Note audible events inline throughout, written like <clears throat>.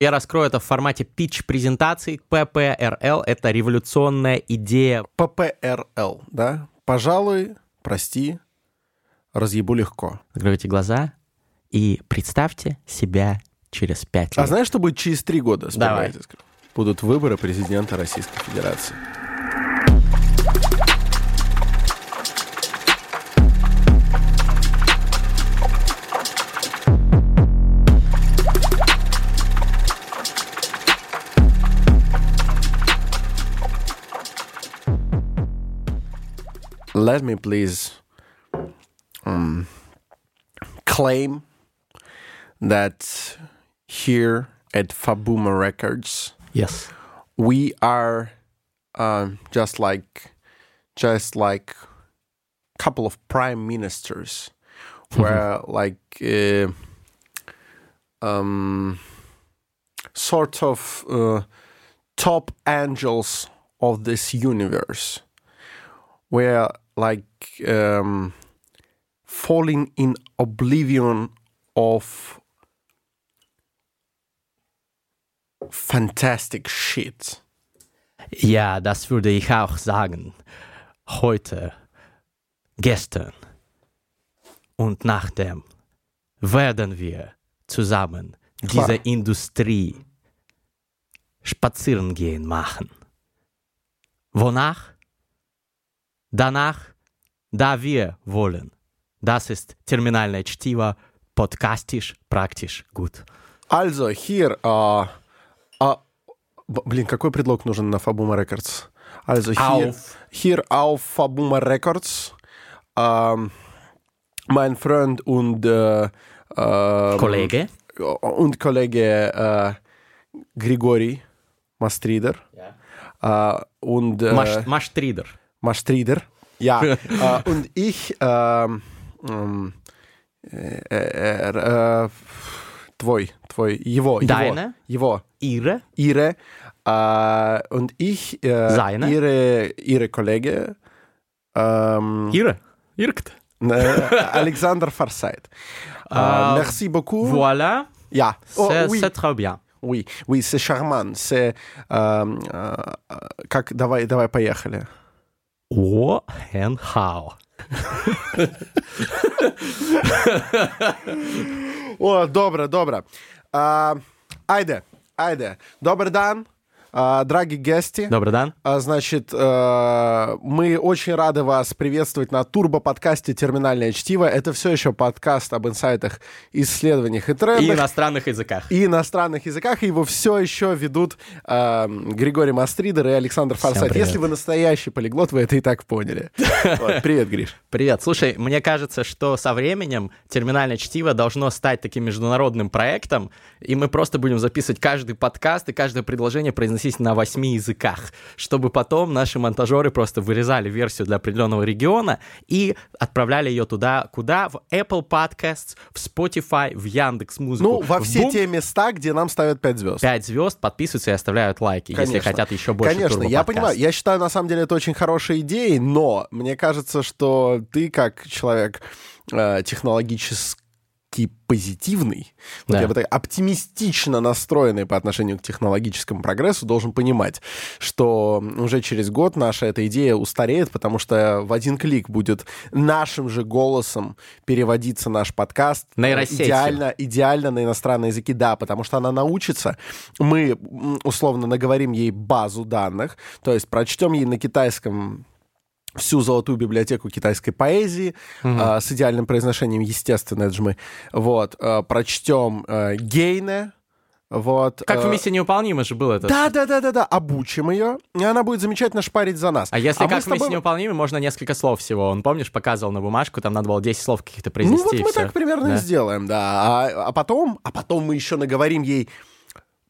Я раскрою это в формате питч-презентации. ППРЛ — это революционная идея. ППРЛ, да? Пожалуй, прости, разъебу легко. Закройте глаза и представьте себя через пять А лет. знаешь, что будет через три года? Давай. Будут выборы президента Российской Федерации. Let me please um, claim that here at Fabuma Records, Yes. we are um, just like just like couple of prime ministers where like uh, um sort of uh, top angels of this universe where like um falling in oblivion of fantastic shit Ja, das würde ich auch sagen. Heute, gestern und nachdem werden wir zusammen Klar. diese Industrie spazieren gehen machen. Wonach? Danach, da wir wollen. Das ist терминальное чтиво, подкастиш, практиш, gut. Also, hier, äh, äh, b- блин, какой предлог нужен на Fabuma Records? Also, hier Auf. hier auf Fabuma Records, ähm, mein Freund und, äh, ähm, Kollege. und Kollege äh, Grigori Mastrider äh, und äh, Маш, Маштридер. Mastrider, ja, <laughs> äh, und ich, ähm, ähm, äh, äh, äh, твой, твой, его, его, Deine? его, Ihre? ihre äh, und ich, äh, Seine? ihre, ihre Kollege, ähm, Ihre? Irgt. äh, Alexander Farsight. <laughs> Äh, Ah, merci beaucoup. Voilà. Ja, oh, C'est oui, c'est très bien. oui, oui, c'est charmant, c'est, ähm, äh, как, давай, давай, поехали. О, and how. О, добре, добре. А, айде, айде. Добрий день, а, драгі гості. Добрый дан. А, Значит, э, мы очень рады вас приветствовать на турбо-подкасте «Терминальное чтиво». Это все еще подкаст об инсайтах, исследованиях и И трендах. иностранных языках. и иностранных языках. И его все еще ведут э, Григорий Мастридер и Александр Форсайт. Если вы настоящий полиглот, вы это и так поняли. <laughs> Вот, Привет, Гриш. Привет. Слушай, мне кажется, что со временем терминальное чтиво должно стать таким международным проектом, и мы просто будем записывать каждый подкаст и каждое предложение произносить на восьми языках, чтобы потом наши монтажеры просто вырезали версию для определенного региона и отправляли ее туда, куда? В Apple Podcasts, в Spotify, в Яндекс Музыку. Ну, во все Бум, те места, где нам ставят 5 звезд. пять звезд, подписываются и оставляют лайки, если Конечно. хотят еще больше Конечно, я понимаю. Я считаю, на самом деле, это очень хорошая идея, но мне кажется, что ты, как человек э, технологически позитивный, вот Да. я бы так оптимистично настроенный по отношению к технологическому прогрессу, должен понимать, что уже через год наша эта идея устареет, потому что в один клик будет нашим же голосом переводиться наш подкаст. Нейросетью. Идеально, идеально на иностранные языки, да, потому что она научится. Мы, условно, наговорим ей базу данных, то есть прочтем ей на китайском всю золотую библиотеку китайской поэзии а, с идеальным произношением, естественно, это же мы. Вот, а, прочтем а, Гейне, вот. Как в а, «Миссии невыполнимой» же было это. да, да, да, да, да, обучим ее, и она будет замечательно шпарить за нас. А если мы как в «Миссии тобой- невыполнимой» можно несколько слов всего. Он, помнишь, показывал на бумажку, там надо было 10 слов каких-то Ну произнести. вот и мы всё. так примерно и Да. сделаем, да. А, а потом, а потом мы еще наговорим ей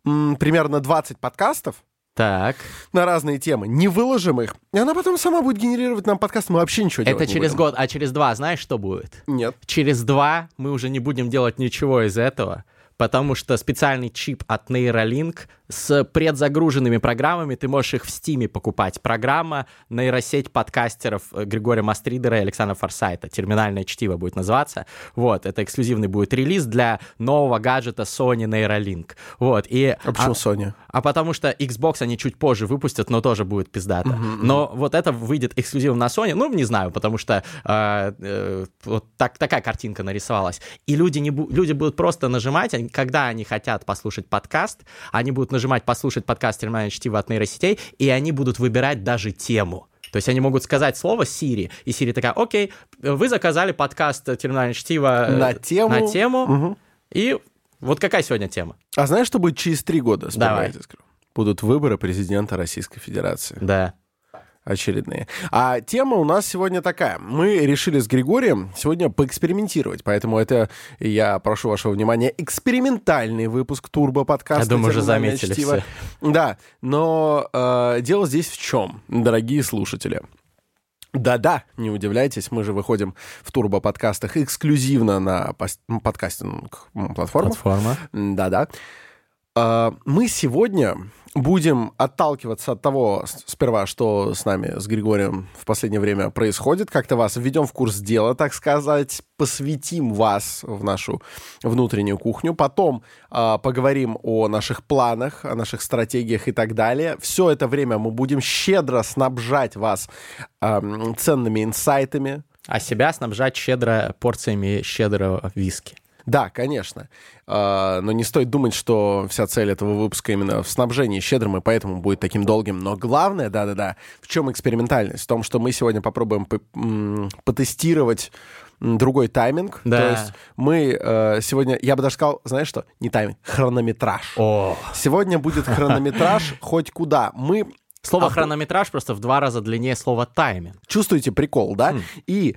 м, примерно 20 подкастов Так, на разные темы, не выложим их, и она потом сама будет генерировать нам подкаст, мы вообще ничего делать это через год, а через два знаешь, что будет? Нет. Через два мы уже не будем делать ничего из этого, потому что специальный чип от Neuralink с предзагруженными программами. Ты можешь их в Стиме покупать. Программа нейросеть подкастеров э, Григория Мастридера и Александра Форсайта. Терминальное чтиво будет называться. Вот, это эксклюзивный будет релиз для нового гаджета Sony Neuralink. Вот, и... А почему Sony? А потому что Xbox они чуть позже выпустят, но тоже будет пиздато. Uh-huh, Но вот это выйдет эксклюзивно на Sony, ну, не знаю, потому что э, э, вот так, такая картинка нарисовалась. И люди, не бу- люди будут просто нажимать, когда они хотят послушать подкаст, они будут нажимать «послушать подкаст терминальное чтиво от нейросетей», и они будут выбирать даже тему. То есть они могут сказать слово Siri, и Siri такая, окей, вы заказали подкаст терминальное чтиво э, на тему, на тему угу. и вот какая сегодня тема? А знаешь, что будет через три года? Давай. Будут выборы президента Российской Федерации. Да очередные. А тема у нас сегодня такая. Мы решили с Григорием сегодня поэкспериментировать, поэтому это, я прошу вашего внимания, экспериментальный выпуск Турбо подкаста. Я думаю, уже заметили все. Да, но э, дело здесь в чем, дорогие слушатели. Да-да, не удивляйтесь, мы же выходим в турбо-подкастах эксклюзивно на подкастинг-платформах. Платформа. Да-да. А, мы сегодня будем отталкиваться от того, сперва, что с нами, с Григорием в последнее время происходит, как-то вас введем в курс дела, так сказать, посвятим вас в нашу внутреннюю кухню, потом э, поговорим о наших планах, о наших стратегиях и так далее. Все это время мы будем щедро снабжать вас э, ценными инсайтами. А себя снабжать щедро порциями щедрого виски. Да, конечно. А, но не стоит думать, что вся цель этого выпуска именно в снабжении щедрым, и поэтому будет таким долгим. Но главное, да-да-да, в чем экспериментальность? В том, что мы сегодня попробуем потестировать другой тайминг. Да. То есть мы э, сегодня, я бы даже сказал, знаешь что, не тайминг, хронометраж. О. Сегодня будет хронометраж <laughs> хоть куда. Мы Слово а хронометраж просто в два раза длиннее слова тайминг. Чувствуете прикол, да? Mm. И э,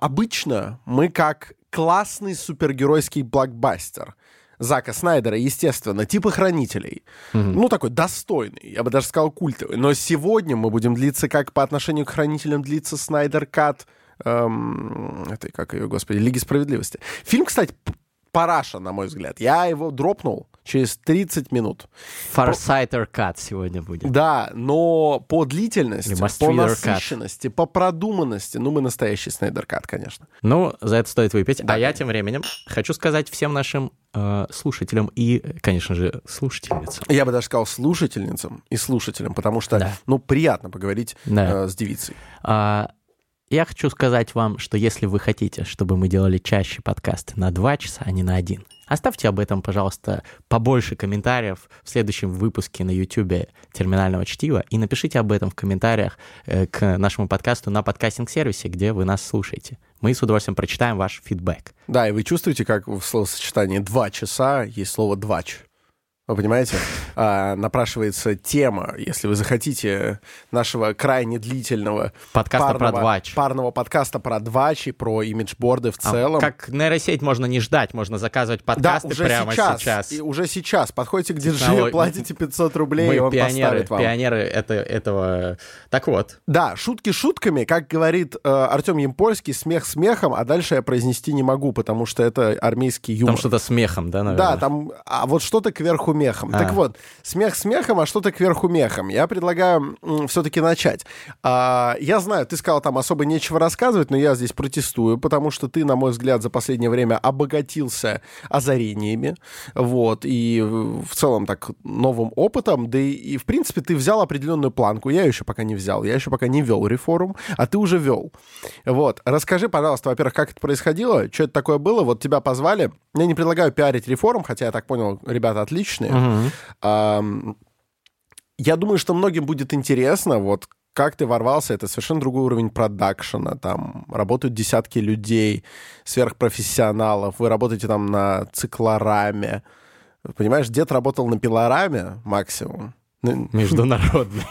обычно мы как классный супергеройский блокбастер. Зака Снайдера, естественно, типа хранителей. Mm-hmm. Ну, такой достойный, я бы даже сказал культовый. Но сегодня мы будем длиться, как по отношению к хранителям длится Снайдер Кат эм, этой, как ее, господи, Лиги Справедливости. Фильм, кстати, параша, на мой взгляд. Я его дропнул через 30 минут. Farsighter Cut сегодня будет. Да, но по длительности, по насыщенности, cut. по продуманности, ну, мы настоящий Снайдер Кат, конечно. Ну, за это стоит выпить. Да. А я тем временем хочу сказать всем нашим э, слушателям и, конечно же, слушательницам. Я бы даже сказал слушательницам и слушателям, потому что, да. ну, приятно поговорить да. э, с девицей. А, я хочу сказать вам, что если вы хотите, чтобы мы делали чаще подкасты на два часа, а не на один, оставьте об этом, пожалуйста, побольше комментариев в следующем выпуске на YouTube терминального чтива и напишите об этом в комментариях э, к нашему подкасту на подкастинг-сервисе, где вы нас слушаете. Мы с удовольствием прочитаем ваш фидбэк. Да, и вы чувствуете, как в словосочетании «два часа» есть слово «двач». Вы понимаете? А, напрашивается тема, если вы захотите, нашего крайне длительного подкаста парного, про двач. парного подкаста про двачи, про имиджборды в а целом. Как нейросеть можно не ждать, можно заказывать подкасты да, уже прямо сейчас. сейчас. И уже сейчас. Подходите к диджею, платите 500 рублей, Мы и он пионеры, поставит вам. пионеры это, этого... Так вот. Да, шутки шутками, как говорит э, Артем Ямпольский, смех смехом, а дальше я произнести не могу, потому что это армейский юмор. Там что-то смехом, да, наверное? Да, там... А вот что-то кверху мехом. А. Так вот, смех смехом, а что-то кверху мехом. Я предлагаю все-таки начать. А, я знаю, ты сказал, там особо нечего рассказывать, но я здесь протестую, потому что ты, на мой взгляд, за последнее время обогатился озарениями, вот, и в целом так новым опытом, да и, и в принципе ты взял определенную планку. Я еще пока не взял, я еще пока не вел реформ, а ты уже вел. Вот, расскажи, пожалуйста, во-первых, как это происходило, что это такое было, вот тебя позвали, я не предлагаю пиарить реформ, хотя я так понял, ребята uh-huh. Я думаю, что многим будет интересно, вот как ты ворвался, это совершенно другой уровень продакшена, там работают десятки людей, сверхпрофессионалов, вы работаете там на циклораме, понимаешь, дед работал на пилораме максимум. Ну, Международный.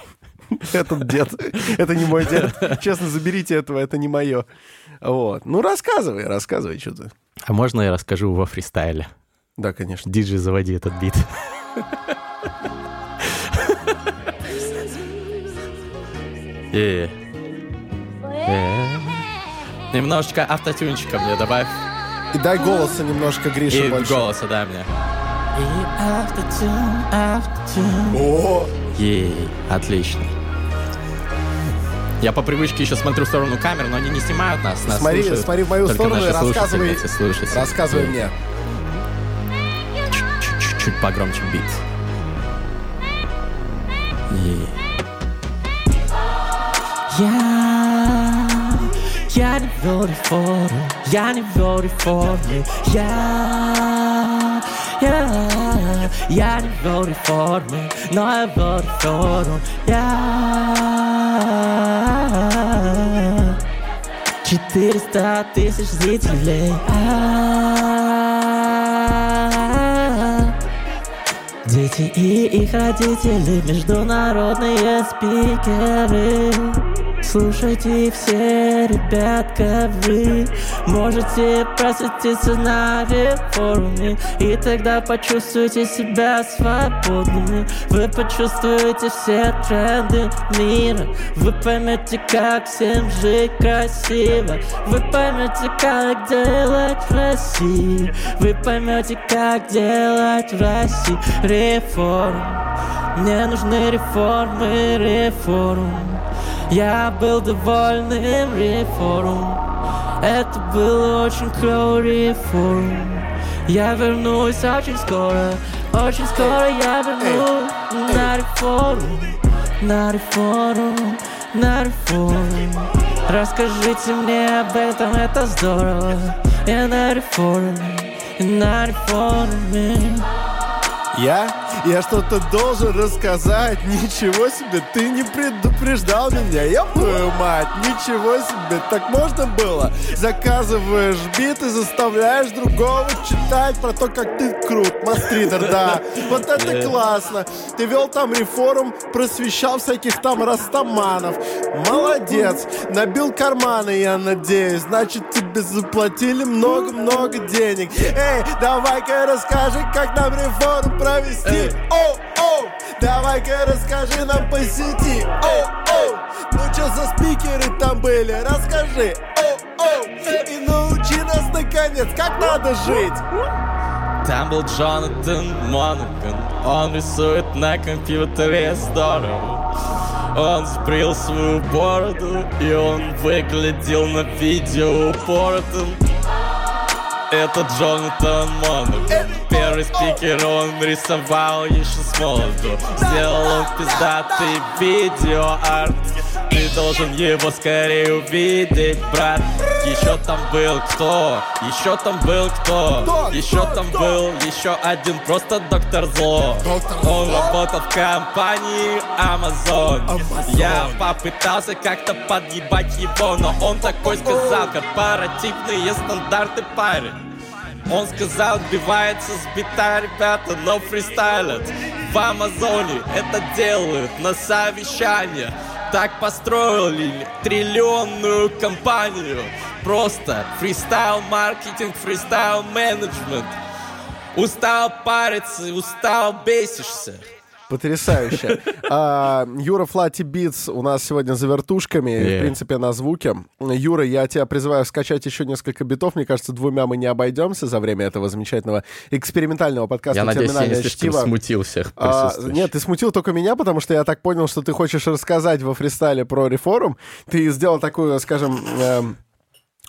<laughs> Этот дед, это не мой дед. Честно, заберите этого, это не мое. Вот. Ну, рассказывай, рассказывай, что ты. А можно я расскажу во фристайле? Да, конечно. Диджей, заводи этот бит. Немножечко автотюнчика мне добавь. И дай голоса немножко Грише И больше. голоса, да, мне. И автотюн, автотюн. О, Ей, отлично. Я по привычке еще смотрю в сторону камер, но они не снимают нас. нас Смотри, слушают смотри в мою только сторону и наши рассказывай- слушательницы, слушатели. рассказывай мне. Чуть- Чуть-чуть погромче бит. Ей. Я, я не в реформу, я не в реформе, я, я, я не в реформе, но я в реформу, я. 400 тысяч зрителей, а, Дети и их родители, международные спикеры. Слушайте все, ребятка, вы Можете просветиться на реформе. И тогда почувствуете себя свободными. Вы почувствуете все тренды мира. Вы поймете, как всем жить красиво. Вы поймете, как делать в России. Вы поймете, как делать в России реформ. Мне нужны реформы, реформ я был довольным реформ. Это был очень клевый реформ. Я вернусь очень скоро Очень скоро я вернусь На реформу На реформу На реформу. Расскажите мне об этом, это здорово. Я на реформе На реформе Я? Я что-то должен рассказать. Ничего себе, ты не предупреждал меня. Я твою мать, ничего себе. Так можно было? Заказываешь биты, заставляешь другого читать про то, как ты крут. Мастридер, да. Вот это классно. Ты вел там реформ, просвещал всяких там растаманов. Молодец. Набил карманы, я надеюсь. Значит, тебе заплатили много-много денег. Эй, давай-ка расскажи, как нам реформу провести. Оу, оу, давай-ка расскажи нам по сети. Оу, оу, ну что за спикеры там были? Расскажи. Оу, оу, и научи нас наконец, как надо жить. Там был Джонатан Монаган Он рисует на компьютере здорово Он сбрил свою бороду И он выглядел на видео упоротым Это Джонатан Монаган Первый спикер он рисовал еще с молоду. Сделал он пиздатый видеоарт Ты должен его скорее увидеть, брат Еще там был кто? Еще там был кто? Кто? Еще Кто? там Кто? был еще один просто доктор зло Доктор Он Зло? работал в компании Amazon Amazon. Я попытался как-то подъебать его Но он такой сказал Корпоративные стандарты парень он сказал, отбивается с бита, ребята, но фристайлят В Амазоне это делают на совещание. Так построили триллионную компанию. Просто фристайл маркетинг, фристайл менеджмент. Устал париться, устал бесишься Потрясающе. А, Юра Флати Битс у нас сегодня за вертушками, в принципе, на звуке. Юра, я тебя призываю скачать еще несколько битов. Мне кажется, двумя мы не обойдемся за время этого замечательного экспериментального подкаста Я надеюсь, я не «Терминальное слишком чтиво». смутил всех А, нет, ты смутил только меня, потому что я так понял, что ты хочешь рассказать во фристайле про реформ. Ты сделал такую, скажем, эм,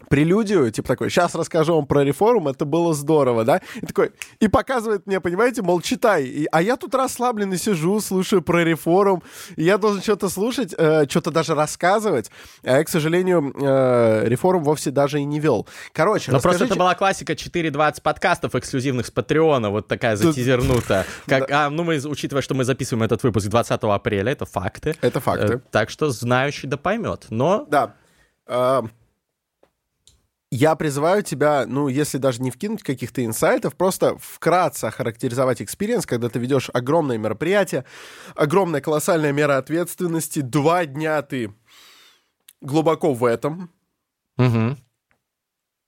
прелюдию, типа такой, сейчас расскажу вам про реформ, это было здорово, да? И такой, и показывает мне, понимаете, мол, читай. И- а я тут расслабленно сижу, слушаю про реформ, и я должен что-то слушать, э, что-то даже рассказывать. А я, к сожалению, э, реформ вовсе даже и не вел. Короче, Но просто расскажите- это была классика 4.20 подкастов эксклюзивных с Патреона, вот такая затизернута. <laughs> Как, а, ну, мы, учитывая, что мы записываем этот выпуск 20 апреля, это факты. Это факты. Э, так что знающий да поймет. Но Да. Я призываю тебя, ну, если даже не вкинуть каких-то инсайтов, просто вкратце охарактеризовать experience, когда ты ведешь огромное мероприятие, огромная колоссальная мера ответственности, два дня ты глубоко в этом, Мгм.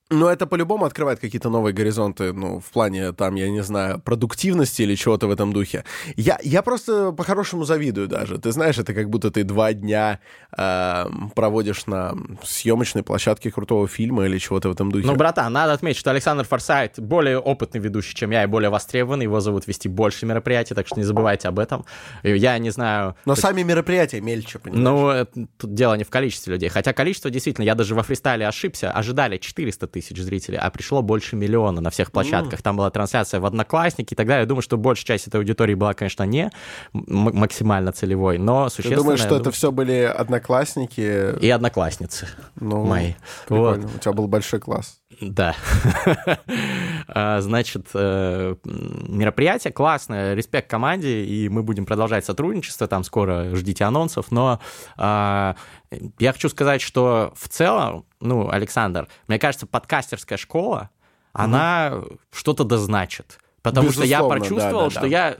Но это по-любому открывает какие-то новые горизонты, ну, в плане, там, я не знаю, продуктивности или чего-то в этом духе. Я, я просто по-хорошему завидую даже. Ты знаешь, это как будто ты два дня э, проводишь на съемочной площадке крутого фильма или чего-то в этом духе. Ну, братан, надо отметить, что Александр Форсайт более опытный ведущий, чем я, и более востребованный. Его зовут вести больше мероприятий, так что не забывайте об этом. Я не знаю... Но сами мероприятия мельче, понимаешь? Ну, это- тут дело не в количестве людей. Хотя количество действительно, я даже во фристайле ошибся. Ожидали 400 тысяч зрителей, а пришло больше миллиона на всех площадках. Там была трансляция в Одноклассники и так далее. Я думаю, что большая часть этой аудитории была, конечно, не максимально целевой, но Ты существенно... думаешь, что это думаю, все были одноклассники? И одноклассницы Ну, мои. Вот. У тебя был большой класс. Да. <laughs> А, Значит, э, мероприятие классное, респект команде, и мы будем продолжать сотрудничество, там скоро ждите анонсов, но а, я хочу сказать, что в целом, ну, Александр, мне кажется, подкастерская школа, она что-то дозначит. Потому что я Безусловно, почувствовал, да, да, что да. я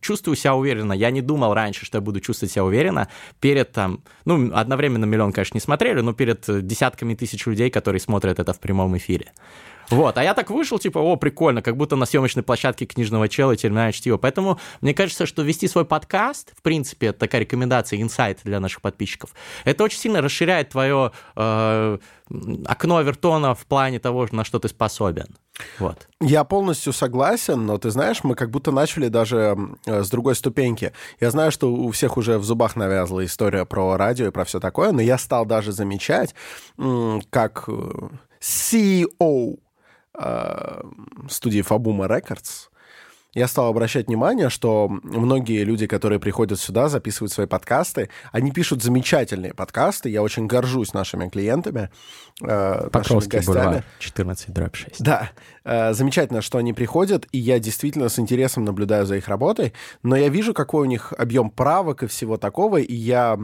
чувствую себя уверенно. Я не думал раньше, что я буду чувствовать себя уверенно перед там, ну, одновременно миллион, конечно, не смотрели, но перед десятками тысяч людей, которые смотрят это в прямом эфире. Вот, а я так вышел, типа, о, прикольно, как будто на съемочной площадке книжного чела и терминальное чтиво. Поэтому мне кажется, что вести свой подкаст, в принципе, это такая рекомендация, инсайт для наших подписчиков, это очень сильно расширяет твое э, окно Авертона в плане того, на что ты способен. Вот. Я полностью согласен, но ты знаешь, мы как будто начали даже э, с другой ступеньки. Я знаю, что у всех уже в зубах навязла история про радио и про все такое, но я стал даже замечать, как э, CEO студии Fabuma Records я стал обращать внимание, что многие люди, которые приходят сюда, записывают свои подкасты, они пишут замечательные подкасты. Я очень горжусь нашими клиентами, э, нашими Покровский гостями. бульвар, 14 дробь 6. Да, э, замечательно, что они приходят, и я действительно с интересом наблюдаю за их работой, но я вижу, какой у них объем правок и всего такого, и я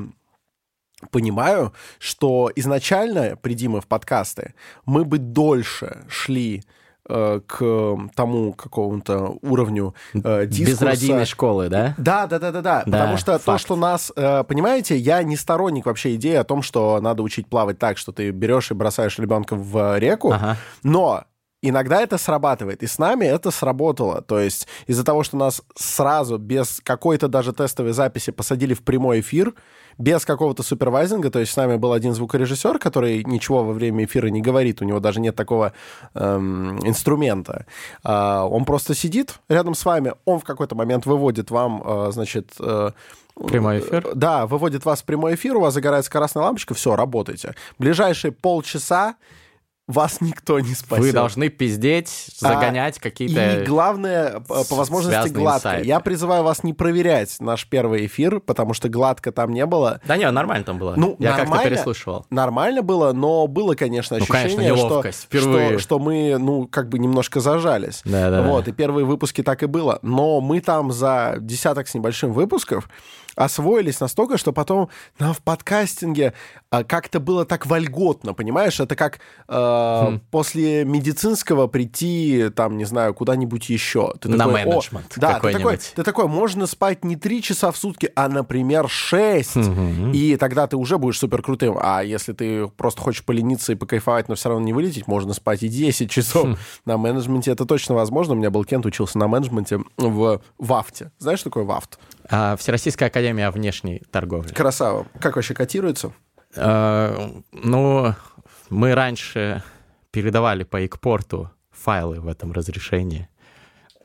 понимаю, что изначально, приди мы в подкасты, мы бы дольше шли э, к тому какому-то уровню э, дискурса. Безрадийной школы, да? Да, да, да, да, да. Да, Потому что то, факт. что нас, э, понимаете, я не сторонник вообще идеи о том, что надо учить плавать так, что ты берешь и бросаешь ребенка в реку, Ага. но иногда это срабатывает, и с нами это сработало. То есть из-за того, что нас сразу без какой-то даже тестовой записи посадили в прямой эфир, без какого-то супервайзинга, то есть с нами был один звукорежиссер, который ничего во время эфира не говорит, у него даже нет такого эм, инструмента. А, он просто сидит рядом с вами, он в какой-то момент выводит вам, э, значит... э, Прямой эфир? да, выводит вас в прямой эфир, у вас загорается красная лампочка, все, работайте. Ближайшие полчаса вас никто не спасет. Вы должны пиздеть, загонять какие-то... И главное, по, возможности, гладко. инсайты. Я призываю вас не проверять наш первый эфир, потому что гладко там не было. Да не, нормально там было. Ну, Я как-то переслушивал. Нормально было, но было, конечно, Ну, конечно, ощущение, что, что, что мы, ну, как бы немножко зажались. Да-да-да. Вот, и первые выпуски так и было. Но мы там за десяток с небольшим выпусков освоились настолько, что потом нам в подкастинге а, как-то было так вольготно, понимаешь? Это как э, Хм. после медицинского прийти, там, не знаю, куда-нибудь еще. Ты На такой, «О, менеджмент Да, ты такой, ты такой, можно спать не 3 часа в сутки, а, например, 6. И тогда ты уже будешь супер крутым. А если ты просто хочешь полениться и покайфовать, но все равно не вылететь, можно спать и 10 часов. Хм. На менеджменте это точно возможно. У меня был Кент, учился на менеджменте в ВАФТе. Знаешь, что такое ВАФТ? А, Всероссийская академия внешней торговли. Красава. Как вообще котируется? А, Ну, мы раньше передавали по экпорту файлы в этом разрешении.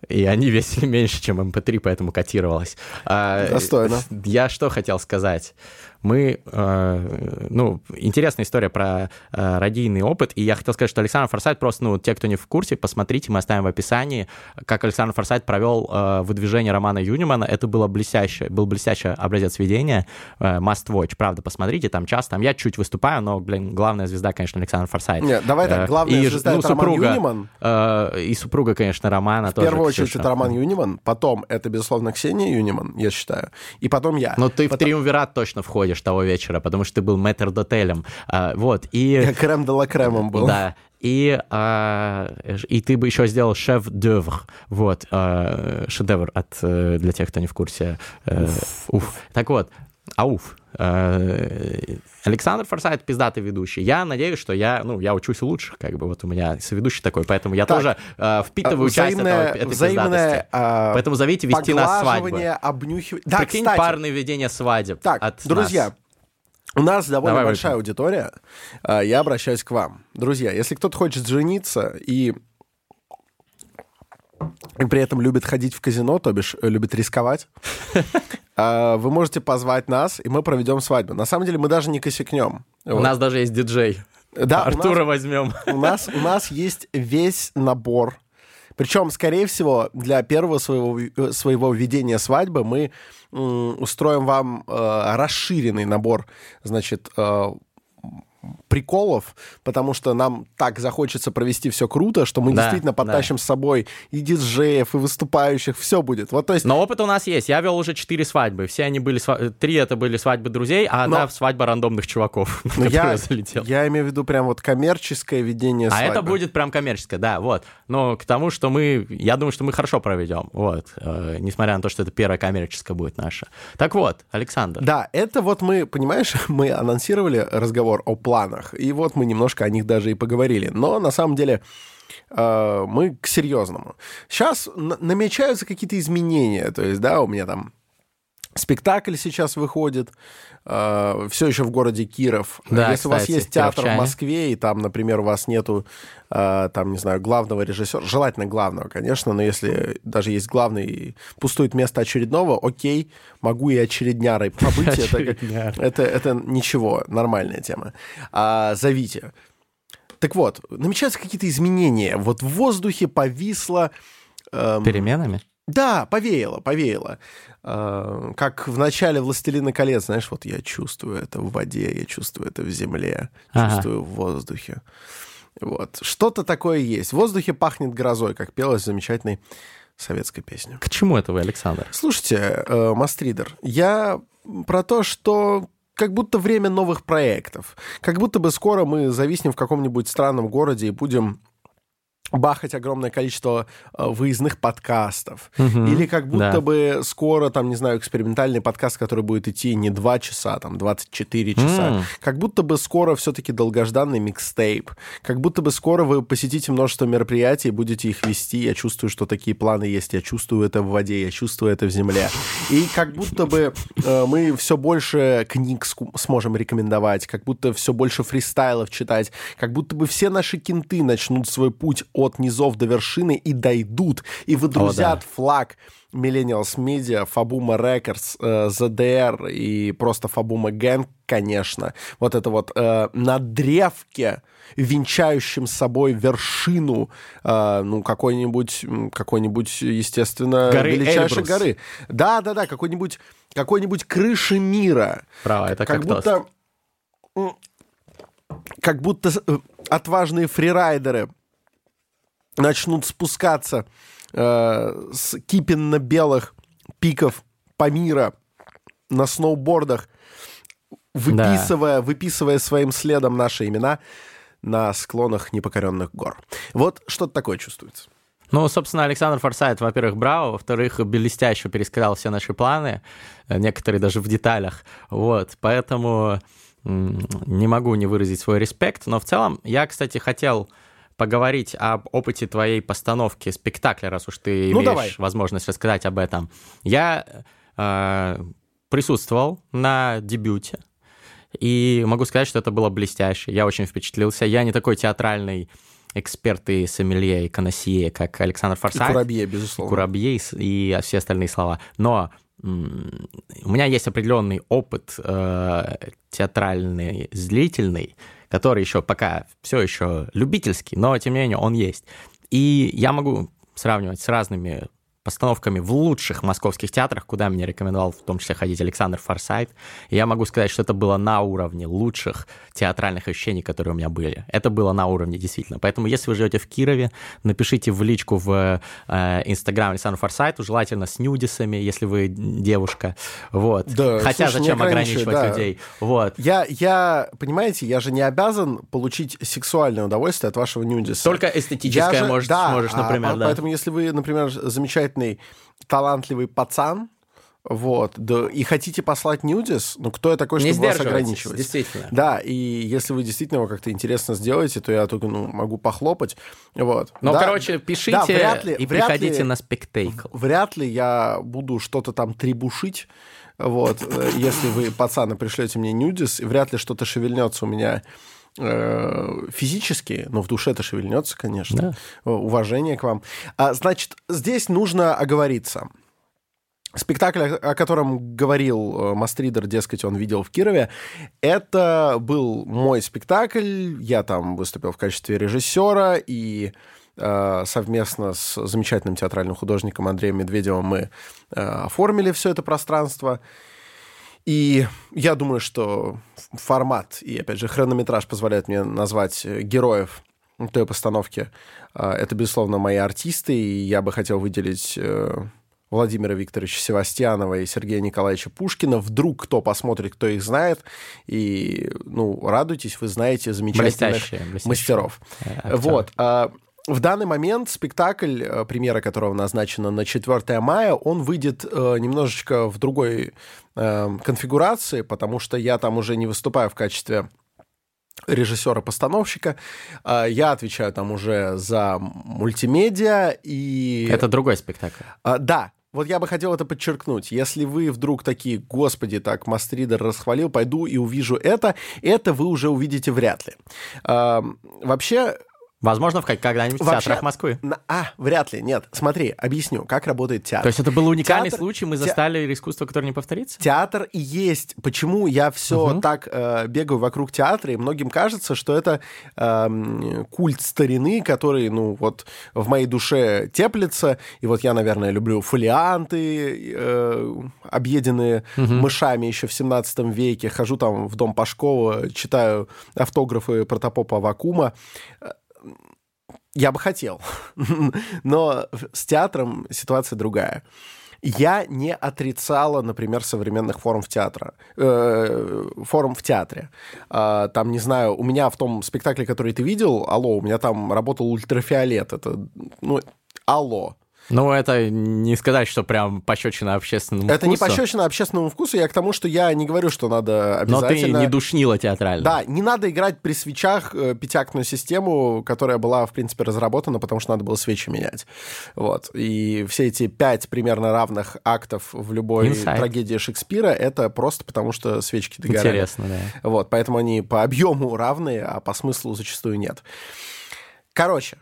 И они весили меньше, чем MP3, поэтому котировалось. А, Достойно. Я что хотел сказать? Мы, э, ну, интересная история про э, радийный опыт, и я хотел сказать, что Александр Форсайт, просто, ну, те, кто не в курсе, посмотрите, мы оставим в описании, как Александр Форсайт провел э, выдвижение романа Юнимана, это было блестяще, был блестящий образец ведения, must watch, правда, посмотрите, там час, там я чуть выступаю, но, блин, главная звезда, конечно, Александр Форсайт. Нет, давай так, главная и, звезда ну, это Роман супруга, Юниман. э, и супруга, конечно, Романа В тоже. первую очередь это Роман Юниман, потом это, безусловно, Ксения Юниман, я считаю, и потом я. Но ты в Потом- триумвират точно входишь того вечера, потому что ты был метрдотелем. А, вот, и... Крем де ла кремом был. Да. И, а, и ты бы еще сделал шеф-д'oeuvre. Вот, а, шедевр от, э, для тех, кто не в курсе. э, уф. Так вот, Ауф. Э, Александр Форсайт пиздатый ведущий. Я надеюсь, что я, ну, я учусь у лучших, как бы вот у меня соведущий такой, поэтому я Так. тоже э, впитываю часть этого, этой взаимное пиздатости. а, Поэтому зовите вести на свадьбу. поглаживание, обнюхивание. Да, Прикинь, кстати, парное ведение свадеб Так, от друзья, нас. у нас довольно Давай большая аудитория. А, Я обращаюсь к вам. Друзья, если кто-то хочет жениться и и при этом любит ходить в казино, то бишь э, любит рисковать, <laughs> а, вы можете позвать нас, и мы проведем свадьбу. На самом деле мы даже не косякнем. У Вот. нас даже есть диджей. Да, у нас- Артура возьмем. у нас, у нас есть весь набор. Причем, скорее всего, для первого своего, э, своего ведения свадьбы мы устроим вам э, расширенный набор, значит, э, приколов, потому что нам так захочется провести все круто, что мы Да, действительно да. подтащим с собой и диджеев, и выступающих, все будет. Вот, то есть, Но опыт у нас есть. Я вел уже четыре свадьбы. Все они были... сва- Три это были свадьбы друзей, а одна Но- свадьба рандомных чуваков, <laughs> на ну, я, залетел. я имею в виду прям вот коммерческое ведение А свадьбы. это будет прям коммерческое, да, вот. Но к тому, что мы, я думаю, что мы хорошо проведем, вот, э, несмотря на то, что это первая коммерческая будет наша. Так вот, Александр, Да, это вот мы, понимаешь, <laughs> мы анонсировали разговор о планах, и вот мы немножко о них даже и поговорили. Но на самом деле э, мы к серьезному. Сейчас намечаются какие-то изменения, то есть, да, у меня там спектакль сейчас выходит, все еще в городе Киров. Да, Если у вас кстати, есть театр в. Москве, и там, например, у вас нету, э, там, не знаю, главного режиссера, желательно главного, конечно, но если даже есть главный и пустует место очередного, окей, могу и очереднярой побыть. Это, это, это ничего, нормальная тема. А, зовите. Так вот, намечаются какие-то изменения. Вот в воздухе повисло... эм, переменами? да, повеяло, повеяло. Э, Как в начале «Властелина колец», знаешь, вот я чувствую это в воде, я чувствую это в земле, Ага. чувствую в воздухе. Вот. Что-то такое есть. В воздухе пахнет грозой, как пелось в замечательной советской песне. К чему это вы, Александр? Слушайте, э, Мастридер, я про то, что как будто время новых проектов. Как будто бы скоро мы зависнем в каком-нибудь странном городе и будем бахать огромное количество э, выездных подкастов. Мгм. Или как будто Да. бы скоро, там, не знаю, экспериментальный подкаст, который будет идти не 2 часа, а там 24 часа. М. Как будто бы скоро все-таки долгожданный микстейп. Как будто бы скоро вы посетите множество мероприятий, будете их вести. Я чувствую, что такие планы есть. Я чувствую это в воде, я чувствую это в земле. И как будто бы э, мы все больше книг сможем рекомендовать, как будто все больше фристайлов читать, как будто бы все наши кенты начнут свой путь от низов до вершины и дойдут, и выдрузят флаг Millennials Media, Fabuma Records, э, ZDR и просто Fabuma Gang, конечно. Вот это вот э, на древке, венчающем с собой вершину, э, ну, какой-нибудь, какой-нибудь, естественно, Горы величайшей Эльбрус. горы. Да-да-да, какой-нибудь, какой-нибудь крыши мира. Право, это как как будто... Как будто э, отважные фрирайдеры начнут спускаться э, с кипенно-белых пиков Памира на сноубордах, выписывая, выписывая своим следом наши имена на склонах непокоренных гор. Вот что-то такое чувствуется. Ну, собственно, Александр Форсайт, во-первых, браво, во-вторых, блестяще пересказал все наши планы, э, некоторые даже в деталях, вот, поэтому не могу не выразить свой респект, но в целом я, кстати, хотел поговорить об опыте твоей постановки спектакля, раз уж ты Ну, имеешь давай. возможность рассказать об этом. Я э, присутствовал на дебюте, и могу сказать, что это было блестяще. Я очень впечатлился. Я не такой театральный эксперт и сомелье, и коносье, как Александр И Форсайт. Курабье, безусловно. Курабье и и все остальные слова. Но у меня есть определенный опыт э, театральный, зрительный, который еще пока все еще любительский, но тем не менее он есть. И я могу сравнивать с разными постановками в лучших московских театрах, куда меня рекомендовал в том числе ходить Александр Форсайт. И я могу сказать, что это было на уровне лучших театральных ощущений, которые у меня были. Это было на уровне, действительно. Поэтому, если вы живете в Кирове, напишите в личку в э, Инстаграм Александра Форсайту, желательно с нюдисами, если вы девушка. Вот. Да, Хотя слушай, не зачем ограничивать да. людей? Вот. Я, я, понимаете, я же не обязан получить сексуальное удовольствие от вашего нюдиса. Только Я эстетическое же- может, да, сможешь, а, например, по- да. Поэтому, если вы, например, замечательный, талантливый пацан, Вот. Да, и хотите послать нюдис? Ну, кто я такой, Не чтобы вас ограничивать? действительно. Да, и если вы действительно его как-то интересно сделаете, то я только ну, могу похлопать. Вот. Ну, Да. короче, пишите Да, вряд ли- и вряд ли- приходите на спектейкл. Вряд ли я буду что-то там требушить. Вот, э, если вы, пацаны, пришлете мне нюдис, вряд ли что-то шевельнется у меня физически, но в душе это шевельнется, конечно. Э, Уважение к вам. А, значит, здесь нужно оговориться. Спектакль, о котором говорил э, Мастридер, дескать, он видел в Кирове, это был мой спектакль. Я там выступил в качестве режиссера, и э, совместно с замечательным театральным художником Андреем Медведевым мы э, оформили все это пространство. И я думаю, что формат и, опять же, хронометраж позволяет мне назвать э, героев той постановки. А, Это, безусловно, мои артисты, и я бы хотел выделить э, Владимира Викторовича Севастьянова и Сергея Николаевича Пушкина. Вдруг кто посмотрит, кто их знает. И, ну, радуйтесь, вы знаете замечательных Блестящие, блестящие. мастеров. Э, актеры. Вот. В данный момент спектакль, э, премьера которого назначена на 4 мая, он выйдет э, немножечко в другой э, конфигурации, потому что я там уже не выступаю в качестве режиссера-постановщика. А, Я отвечаю там уже за мультимедиа и... Это другой спектакль. А, да, вот я бы хотел это подчеркнуть. Если вы вдруг такие, господи, так Мастридер расхвалил, пойду и увижу это, это вы уже увидите вряд ли. А, вообще, Возможно, в когда-нибудь в Вообще- театрах Москвы. на- а, вряд ли, нет. Смотри, объясню, как работает театр. То есть это был уникальный Театр- случай, мы те- застали искусство, которое не повторится? Театр и есть. Почему я все Мгм. так э, бегаю вокруг театра, и многим кажется, что это эм, культ старины, который, ну, вот в моей душе теплится. И вот я, наверное, люблю фолианты, э, объеденные мышами еще в 17 веке. Хожу там в дом Пашкова, читаю автографы протопопа Вакума. Я бы хотел, но с театром ситуация другая. Я не отрицала, например, современных форм в театре. э, форм в театре. А, там, не знаю, у меня в том спектакле, который ты видел, алло, у меня там работал ультрафиолет. Это, ну, алло. Ну, это не сказать, что прям пощечина общественному Это не вкусу, пощечина общественному вкусу. Я к тому, что я не говорю, что надо Но ты обязательно... не душнила театрально. Да, не надо играть при свечах э, пятиактную систему, которая была, в принципе, разработана, потому что надо было свечи менять. Вот. И все эти пять примерно равных актов в любой Инсайт. трагедии Шекспира это просто потому, что свечки догорали. Интересно, да. Вот, поэтому они по объему равные, а по смыслу зачастую нет. Короче,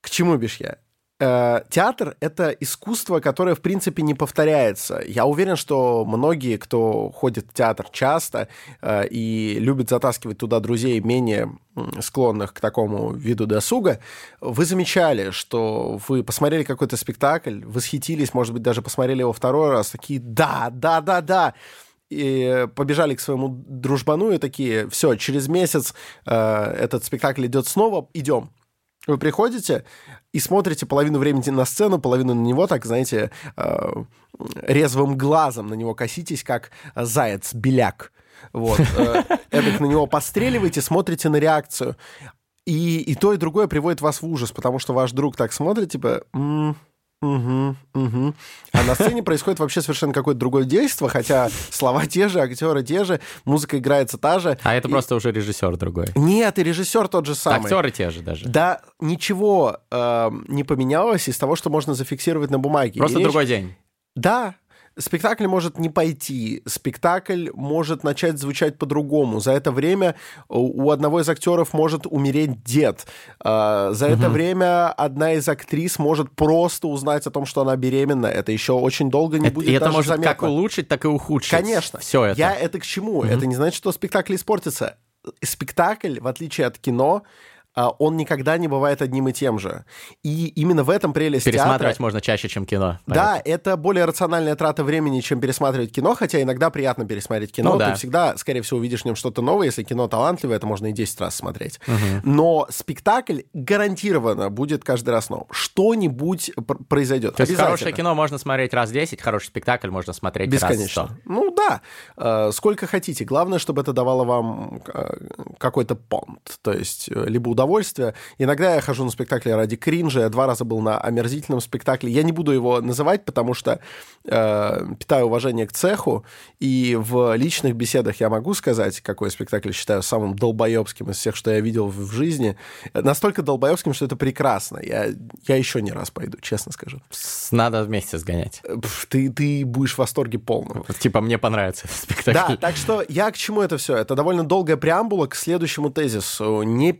к чему бишь я? Э, Театр — это искусство, которое, в принципе, не повторяется. Я уверен, что многие, кто ходит в театр часто э, и любит затаскивать туда друзей, менее склонных к такому виду досуга, вы замечали, что вы посмотрели какой-то спектакль, восхитились, может быть, даже посмотрели его второй раз, такие «да, да, да, да», и побежали к своему дружбану и такие, все, через месяц э, этот спектакль идет снова, идем. Вы приходите и смотрите половину времени на сцену, половину на него, так, знаете, э, резвым глазом на него коситесь, как заяц-беляк. Вот. Э, эдак на него постреливаете, смотрите на реакцию. И, и то, и другое приводит вас в ужас, потому что ваш друг так смотрит, типа... «М, мгм, мгм». А на сцене происходит вообще совершенно какое-то другое действие, хотя слова те же, актеры те же, музыка играется та же. А это И- просто уже режиссер другой. Нет, и режиссер тот же самый. Актеры те же даже. Да, ничего э, не поменялось из того, что можно зафиксировать на бумаге. Просто И речь- другой день. Да, спектакль может не пойти, спектакль может начать звучать по-другому. За это время у у одного из актеров может умереть дед. Э, За это время одна из актрис может просто узнать о том, что она беременна. Это еще очень долго не Это- будет и это даже может заметно. как улучшить, так и ухудшить. Конечно. Все это. Я это к чему? Это не значит, что спектакль испортится. Спектакль, в отличие от кино, а, он никогда не бывает одним и тем же. И именно в этом прелесть Пересматривать театра. можно чаще, чем кино. Да, это более рациональная трата времени, чем пересматривать кино, хотя иногда приятно пересмотреть кино. Ну да. Ты всегда, скорее всего, увидишь в нем что-то новое. Если кино талантливое, это можно и 10 раз смотреть. Но спектакль гарантированно будет каждый раз новым. Что-нибудь пр- произойдет. То есть хорошее кино можно смотреть раз 10, хороший спектакль можно смотреть раз 100. Бесконечно. Ну да, э, сколько хотите. Главное, чтобы это давало вам э, какой-то понт, то есть э, либо удовольствие. Иногда я хожу на спектакли ради кринжа. Я два раза был на омерзительном спектакле. Я не буду его называть, потому что э, питаю уважение к цеху, и в личных беседах я могу сказать, какой спектакль считаю самым долбоебским из всех, что я видел в жизни. Настолько долбоебским, что это прекрасно. Я, я еще не раз пойду, честно скажу. Надо вместе сгонять. Ты, ты будешь в восторге полном. Типа, мне понравится этот спектакль. Да, так что я к чему это все? Это довольно долгая преамбула к следующему тезису. Не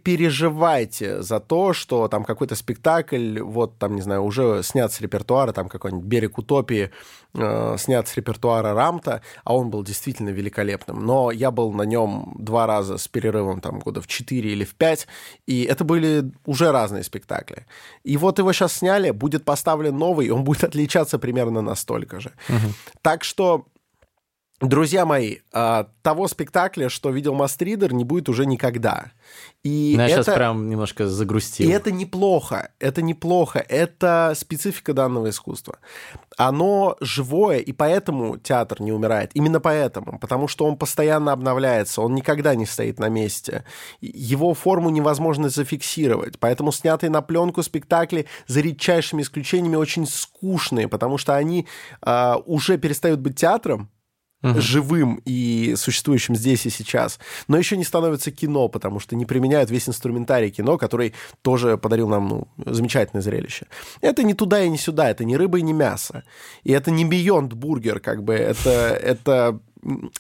переживайте за то, что там какой-то спектакль, вот там, не знаю, уже снят с репертуара, там какой-нибудь «Берег утопии», э, снят с репертуара Рамта, а он был действительно великолепным. Но я был на нем два раза с перерывом там года в 4 или в 5, и это были уже разные спектакли. И вот его сейчас сняли, будет поставлен новый, и он будет отличаться примерно настолько же. Угу. Так что Друзья мои, а, того спектакля, что видел Мастридер, не будет уже никогда. И ну, я это... сейчас прям немножко загрустил. И это неплохо, это неплохо, это специфика данного искусства. Оно живое, и поэтому театр не умирает. Именно поэтому, потому что он постоянно обновляется, он никогда не стоит на месте. Его форму невозможно зафиксировать, поэтому снятые на пленку спектакли за редчайшими исключениями очень скучные, потому что они э, уже перестают быть театром, угу. живым и существующим здесь и сейчас, но еще не становится кино, потому что не применяют весь инструментарий кино, который тоже подарил нам ну, замечательное зрелище. Это не туда и не сюда, это не рыба и не мясо. И это не Beyond Burger, как бы, это, это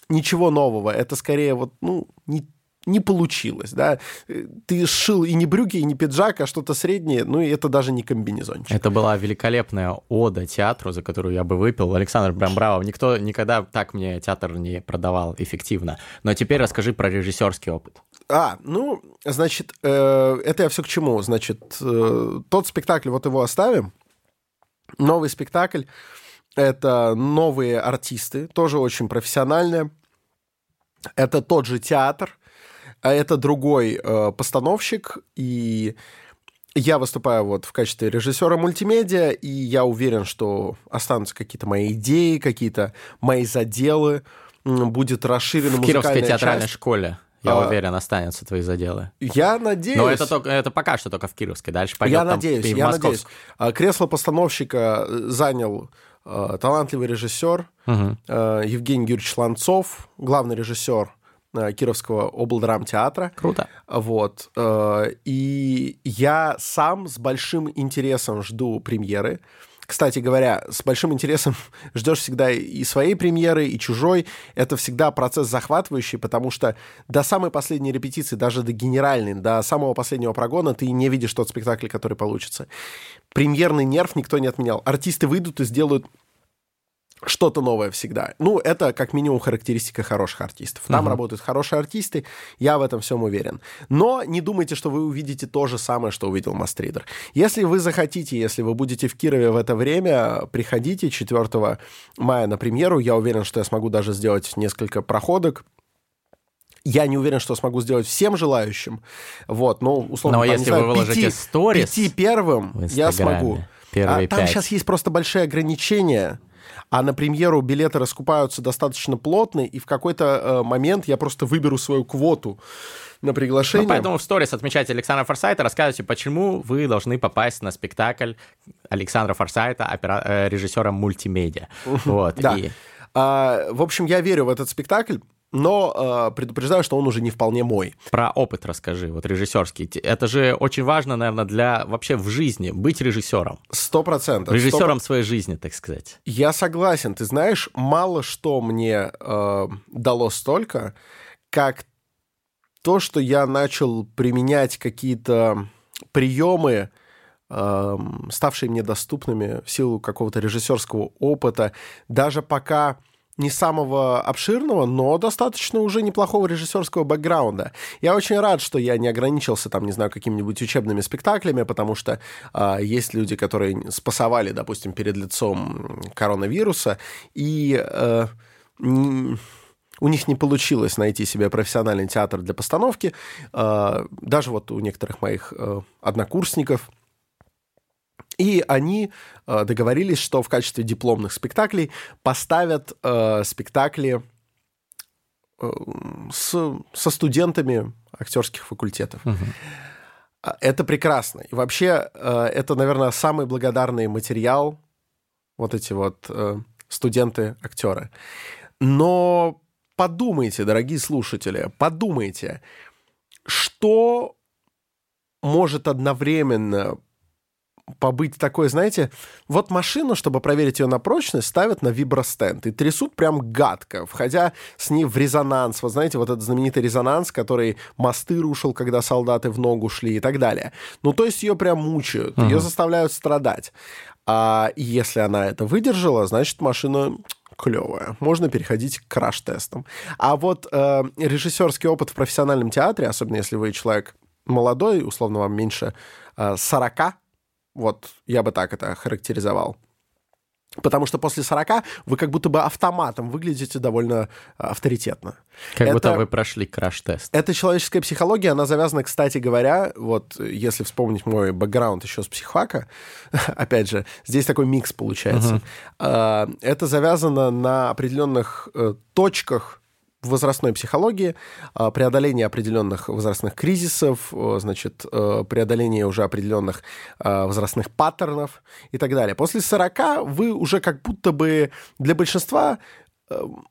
ничего нового, это скорее вот, ну, не не получилось, да. Ты сшил и не брюки, и не пиджак, а что-то среднее, ну и это даже не комбинезончик. Это была великолепная ода театру, за которую я бы выпил. Александр прям браво. Никто никогда так мне театр не продавал эффективно. Но теперь расскажи про режиссерский опыт. А, ну, значит, э, это я все к чему. Значит, э, тот спектакль, вот его оставим. Новый спектакль — это новые артисты, тоже очень профессиональные. Это тот же театр, а это другой э, постановщик, и я выступаю вот в качестве режиссера мультимедиа, и я уверен, что останутся какие-то мои идеи, какие-то мои заделы, будет расширена в Кировской театральной часть. школе. Я а, уверен, останутся твои заделы. Я надеюсь. Но это, только, это пока что только в Кировской. Дальше пойдет Я там надеюсь, я надеюсь. А, кресло постановщика занял э, талантливый режиссер угу. э, Евгений Юрьевич Ланцов, главный режиссер Э, Кировского облдрамтеатра. Круто. Вот. Э, и я сам с большим интересом жду премьеры. Кстати говоря, с большим интересом <laughs> ждешь всегда и своей премьеры, и чужой. Это всегда процесс захватывающий, потому что до самой последней репетиции, даже до генеральной, до самого последнего прогона ты не видишь тот спектакль, который получится. Премьерный нерв никто не отменял. Артисты выйдут и сделают что-то новое всегда. Ну, это как минимум характеристика хороших артистов. Там uh-huh. работают хорошие артисты, я в этом всем уверен. Но не думайте, что вы увидите то же самое, что увидел Мастридер. Если вы захотите, если вы будете в Кирове в это время, приходите 4 мая на премьеру. Я уверен, что я смогу даже сделать несколько проходок. Я не уверен, что смогу сделать всем желающим. Вот, но условно, Но там, если знаю, вы выложите пяти, сторис пяти первым я смогу. Первые а, там сейчас есть просто большие ограничения а на премьеру билеты раскупаются достаточно плотно, и в какой-то э, момент я просто выберу свою квоту на приглашение. Ну, поэтому в сторис отмечайте Александра Форсайта, рассказывайте, почему вы должны попасть на спектакль Александра Форсайта, опера... Э, режиссера мультимедиа. Вот. Да. И... А, в общем, я верю в этот спектакль но э, предупреждаю, что он уже не вполне мой. Про опыт расскажи, вот режиссерский. Это же очень важно, наверное, для вообще в жизни быть режиссером. Сто процентов. Режиссером 100%. своей жизни, так сказать. Я согласен. Ты знаешь, мало что мне э, дало столько, как то, что я начал применять какие-то приемы, э, ставшие мне доступными в силу какого-то режиссерского опыта, даже пока не самого обширного, но достаточно уже неплохого режиссерского бэкграунда. Я очень рад, что я не ограничился там, не знаю, какими-нибудь учебными спектаклями, потому что э, есть люди, которые спасовали, допустим, перед лицом коронавируса, и э, не, у них не получилось найти себе профессиональный театр для постановки. Э, даже вот у некоторых моих э, однокурсников И они э, договорились, что в качестве дипломных спектаклей поставят э, спектакли э, с, со студентами актерских факультетов. Угу. Это прекрасно. И вообще, э, это, наверное, самый благодарный материал, вот эти вот э, студенты-актеры. Но подумайте, дорогие слушатели, подумайте, что может одновременно побыть такой, знаете, вот машину, чтобы проверить ее на прочность, ставят на вибростенд и трясут прям гадко, входя с ней в резонанс. Вот знаете, вот этот знаменитый резонанс, который мосты рушил, когда солдаты в ногу шли и так далее. Ну, то есть ее прям мучают, uh-huh. ее заставляют страдать. А если она это выдержала, значит, машина клевая. Можно переходить к краш-тестам. А вот э, режиссерский опыт в профессиональном театре, особенно если вы человек молодой, условно вам меньше э, 40, вот я бы так это характеризовал. Потому что после 40 вы как будто бы автоматом выглядите довольно а, авторитетно. Как это, будто вы прошли краш-тест. Это человеческая психология, она завязана, кстати говоря, вот если вспомнить мой бэкграунд еще с психфака, <laughs> опять же, здесь такой микс получается. Uh-huh. Это завязано на определенных э, точках возрастной психологии, а, преодоление определенных возрастных кризисов, значит, э, преодоление уже определенных а, возрастных паттернов и так далее. После 40 вы уже как будто бы для большинства эм,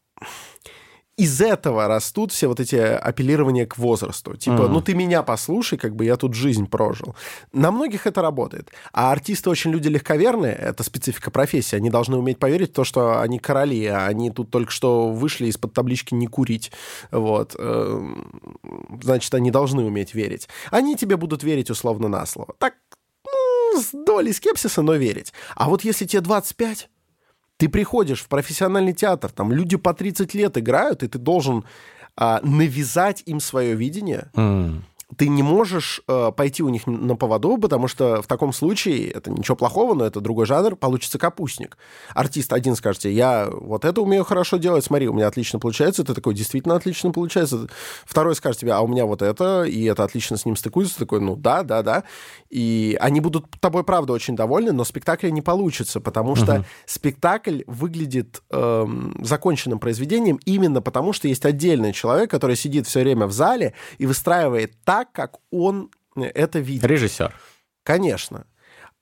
из этого растут все вот эти апеллирования к возрасту. Типа, mm-hmm. ну ты меня послушай, как бы я тут жизнь прожил. На многих это работает. А артисты очень люди легковерные, это специфика профессии. Они должны уметь поверить в то, что они короли, а они тут только что вышли из-под таблички «не курить». Вот. Эм, значит, они должны уметь верить. Они тебе будут верить условно на слово. Так, ну, с долей скепсиса, но верить. А вот если тебе 25 ты приходишь в профессиональный театр, там люди по 30 лет играют, и ты должен а, навязать им свое видение. Mm ты не можешь э, пойти у них на поводу, потому что в таком случае это ничего плохого, но это другой жанр, получится капустник. Артист один скажет я вот это умею хорошо делать, смотри, у меня отлично получается, ты такой, действительно отлично получается. Второй скажет тебе, а у меня вот это, и это отлично с ним стыкуется, ты такой, ну да, да, да. И они будут тобой, правда, очень довольны, но спектакля не получится, потому что угу. спектакль выглядит э, законченным произведением именно потому, что есть отдельный человек, который сидит все время в зале и выстраивает так, так, как он э, это видит. Режиссер. Конечно.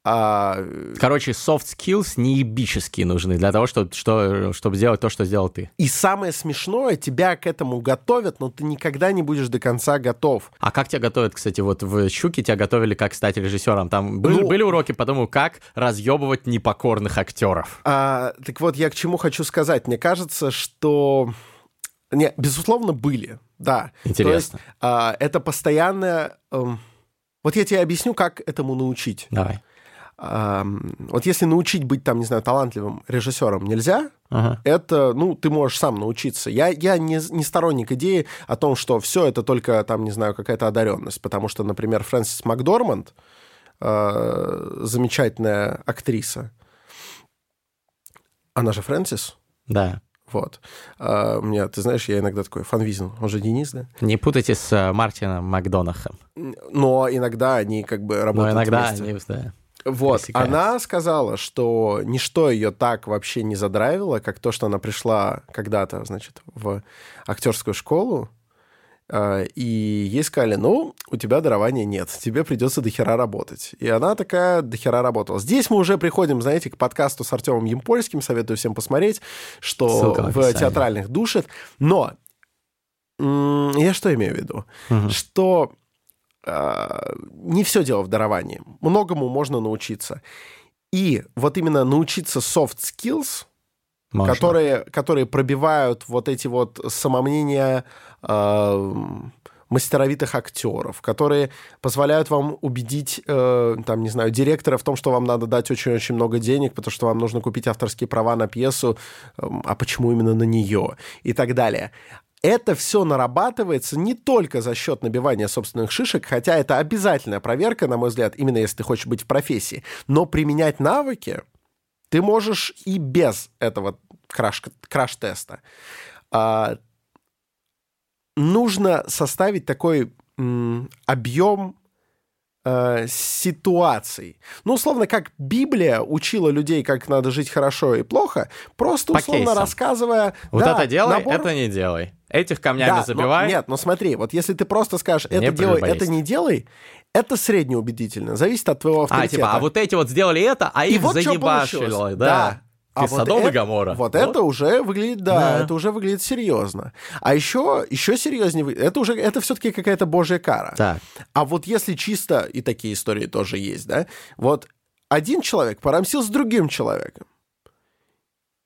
А... Короче, soft skills неебические нужны для того, чтобы, что, чтобы сделать то, что сделал ты. И самое смешное, тебя к этому готовят, но ты никогда не будешь до конца готов. А как тебя готовят, кстати, вот в «Щуке» тебя готовили как стать режиссером? Там были, ну... были уроки по тому, как разъебывать непокорных актеров? А, так вот, я к чему хочу сказать. Мне кажется, что не, безусловно, были, да. Интересно. То есть а, это постоянное... Эм, вот я тебе объясню, как этому научить. Давай. А, вот если научить быть, там, не знаю, талантливым режиссером нельзя, ага. это, ну, ты можешь сам научиться. Я, я не, не сторонник идеи о том, что все это только, там, не знаю, какая-то одаренность. Потому что, например, Фрэнсис Макдорманд, э, замечательная актриса, она же Фрэнсис? Да. Вот. А, у меня, ты знаешь, я иногда такой фанвизин. Он же Денис, да? Не путайте с э, Мартином Макдонахом. Но иногда они как бы работают Но иногда вместе. они, да. Вот, она сказала, что ничто ее так вообще не задрайвило, как то, что она пришла когда-то, значит, в актерскую школу, и ей сказали, ну, у тебя дарования нет, тебе придется дохера работать. И она такая дохера работала. Здесь мы уже приходим, знаете, к подкасту с Артемом Емпольским, советую всем посмотреть, что в театральных душит. Но я что имею в виду? Угу. Что э, не все дело в даровании. Многому можно научиться. И вот именно научиться soft skills, которые, которые пробивают вот эти вот самомнения мастеровитых актеров, которые позволяют вам убедить, э, там, не знаю, директора в том, что вам надо дать очень-очень много денег, потому что вам нужно купить авторские права на пьесу, э, а почему именно на нее и так далее. Это все нарабатывается не только за счет набивания собственных шишек, хотя это обязательная проверка, на мой взгляд, именно если ты хочешь быть в профессии. Но применять навыки ты можешь и без этого краш- краш-теста. А, нужно составить такой м, объем э, ситуаций. Ну, условно, как Библия учила людей, как надо жить хорошо и плохо, просто По условно кейсам. рассказывая... Вот да, это делай, набор- это не делай. Этих камнями Да, но- забивай. нет, но смотри, вот если ты просто скажешь, это делай, прелюбодействуй. это не делай, это среднеубедительно, зависит от твоего а, авторитета. типа, а вот эти вот сделали это, а И их вот заебашило. получилось. Да. А Ты Содом и Гоморра. Вот, это уже выглядит, да, Да. это уже выглядит серьезно. А еще, еще серьезнее, вы- это уже, это все-таки какая-то божья кара. Так. А вот если чисто, и такие истории тоже есть, да, вот один человек порамсил с другим человеком,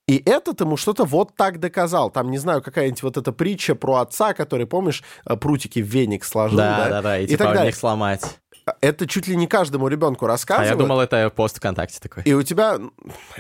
и этот ему что-то вот так доказал. Там, не знаю, какая-нибудь вот эта притча про отца, который, помнишь, э, прутики в веник сложил, да? Да, да, да, и, и типа так у далее. них сломать. Это чуть ли не каждому ребенку А рассказывают. я думал, это пост ВКонтакте такой. И у тебя,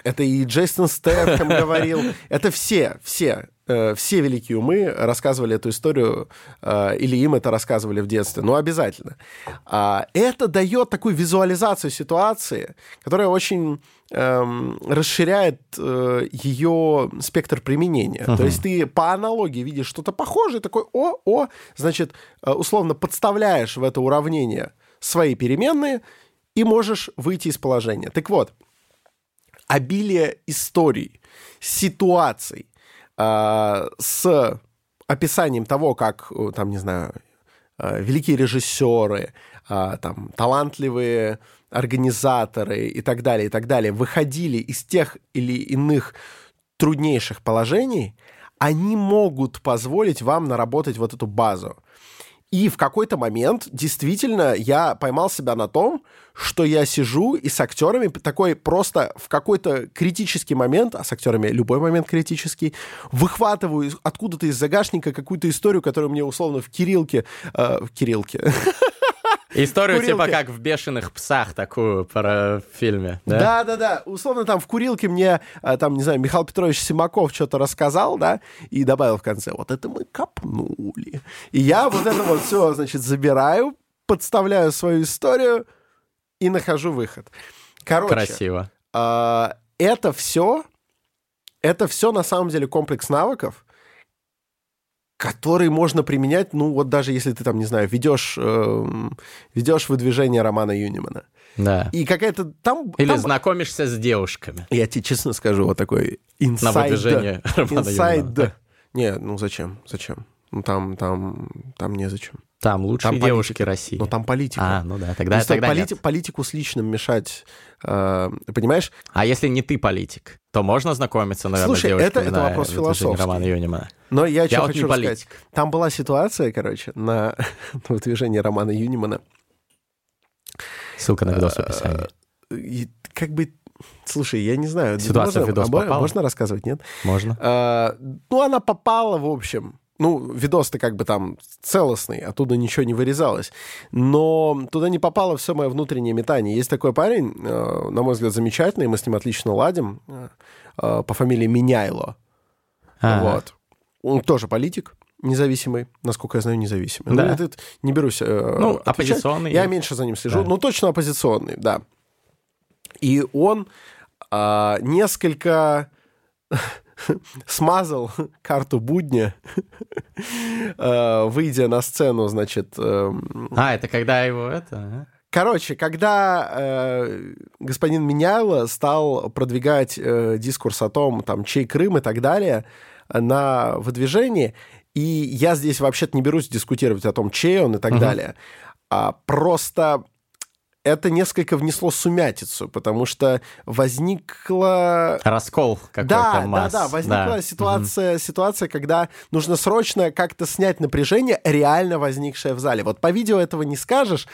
это и Джейсон Стэтхэм говорил, <laughs> это все, все, э, все великие умы рассказывали эту историю, э, или им это рассказывали в детстве, ну, обязательно. А, Это дает такую визуализацию ситуации, которая очень эм, расширяет э, ее спектр применения. То есть ты по аналогии видишь что-то похожее, такой, о, о, значит, э, условно подставляешь в это уравнение свои переменные, и можешь выйти из положения. Так вот, обилие историй, ситуаций э, с описанием того, как, э, там, не знаю, э, великие режиссеры, э, там, талантливые организаторы и так далее, и так далее, выходили из тех или иных труднейших положений, они могут позволить вам наработать вот эту базу. И в какой-то момент действительно я поймал себя на том, что я сижу и с актерами такой просто в какой-то критический момент, а с актерами любой момент критический, выхватываю откуда-то из загашника какую-то историю, которую мне условно в Кириллке... э, в Кириллке... <laughs> Историю типа как в «Бешеных псах» такую про в фильме. Да? Да, да, да. Условно там в курилке мне, а, там, не знаю, Михаил Петрович Симаков что-то рассказал, да, и добавил в конце, вот это мы копнули. И я вот это вот все, значит, забираю, подставляю свою историю и нахожу выход. Короче, Красиво. а, это все, это все на самом деле комплекс навыков, который можно применять, ну вот даже если ты там, не знаю, ведешь, эм, ведешь выдвижение Романа Юнимана. Да. И какая-то там... Или там- знакомишься с девушками Я тебе честно скажу, вот такой на <laughs> инсайд. выдвижение Романа Инсайд. Юрьевна. Не, ну зачем? Зачем? Ну там, там, там незачем. Там лучшие Там девушки политика. России. Но там политика. А, ну да, тогда, стоит тогда полити- нет. политику с личным мешать. Э, понимаешь? А если не ты политик, то можно знакомиться, наверное, Слушай, с девушками это- это на вопрос философский. Романа Юнимана. Но я, что вот хочу не рассказать. политик. Там была ситуация, короче, на, <laughs> на выдвижении Романа Юнимана. Ссылка на видос в описании. И как бы... Слушай, я не знаю. Ситуация в можно, видос а попала? можно рассказывать, нет? Можно? А, ну, она попала, в общем. Ну, видос-то как бы там целостный, оттуда ничего не вырезалось. Но туда не попало все мое внутреннее метание. Есть такой парень, э, на мой взгляд, замечательный, мы с ним отлично ладим, э, э, по фамилии Меняйло. Ага. Вот. Он тоже политик, независимый, насколько я знаю, независимый. Да. Ну, это не берусь э, Ну, отвечать. оппозиционный. Я меньше за ним слежу. Да. Ну, точно оппозиционный, да. И он а, несколько <laughs> <laughs> смазал карту будня, э, выйдя на сцену, значит... эм, А, это когда его это... а? Короче, когда э, господин Меняйло стал продвигать э, дискурс о том, там, чей Крым и так далее на выдвижении, и я здесь вообще-то не берусь дискутировать о том, чей он и так Мгм. далее, а просто это несколько внесло сумятицу, потому что возникла Раскол какой-то да, масс. да, да, возникла Да. ситуация, ситуация, когда нужно срочно как-то снять напряжение, реально возникшее в зале. Вот по видео этого не скажешь,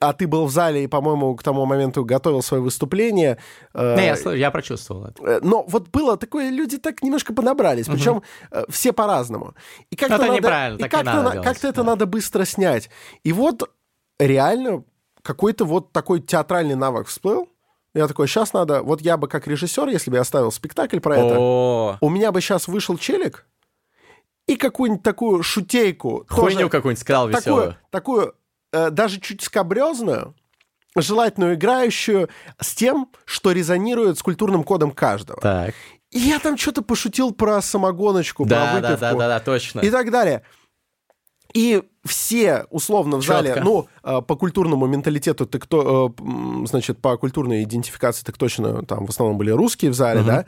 а ты был в зале и, по-моему, к тому моменту готовил свое выступление. э, Не, я, я прочувствовал это. э, Но вот было такое, люди так немножко подобрались, причем э, все по-разному. И как-то Это надо, неправильно, и как-то, как-то это да. надо быстро снять. И вот реально какой-то вот такой театральный навык всплыл. Я такой, сейчас надо... Вот я бы как режиссер, если бы я ставил спектакль про это, у меня бы сейчас вышел челик и какую-нибудь такую шутейку. хуйню какую-нибудь сказал такую, веселую. такую э, даже чуть скобрезную, желательно играющую с тем, что резонирует с культурным кодом каждого. Так. И я там что-то пошутил про самогоночку, Да, про да, выпивку да, да, да, точно. и так далее. И все условно в Чётко. зале, ну, э, по культурному менталитету ты кто, э, значит, по культурной идентификации так точно, там в основном были русские в зале, Мгм. да,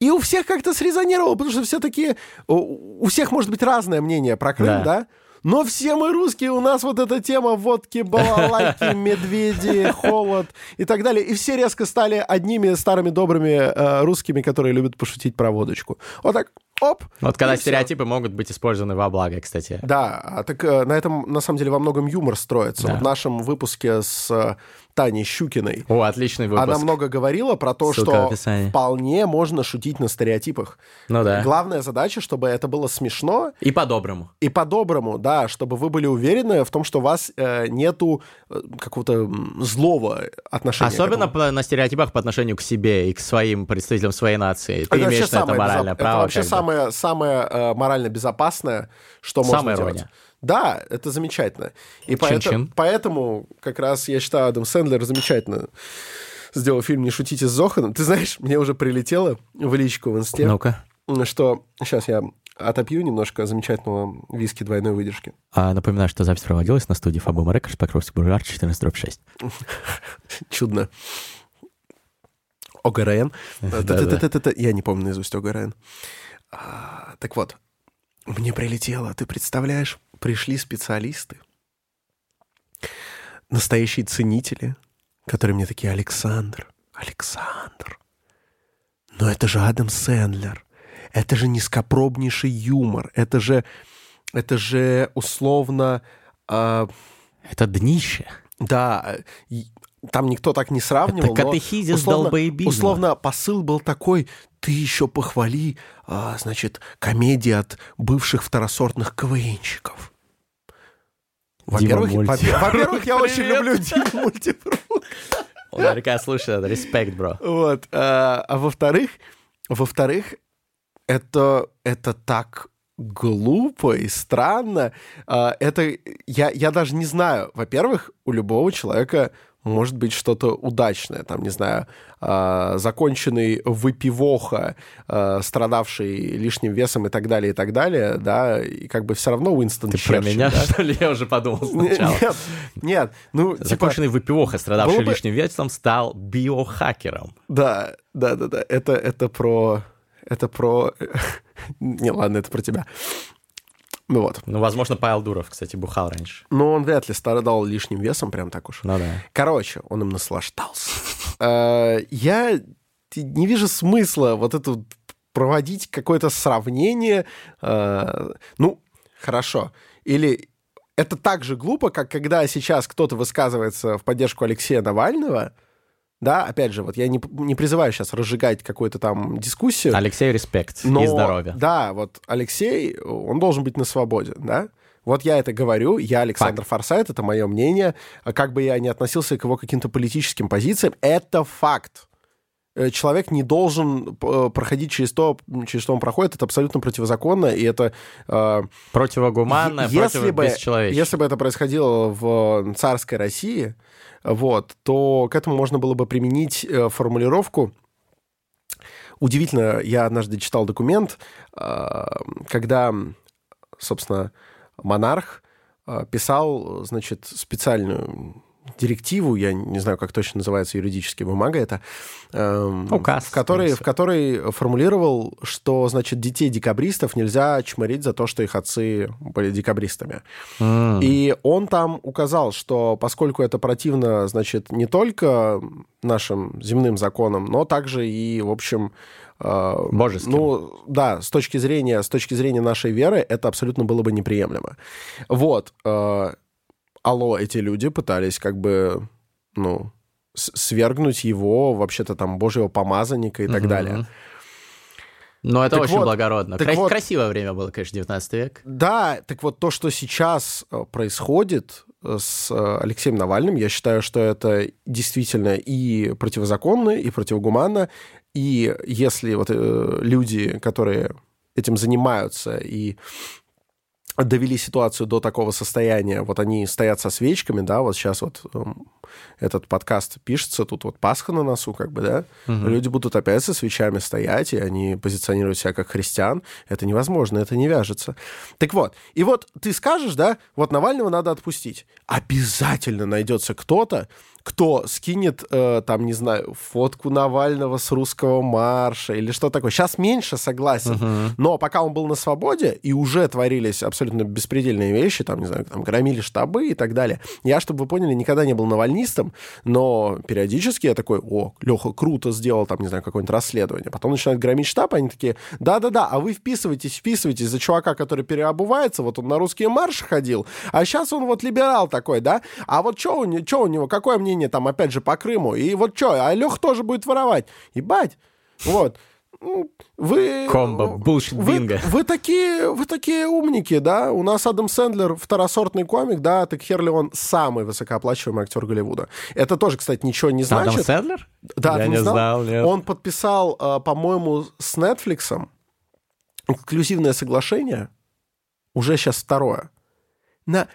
и у всех как-то срезонировало, потому что все такие, у, у всех может быть разное мнение про Крым, Да. да, но все мы русские, у нас вот эта тема водки, балалайки, <laughs> медведи, холод и так далее. И все резко стали одними старыми добрыми э, русскими, которые любят пошутить про водочку. Вот так, оп. Вот когда стереотипы могут быть использованы во благо, кстати. Да, а так э, на этом, на самом деле, во многом юмор строится. Да. Вот в нашем выпуске с Таней Щукиной О, отличный выпуск. она много говорила про то, Ссылка что вполне можно шутить на стереотипах. Ну да. Главная задача, чтобы это было смешно И по-доброму. и по-доброму, да, чтобы вы были уверены в том, что у вас э, нету э, какого-то злого отношения. Особенно по- на стереотипах по отношению к себе и к своим представителям своей нации. Ты Это имеешь на это моральное безоп- право. Это вообще бы. самое, самое э, морально безопасное, что Самая можно делать. Да, это замечательно. И Чин-чин. поэтому как раз я считаю, Адам Сэндлер замечательно сделал фильм «Не шутите с Зоханом». Ты знаешь, мне уже прилетело в личку в инсте, Ну-ка. что... Сейчас я отопью немножко замечательного виски двойной выдержки. А, напоминаю, что запись проводилась на студии Фабума Рекордс, Покровский бульвар, 14 дробь 6. <laughs> Чудно. ОГРН. Да-да. Та-та-та-та-та. Я не помню наизусть ОГРН. А, Так вот, мне прилетело, ты представляешь, пришли специалисты, настоящие ценители, которые мне такие, Александр, Александр, но это же Адам Сэндлер, это же низкопробнейший юмор, это же, это же условно... а, Это днище. да, там никто так не сравнивал. Это катехизис долбоебизма. условно посыл был такой, ты еще похвали, а, значит, комедии от бывших второсортных КВНщиков. Во-первых, <laughs> во-первых, я очень люблю Диму Мультифрук. Он наверняка слушает, респект, бро. Вот. А, а во-вторых, во-вторых, это, это так глупо и странно. А, Это я, я даже не знаю. Во-первых, у любого человека может быть что-то удачное, там, не знаю, а, законченный выпивоха, а, страдавший лишним весом и так далее, и так далее, да, и как бы все равно Уинстон Ты про Черчилль, меня, да? что ли? Я уже подумал сначала. Нет, нет, ну, типа, Законченный выпивоха, страдавший бы- лишним весом, стал биохакером. Да, да, да, да. Это, это про... Это про... <laughs> Не, ладно, это про тебя. Ну вот. Ну, возможно, Павел Дуров, кстати, бухал раньше. Но он вряд ли страдал лишним весом, прям так уж. Ну да. Короче, он им наслаждался. Э, Я не вижу смысла вот вот проводить какое-то сравнение. э, Ну, хорошо. Или это так же глупо, как когда сейчас кто-то высказывается в поддержку Алексея Навального, да, опять же, вот я не, не призываю сейчас разжигать какую-то там дискуссию. Алексей, респект Но, и здоровья. Да, вот Алексей, он должен быть на свободе, да? Вот я это говорю, я Александр Форсайт, это мое мнение. А Как бы я ни относился к его каким-то политическим позициям, это факт. Э, Человек не должен э, проходить через то, через что он проходит, это абсолютно противозаконно, и это... э, Противогуманно, если бы, противобесчеловечно. если бы это происходило в царской России, вот, то к этому можно было бы применить э, формулировку. Удивительно, я однажды читал документ, э, когда, собственно, монарх э, писал, значит, специальную директиву, я не знаю, как точно называется юридически бумага это, эм, Указ, в которой, в которой формулировал, что, значит, детей декабристов нельзя чморить за то, что их отцы были декабристами. М. И он там указал, что поскольку это противно, значит, не только нашим земным законам, но также и, в общем, э, Божеским. ну, да, с точки зрения, с точки зрения нашей веры, это абсолютно было бы неприемлемо. Вот. Алло, эти люди пытались как бы, ну, свергнуть его, вообще-то там, божьего помазанника и так Мгм. далее. Но это Так очень вот, благородно. так Кра- вот. Красивое время было, конечно, 19 век. Да, так вот то, что сейчас э, происходит э, с э, Алексеем Навальным, я считаю, что это действительно и противозаконно, и противогуманно, и если вот э, люди, которые этим занимаются и довели ситуацию до такого состояния. Вот они стоят со свечками, да, вот сейчас вот эм, этот подкаст пишется, тут вот Пасха на носу, как бы, да. Мгм. Люди будут опять со свечами стоять, и они позиционируют себя как христиан. Это невозможно, это не вяжется. Так вот, и вот ты скажешь, да, вот Навального надо отпустить. Обязательно найдется кто-то, кто скинет, э, там, не знаю, фотку Навального с русского марша или что такое. Сейчас меньше, согласен. Мгм. Но пока он был на свободе, и уже творились абсолютно беспредельные вещи, там, не знаю, там, громили штабы и так далее. Я, чтобы вы поняли, никогда не был навальнистом, но периодически я такой, о, Леха круто сделал, там, не знаю, какое-нибудь расследование. Потом начинают громить штаб, они такие, да-да-да, а вы вписываетесь, вписываетесь за чувака, который переобувается, вот он на русские марши ходил, а сейчас он вот либерал такой, да? А вот что у, не- чё у него, какое мнение там, опять же, по Крыму? И вот что, а Леха тоже будет воровать? Ебать! Вот. Вы... Комбо, Вы, бинго. вы такие, вы такие умники, да? У нас Адам Сэндлер второсортный комик, да, так хер ли он самый высокооплачиваемый актер Голливуда. Это тоже, кстати, ничего не Адам значит. Сэндлер? Да, Я не знал? знал, нет. Он подписал, э, по-моему, с Netflix эксклюзивное соглашение, уже сейчас второе, на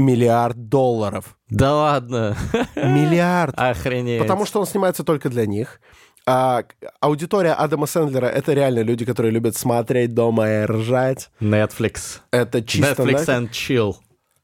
миллиард долларов. Да ладно. Миллиард. Охренеть. Потому что он снимается только для них. А, аудитория Адама Сэндлера — это реально люди, которые любят смотреть дома и ржать. Netflix. Это чисто... Netflix and chill.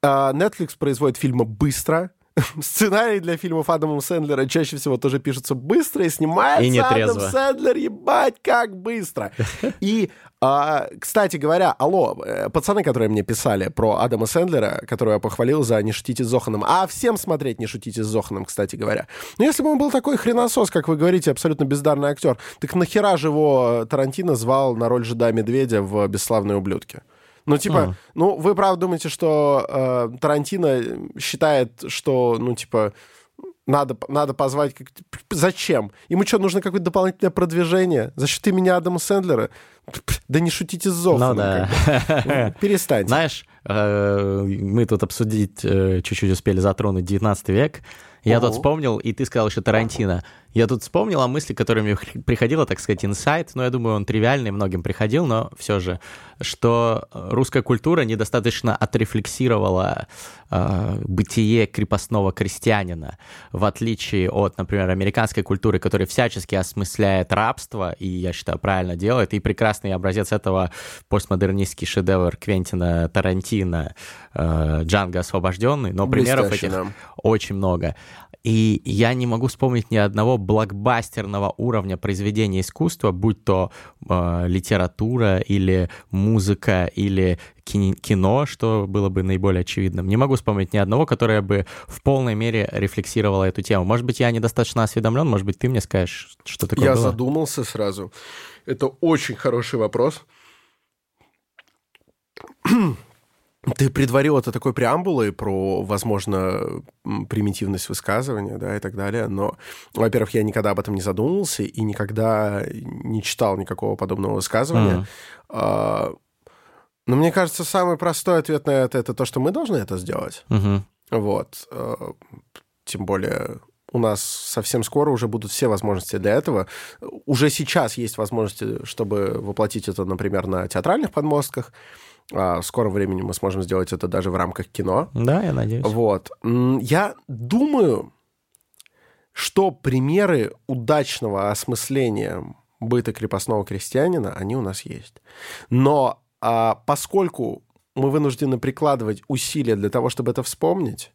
А, Netflix производит фильмы быстро. <laughs> Сценарии для фильмов Адама Сэндлера чаще всего тоже пишутся быстро и снимается И нетрезво. Адам Сэндлер, ебать, как быстро. И, а, кстати говоря, алло, э, пацаны, которые мне писали про Адама Сэндлера, которого я похвалил за «Не шутите с Зоханом», а всем смотреть «Не шутите с Зоханом», кстати говоря. Но если бы он был такой хреносос, как вы говорите, абсолютно бездарный актер, так нахера же его Тарантино звал на роль жида медведя в «Бесславные ублюдки»? Ну, типа, Мгм. ну, вы правда думаете, что э, Тарантино считает, что, ну, типа, надо, надо позвать... как- Зачем? Ему что, нужно какое-то дополнительное продвижение? За счет имени Адама Сэндлера? Да не шутите с Зоханом. Ну да. как бы. <laughs> Перестаньте. Знаешь, э, мы тут обсудить э, чуть-чуть успели затронуть 19 век. Я тут вспомнил, и ты сказал еще Тарантино. Я тут вспомнил о мысли, которая мне приходила, так сказать, инсайт, но я думаю, он тривиальный, многим приходил, но все же, что русская культура недостаточно отрефлексировала э, бытие крепостного крестьянина, в отличие от, например, американской культуры, которая всячески осмысляет рабство, и, я считаю, правильно делает, и прекрасный образец этого постмодернистский шедевр Квентина Тарантино э, «Джанго освобожденный», но примеров Блестяще, этих да. очень много. И я не могу вспомнить ни одного блокбастерного уровня произведения искусства, будь то э, литература или музыка или кино, что было бы наиболее очевидным. Не могу вспомнить ни одного, которое бы в полной мере рефлексировало эту тему. Может быть, я недостаточно осведомлен, может быть, ты мне скажешь, что такое Я было? задумался сразу. Это очень хороший вопрос. Ты предварил это такой преамбулой про, возможно, примитивность высказывания, да, и так далее. Но, во-первых, я никогда об этом не задумывался и никогда не читал никакого подобного высказывания. А, Но мне кажется, самый простой ответ на это это то, что мы должны это сделать. Мгм. Вот. э, Тем более у нас совсем скоро уже будут все возможности для этого. Уже сейчас есть возможности, чтобы воплотить это, например, на театральных подмостках. А в скором времени мы сможем сделать это даже в рамках кино. Да, я надеюсь. Вот. Я думаю, что примеры удачного осмысления быта крепостного крестьянина, они у нас есть. Но а, поскольку мы вынуждены прикладывать усилия для того, чтобы это вспомнить,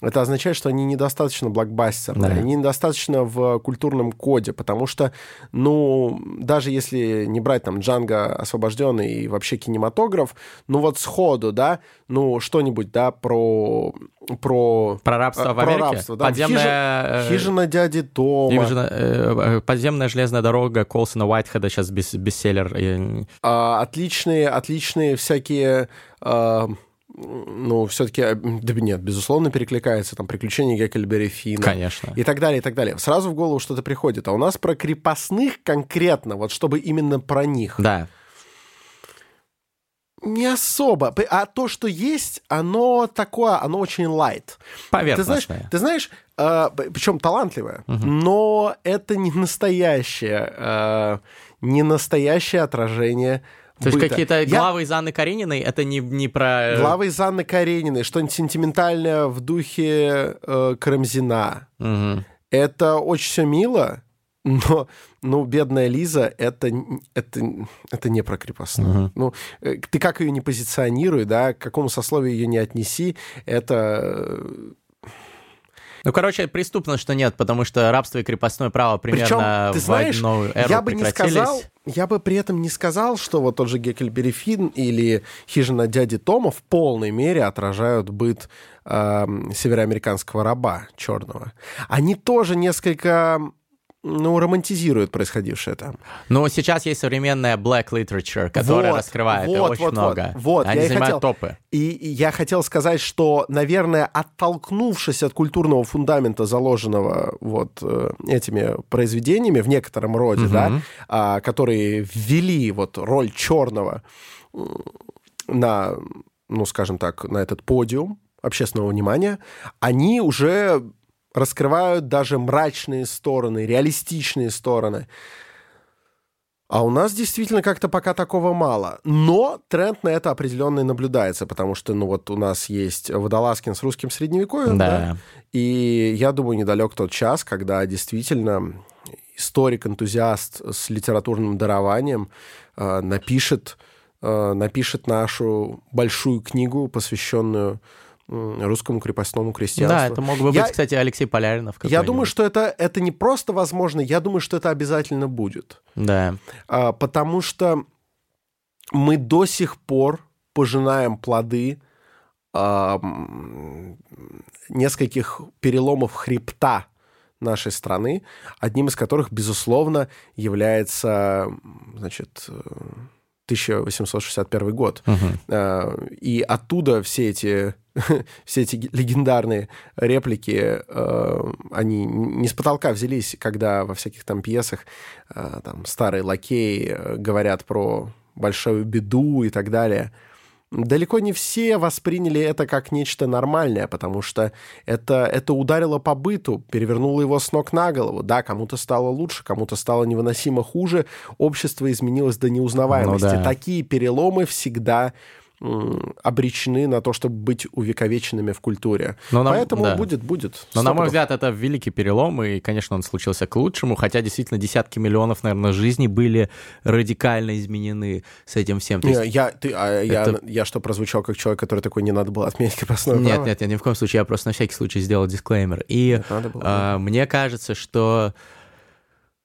это означает, что они недостаточно блокбастерные, Да. они недостаточно в культурном коде, потому что, ну, даже если не брать там Джанго освобожденный и вообще кинематограф, ну вот сходу, да, ну что-нибудь, да, про... Про, Про рабство э, в Америке? рабство, да. Подземная... э, Хижина дяди Тома. Хижина, э, подземная железная дорога Колсона Уайтхеда сейчас бес- бестселлер. А, отличные, отличные всякие... а, ну, все-таки, да нет, безусловно, перекликается там «Приключения Геккельбери Финна». Конечно. И так далее, и так далее. Сразу в голову что-то приходит. А у нас про крепостных конкретно, вот чтобы именно про них. Да. Не особо. А то, что есть, оно такое, оно очень лайт. Ты знаешь, ты знаешь причем талантливое, но это не настоящее, э, не настоящее отражение То есть быта. какие-то Я- главы из Анны Карениной, это не, не про... э, Главы из Анны Карениной, что-нибудь сентиментальное в духе э, Карамзина. Мгм. Это очень все мило, но, ну, бедная Лиза, это, это, это не про крепостную. Мгм. Ну, э, ты как ее не позиционируй, да, к какому сословию ее не отнеси, это... э, Ну, короче, преступно, что нет, потому что рабство и крепостное право примерно Причем, ты в знаешь, одну эру я бы не сказал, я бы при этом не сказал, что вот тот же Геккельбери Финн или Хижина дяди Тома в полной мере отражают быт эм, североамериканского раба черного. Они тоже несколько ну, романтизируют происходившее там. Но сейчас есть современная black literature, которая Вот, раскрывает вот, очень вот, много. Вот, вот, Они я занимают хотел- топы. И, и я хотел сказать, что, наверное, оттолкнувшись от культурного фундамента, заложенного вот э, этими произведениями в некотором роде, Мгм. да, а, которые ввели вот роль черного на, ну, скажем так, на этот подиум общественного внимания, они уже раскрывают даже мрачные стороны, реалистичные стороны. А у нас действительно как-то пока такого мало. Но тренд на это определенный наблюдается, потому что, ну вот у нас есть Водолазкин с русским средневековьем, да? Да. И я думаю, недалек тот час, когда действительно историк-энтузиаст с литературным дарованием э, напишет, э, напишет нашу большую книгу, посвященную русскому крепостному крестьянству. Да, это мог бы быть, Я- кстати, Алексей Поляринов. Я думаю, что это, это не просто возможно, я думаю, что это обязательно будет. Да. А, потому что мы до сих пор пожинаем плоды а, нескольких переломов хребта нашей страны, одним из которых, безусловно, является, значит, э, 1861 год. Э, И оттуда все эти, <laughs> все эти легендарные реплики, э, они не с потолка взялись, когда во всяких там пьесах э, там, старые лакеи говорят про большую беду и так далее. Далеко не все восприняли это как нечто нормальное, потому что это, это ударило по быту, перевернуло его с ног на голову. Да, кому-то стало лучше, кому-то стало невыносимо хуже. Общество изменилось до неузнаваемости. Ну да. Такие переломы всегда обречены на то, чтобы быть увековеченными в культуре. Но нам- Поэтому да. будет, будет. Но, на мой взгляд, это великий перелом, и, конечно, он случился к лучшему, хотя действительно десятки миллионов, наверное, жизней были радикально изменены с этим всем. Не, есть- я, ты, а я, это- я что, прозвучал как человек, который такой, не надо было отменить крепостное Нет, право? нет, нет, ни в коем случае, я просто на всякий случай сделал дисклеймер. И надо было. а, мне кажется, что,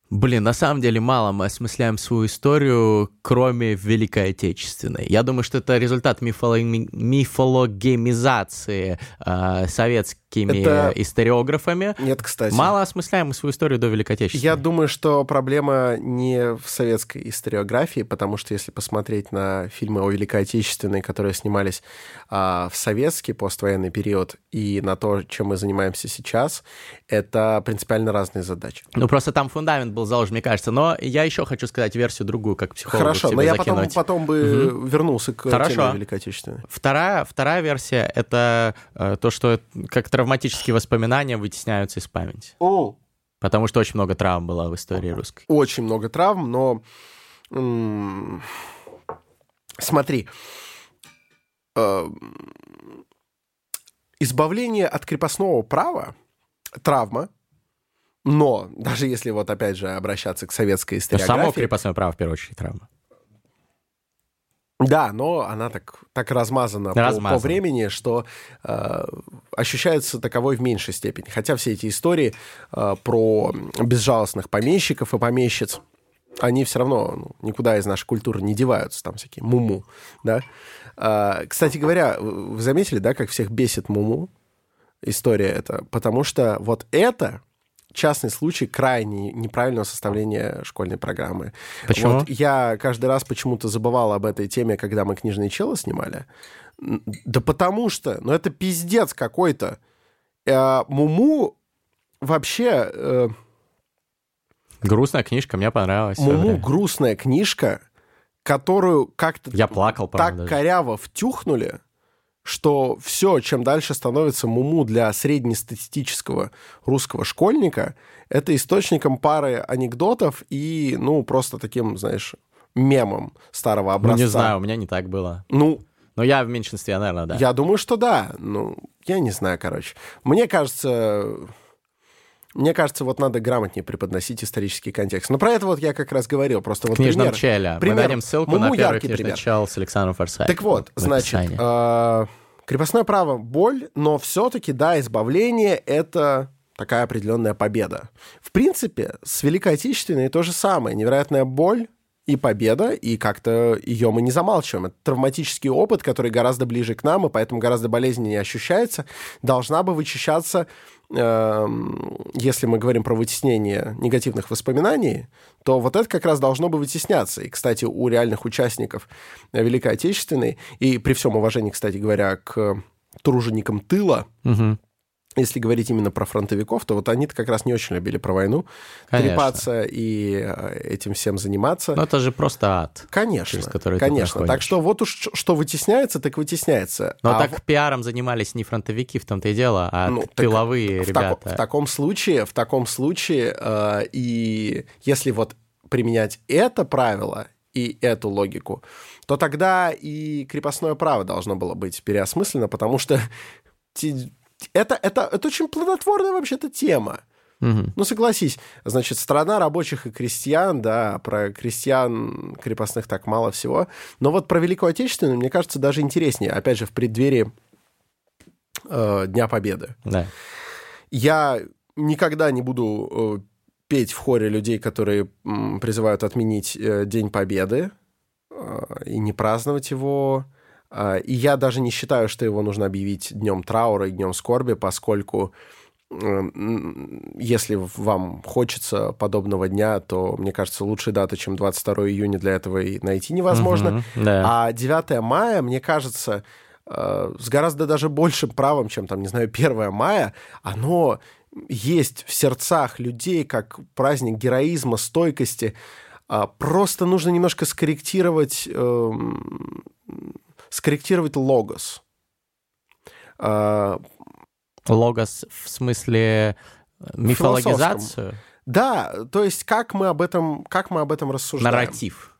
блин, на самом деле мало мы осмысляем свою историю, кроме Великой Отечественной. Я думаю, что это результат мифологемизации а, советскими Это- историографами. Нет, кстати. Мало осмысляем мы свою историю до Великой Отечественной. Я думаю, что проблема не в советской историографии, потому что если посмотреть на фильмы о Великой Отечественной, которые снимались а, в советский поствоенный период, и на то, чем мы занимаемся сейчас, это принципиально разные задачи. Ну, просто там фундамент был заложен, мне кажется. Но я еще хочу сказать версию другую, как психолог Хорошо, но я потом, потом бы вернулся к Хорошо. теме Великой Отечественной. Вторая, вторая версия — это э, то, что как травматические воспоминания вытесняются из памяти. Потому что очень много травм было в истории русской. Очень много травм, но м, смотри, э, избавление от крепостного права травма, но даже если вот опять же обращаться к советской То есть само крепостное право, в первую очередь, травма. Да, но она так, так размазана, по- По, Размазана. времени, что э, ощущается таковой в меньшей степени. Хотя все эти истории э, про безжалостных помещиков и помещиц, они все равно ну, никуда из нашей культуры не деваются, там всякие муму, да. А, кстати говоря, вы заметили, да, как всех бесит муму? История эта, потому что вот это частный случай крайне неправильного составления школьной программы. Почему? Вот я каждый раз почему-то забывал об этой теме, когда мы книжные челы снимали. Да потому что, ну это пиздец какой-то. Э, Муму вообще... э, Грустная книжка, мне понравилась. Муму грустная книжка, которую как-то Я плакал, правда. так даже. коряво втюхнули, что все, чем дальше становится Муму для среднестатистического русского школьника, это источником пары анекдотов и, ну, просто таким, знаешь, мемом старого Ну, образца. не знаю, у меня не так было. Ну, Но я в меньшинстве, наверное, да. я думаю, что да. Ну, я не знаю, короче. Мне кажется... Мне кажется, вот надо грамотнее преподносить исторический контекст. Но про это вот я как раз говорил. Просто вот Книжном пример. челе. пример. Мы дадим ссылку Ну, на первый книжный пример. чел с Александром Форсайтом. Так вот, значит, э, крепостное право — боль, но все-таки, да, избавление — это такая определенная победа. В принципе, с Великой Отечественной то же самое. Невероятная боль и победа, и как-то ее мы не замалчиваем. Это травматический опыт, который гораздо ближе к нам, и поэтому гораздо болезненнее ощущается, должна бы вычищаться, эм, если мы говорим про вытеснение негативных воспоминаний, то вот это как раз должно бы вытесняться. И, кстати, у реальных участников Великой Отечественной, и при всем уважении, кстати говоря, к труженикам тыла, Мгм. Если говорить именно про фронтовиков, то вот они-то как раз не очень любили про войну Конечно. трепаться и э, этим всем заниматься. Ну, это же просто ад. Конечно, через который ты конечно. Так проходишь. что вот уж что вытесняется, так вытесняется. Но А так пиаром занимались не фронтовики, в том-то и дело, а Ну, так тыловые в, тако- ребята. в таком случае, в таком случае, э, и если вот применять это правило и эту логику, то тогда и крепостное право должно было быть переосмыслено, потому что <laughs> это, это, это очень плодотворная вообще-то тема. Мгм. Ну, согласись, значит, страна рабочих и крестьян, да, про крестьян крепостных так мало всего. Но вот про Великую Отечественную, мне кажется, даже интереснее. Опять же, в преддверии э, Дня Победы. Да. Я никогда не буду э, петь в хоре людей, которые м, призывают отменить э, День Победы э, и не праздновать его. А, И я даже не считаю, что его нужно объявить днем траура и днем скорби, поскольку э, м, если вам хочется подобного дня, то, мне кажется, лучшей даты, чем 22 июня для этого и найти невозможно. Мгм. Да. А 9 мая, мне кажется, э, с гораздо даже большим правом, чем, там, не знаю, 1 мая, оно есть в сердцах людей как праздник героизма, стойкости. А, Просто нужно немножко скорректировать, эм, скорректировать логос. А, Логос в смысле э, мифологизацию? Да, то есть как мы об этом, как мы об этом рассуждаем? Нарратив.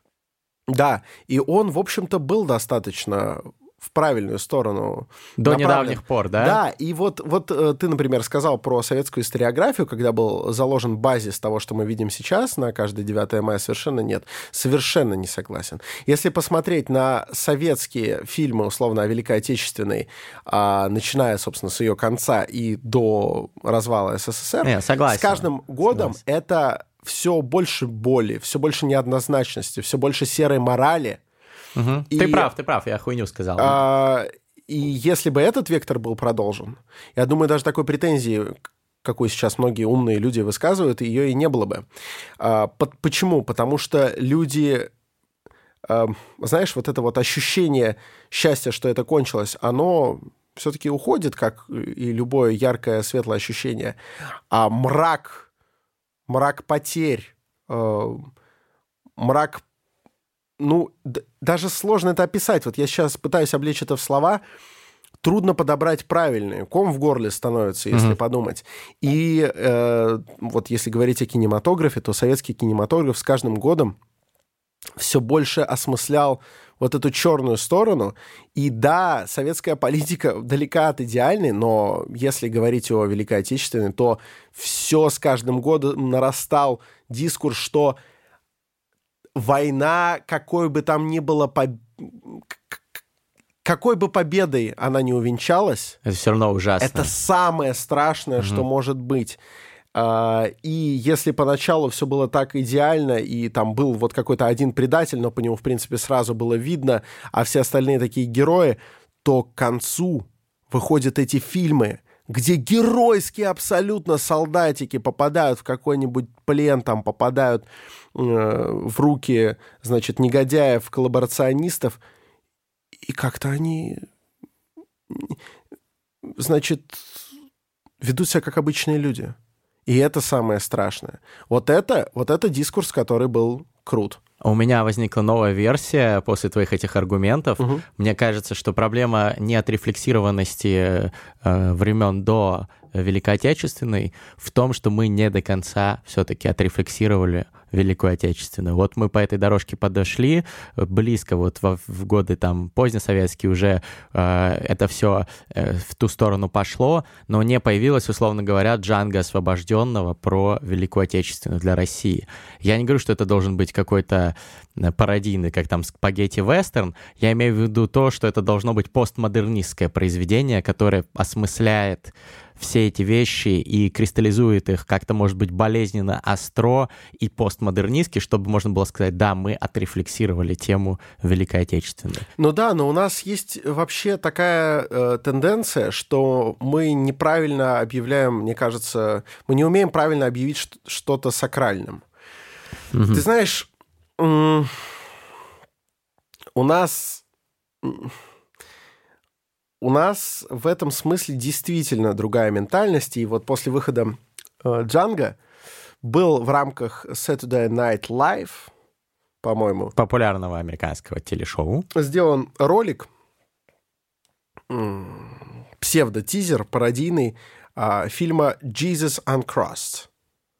Да, и он, в общем-то, был достаточно в правильную сторону До направлен. недавних пор, да? Да, и вот, вот э, ты, например, сказал про советскую историографию, когда был заложен базис того, что мы видим сейчас на каждое 9 мая, совершенно нет. Совершенно не согласен. Если посмотреть на советские фильмы, условно, о Великой Отечественной, а, начиная, собственно, с ее конца и до развала СССР, Не, согласен. с каждым годом Согласен. это все больше боли, все больше неоднозначности, все больше серой морали, Мгм. И- Ты прав, ты прав, я хуйню сказал. а, и если бы этот вектор был продолжен, я думаю, даже такой претензии, какую сейчас многие умные люди высказывают, ее и не было бы. А, под- почему? Потому что люди, а, знаешь, вот это вот ощущение счастья, что это кончилось, оно все-таки уходит, как и любое яркое, светлое ощущение. А мрак, мрак потерь, э, мрак ну, даже сложно это описать. Вот я сейчас пытаюсь облечь это в слова. Трудно подобрать правильные. Ком в горле становится, если Мгм. подумать. И э, вот если говорить о кинематографе, то советский кинематограф с каждым годом все больше осмыслял вот эту черную сторону. И да, советская политика далека от идеальной, но если говорить о Великой Отечественной, то все с каждым годом нарастал дискурс, что война, какой бы там ни было поб- к- к- какой бы победой она не увенчалась, Это все равно ужасно. это самое страшное, что может быть. А, И если поначалу все было так идеально, и там был вот какой-то один предатель, но по нему, в принципе, сразу было видно, а все остальные такие герои, то к концу выходят эти фильмы, где геройские абсолютно солдатики попадают в какой-нибудь плен, там попадают э, в руки, значит, негодяев, коллаборационистов, и как-то они, значит, ведут себя как обычные люди. И это самое страшное. Вот это, вот это дискурс, который был крут. У меня возникла новая версия после твоих этих аргументов. Мгм. Мне кажется, что проблема не отрефлексированности э, времен до Великой Отечественной в том, что мы не до конца все-таки отрефлексировали Великую Отечественную. Вот мы по этой дорожке подошли, близко вот в, в годы там позднесоветские уже э, это все э, в ту сторону пошло, но не появилось, условно говоря, Джанга освобожденного про Великую Отечественную для России. Я не говорю, что это должен быть какой-то э, пародийный, как там спагетти-вестерн, я имею в виду то, что это должно быть постмодернистское произведение, которое осмысляет все эти вещи и кристаллизует их как-то, может быть, болезненно, остро и постмодернистски, чтобы можно было сказать, да, мы отрефлексировали тему Великой Отечественной. Ну да, но у нас есть вообще такая э, тенденция, что мы неправильно объявляем, мне кажется, мы не умеем правильно объявить что-то сакральным. Угу. Ты знаешь, у нас у нас в этом смысле действительно другая ментальность. И вот после выхода э, Джанга был в рамках Saturday Night Live, по-моему. Популярного американского телешоу. Сделан ролик, псевдо-тизер, пародийный, э, фильма Jesus Uncrossed.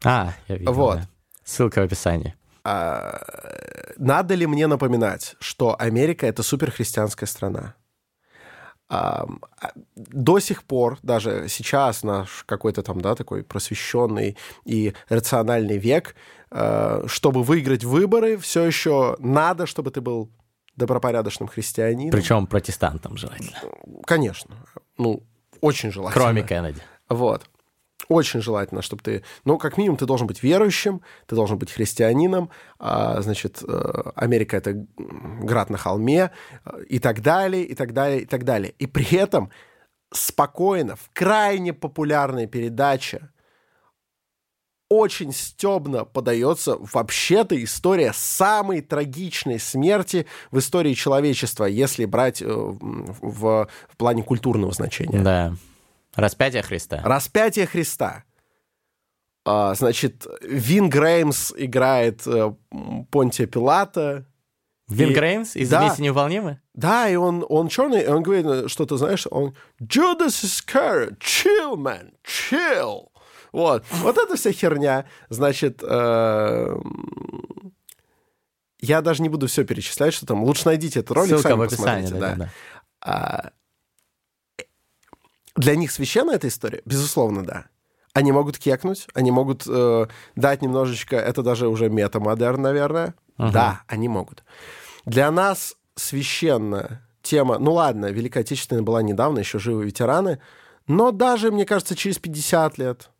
А, я видел, вот. Да. Ссылка в описании. А, надо ли мне напоминать, что Америка — это суперхристианская страна? А, до сих пор, даже сейчас наш какой-то там, да, такой просвещенный и рациональный век, а, чтобы выиграть выборы, все еще надо, чтобы ты был добропорядочным христианином. Причем протестантом желательно. Конечно. Ну, очень желательно. Кроме Кеннеди. Вот. Очень желательно, чтобы ты, ну, как минимум, ты должен быть верующим, ты должен быть христианином, а, значит, э, Америка — это град на холме, э, и так далее, и так далее, и так далее. И при этом спокойно, в крайне популярной передаче очень стебно подается вообще-то история самой трагичной смерти в истории человечества, если брать э, в, в плане культурного значения. Да. Распятие Христа. Распятие Христа. А, значит, Вин Греймс играет э, Понтия Пилата. Вин и... Греймс из да, «Неволнимы»? Да, и он, он черный, и он говорит, что ты знаешь, он «Judas Iscariot, chill, man, chill». Вот, вот эта вся херня. Значит, э, я даже не буду все перечислять, что там. Лучше найдите этот ролик, Ссылка сами в описании, да. да. да. А, для них священна эта история? Безусловно, да. Они могут кекнуть, они могут э, дать немножечко, это даже уже метамодерн, наверное. Uh-huh. Да, они могут. Для нас священная тема, ну ладно, Великая Отечественная была недавно, еще живы ветераны, но даже, мне кажется, через 50 лет,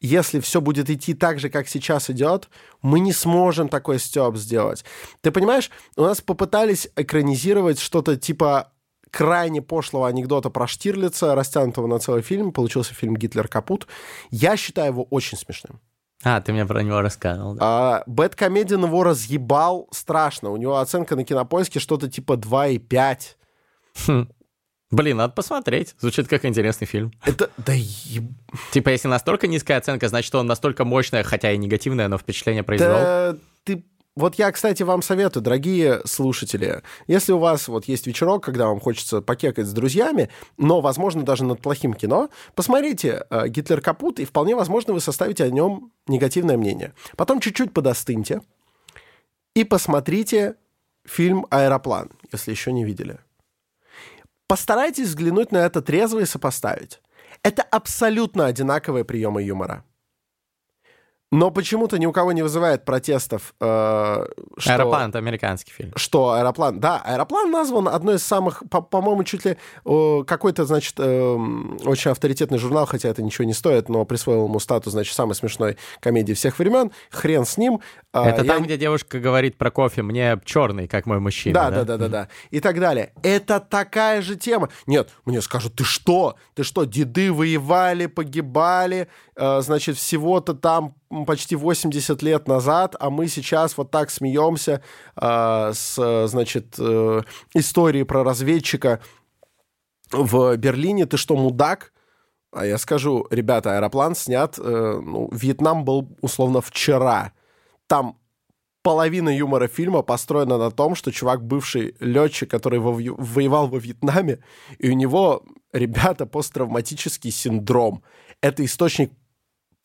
если все будет идти так же, как сейчас идет, мы не сможем такой степ сделать. Ты понимаешь, у нас попытались экранизировать что-то типа крайне пошлого анекдота про Штирлица, растянутого на целый фильм. Получился фильм «Гитлер капут». Я считаю его очень смешным. А, ты мне про него рассказывал. Да. А, Бэткомедиан его разъебал страшно. У него оценка на кинопоиске что-то типа 2,5. Хм. Блин, надо посмотреть. Звучит как интересный фильм. Это, да еб... Типа, если настолько низкая оценка, значит, он настолько мощная, хотя и негативное, но впечатление произвел. Да, ты вот я, кстати, вам советую, дорогие слушатели, если у вас вот есть вечерок, когда вам хочется покекать с друзьями, но, возможно, даже над плохим кино, посмотрите э, «Гитлер капут», и вполне возможно вы составите о нем негативное мнение. Потом чуть-чуть подостыньте и посмотрите фильм «Аэроплан», если еще не видели. Постарайтесь взглянуть на это трезво и сопоставить. Это абсолютно одинаковые приемы юмора. Но почему-то ни у кого не вызывает протестов. Э, что... Аэроплан — это американский фильм. Что аэроплан? Да, аэроплан назван одной из самых, по-моему, чуть ли э, какой-то, значит, э, очень авторитетный журнал, хотя это ничего не стоит, но присвоил ему статус, значит, самой смешной комедии всех времен. Хрен с ним. Э, это Я... там, где девушка говорит про кофе, мне черный, как мой мужчина. Да, да, да, да, да. И так далее. Это такая же тема. Нет, мне скажут, ты что? Ты что, деды воевали, погибали, э, значит, всего-то там почти 80 лет назад, а мы сейчас вот так смеемся э, с, значит, э, истории про разведчика в Берлине. Ты что, мудак? А я скажу, ребята, аэроплан снят, ну, Вьетнам был условно вчера. Там половина юмора фильма построена на том, что чувак бывший летчик, который во- воевал во Вьетнаме, и у него, ребята, посттравматический синдром. Это источник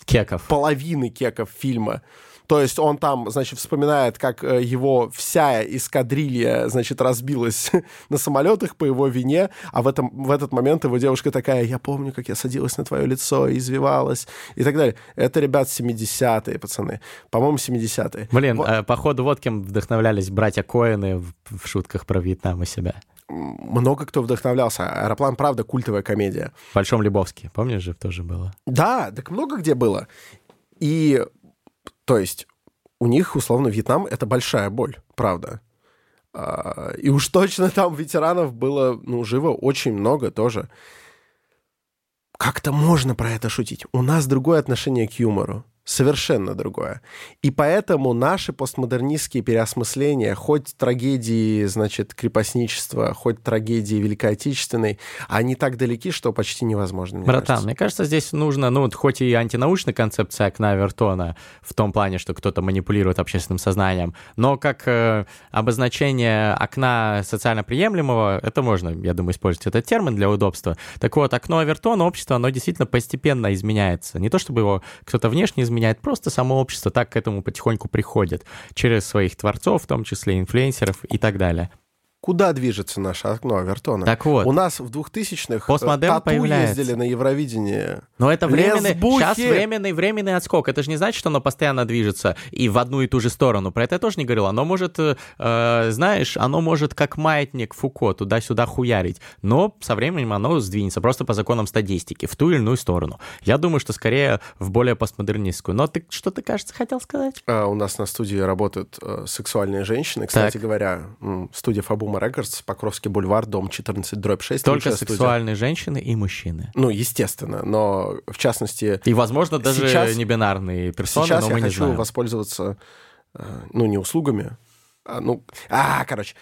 Кеков. половины кеков фильма. То есть он там, значит, вспоминает, как э, его вся эскадрилья, значит, разбилась <laughs> на самолетах по его вине, а в, этом, в этот момент его девушка такая, я помню, как я садилась на твое лицо, и извивалась, и так далее. Это, ребят, 70-е, пацаны. По-моему, 70-е. Блин, Вот. э, походу вот кем вдохновлялись братья Коэны в, в шутках про Вьетнам и себя. Много кто вдохновлялся. «Аэроплан», правда, культовая комедия. В Большом Лебовске, помнишь же, тоже было? Да, так много где было. И, то есть, у них, условно, Вьетнам — это большая боль, правда. А, И уж точно там ветеранов было, ну, живо очень много тоже. Как-то можно про это шутить. У нас другое отношение к юмору. Совершенно другое. И поэтому наши постмодернистские переосмысления, хоть трагедии, значит, крепостничества, хоть трагедии Великой Отечественной, они так далеки, что почти невозможно. мне Братан, кажется. мне кажется, здесь нужно, ну, вот хоть и антинаучная концепция окна Вертона в том плане, что кто-то манипулирует общественным сознанием, но как э, обозначение окна социально приемлемого, это можно, я думаю, использовать этот термин для удобства. Так вот, окно Вертона, общество, оно действительно постепенно изменяется. Не то, чтобы его кто-то внешне изменяет, просто само общество так к этому потихоньку приходит. Через своих творцов, в том числе инфлюенсеров и так далее. Куда движется наше окно Авертона? Так вот. У нас в 2000-х Постмодерн тату появляется. ездили на Евровидении. Но это временный, Лесбухи! сейчас временный, временный отскок. Это же не значит, что оно постоянно движется и в одну и ту же сторону. Про это я тоже не говорил. Оно может, э, э, знаешь, оно может как маятник Фуко туда-сюда хуярить. Но со временем оно сдвинется просто по законам статистики в ту или иную сторону. Я думаю, что скорее в более постмодернистскую. Но ты что-то, кажется, хотел сказать? А, у нас на студии работают э, сексуальные женщины. Кстати Так. говоря, студия Фабума Рекордс, Покровский бульвар, дом 14, дробь 6. Только лучшая студия. сексуальные женщины и мужчины. Ну, естественно, но в частности... И, возможно, даже Сейчас- не бинарные персоны, Сейчас но я мы не хочу знаем. воспользоваться, э, ну, не услугами, а, ну... А, короче.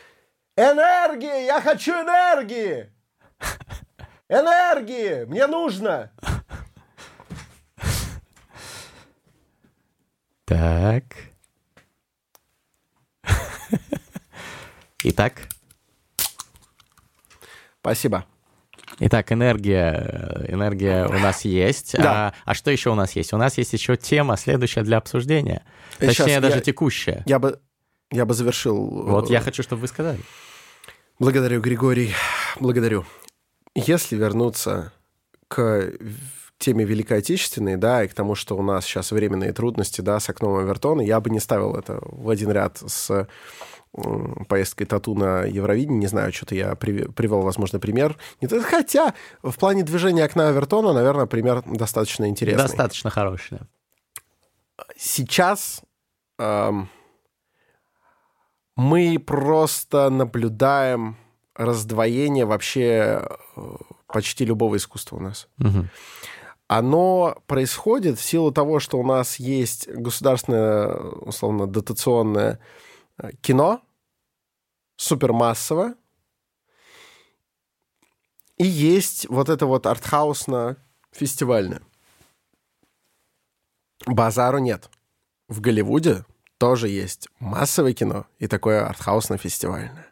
Энергии! Я хочу энергии! <laughs> Энергии! Мне нужно! Так. <laughs> Итак, Спасибо. Итак, энергия, э, энергия у нас есть. Да. А, а что еще у нас есть? У нас есть еще тема, следующая для обсуждения. Сейчас Точнее, даже я- текущая. Я бы, я бы завершил... Вот э, я хочу, чтобы вы сказали. Благодарю, Григорий. Благодарю. Если вернуться к теме Великой Отечественной, да, и к тому, что у нас сейчас временные трудности, да, с окном Авертона, я бы не ставил это в один ряд с поездкой Тату на Евровидение. Не знаю, что-то я приве- привел, возможно, пример. Хотя в плане движения окна Авертона, наверное, пример достаточно интересный. Достаточно хорошая. Сейчас эм, мы просто наблюдаем раздвоение вообще э, почти любого искусства у нас. Мгм. Оно происходит в силу того, что у нас есть государственное, условно, дотационное э, кино, супермассово, и есть вот это вот артхаусно-фестивальное. Базару нет. В Голливуде тоже есть массовое кино и такое артхаусно-фестивальное.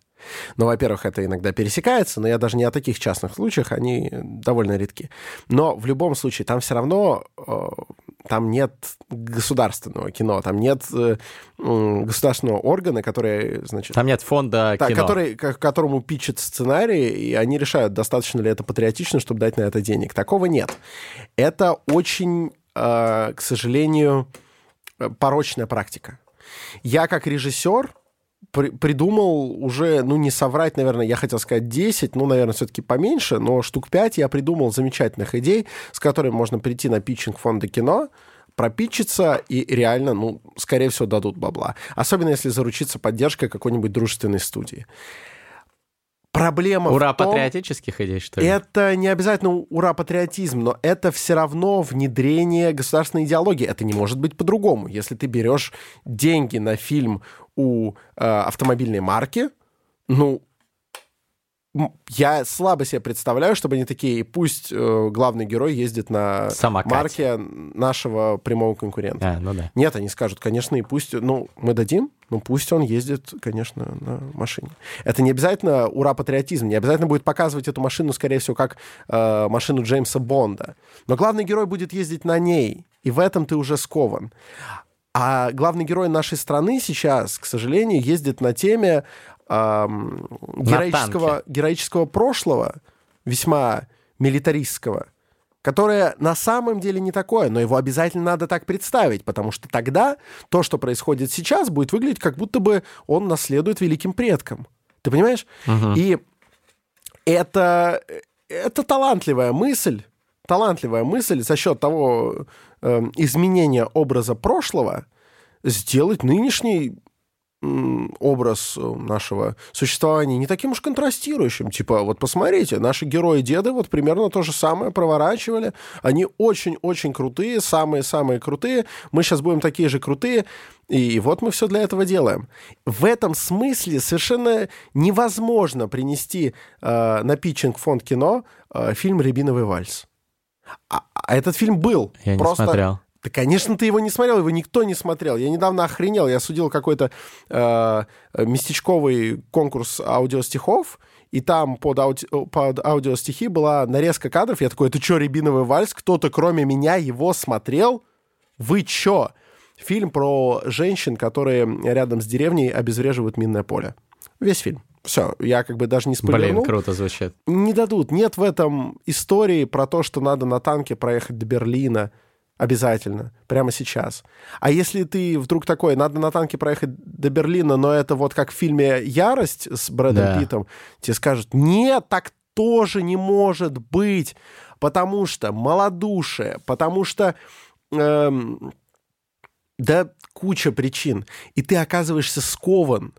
Но, во-первых, это иногда пересекается, но я даже не о таких частных случаях, они довольно редки. Но в любом случае там все равно э, там нет государственного кино, там нет э, государственного органа, который, значит, Там нет фонда да, кино. который, к которому пичет сценарий, и они решают, достаточно ли это патриотично, чтобы дать на это денег. Такого нет. Это очень, э, к сожалению, э, порочная практика. Я как режиссер при- придумал уже, ну, не соврать, наверное, я хотел сказать 10, ну, наверное, все-таки поменьше, но штук 5 я придумал замечательных идей, с которыми можно прийти на питчинг фонда кино, пропитчиться и реально, ну, скорее всего, дадут бабла. Особенно если заручиться поддержкой какой-нибудь дружественной студии. Проблема Ура в том... патриотических идей, что ли? Это не обязательно ура патриотизм, но это все равно внедрение государственной идеологии. Это не может быть по-другому. Если ты берешь деньги на фильм у э, автомобильной марки, ну, я слабо себе представляю, чтобы они такие, пусть э, главный герой ездит на Самокате. марке нашего прямого конкурента. А, ну да. Нет, они скажут, конечно, и пусть, ну, мы дадим, ну, пусть он ездит, конечно, на машине. Это не обязательно ура-патриотизм, не обязательно будет показывать эту машину, скорее всего, как э, машину Джеймса Бонда. Но главный герой будет ездить на ней, и в этом ты уже скован. А главный герой нашей страны сейчас, к сожалению, ездит на теме эм, героического, героического прошлого, весьма милитаристского, которое на самом деле не такое, но его обязательно надо так представить, потому что тогда то, что происходит сейчас, будет выглядеть как будто бы он наследует великим предкам. Ты понимаешь? Мгм. И это, это талантливая мысль, талантливая мысль за счет того э, изменения образа прошлого сделать нынешний образ э, нашего существования не таким уж контрастирующим. Типа, вот посмотрите, наши герои-деды вот примерно то же самое проворачивали. Они очень-очень крутые, самые-самые крутые. Мы сейчас будем такие же крутые. И вот мы все для этого делаем. В этом смысле совершенно невозможно принести э, на питчинг фонд кино э, фильм «Рябиновый вальс». А, а этот фильм был. Я не Просто смотрел. Да, конечно, ты его не смотрел, его никто не смотрел. Я недавно охренел, я судил какой-то э, местечковый конкурс аудиостихов, и там под, ауди- под аудиостихи была нарезка кадров. Я такой, это что, «Рябиновый вальс»? Кто-то, кроме меня, его смотрел? Вы чё? Фильм про женщин, которые рядом с деревней обезвреживают минное поле. Весь фильм. Все, я как бы даже не Блин, спойлернул. круто звучит. Не дадут. Нет в этом истории про то, что надо на танке проехать до Берлина обязательно, прямо сейчас. А если ты вдруг такой, надо на танке проехать до Берлина, но это вот как в фильме «Ярость» с Брэдом Да. Питтом, тебе скажут, нет, так тоже не может быть, потому что малодушие, потому что... эм, да, куча причин. И ты оказываешься скован.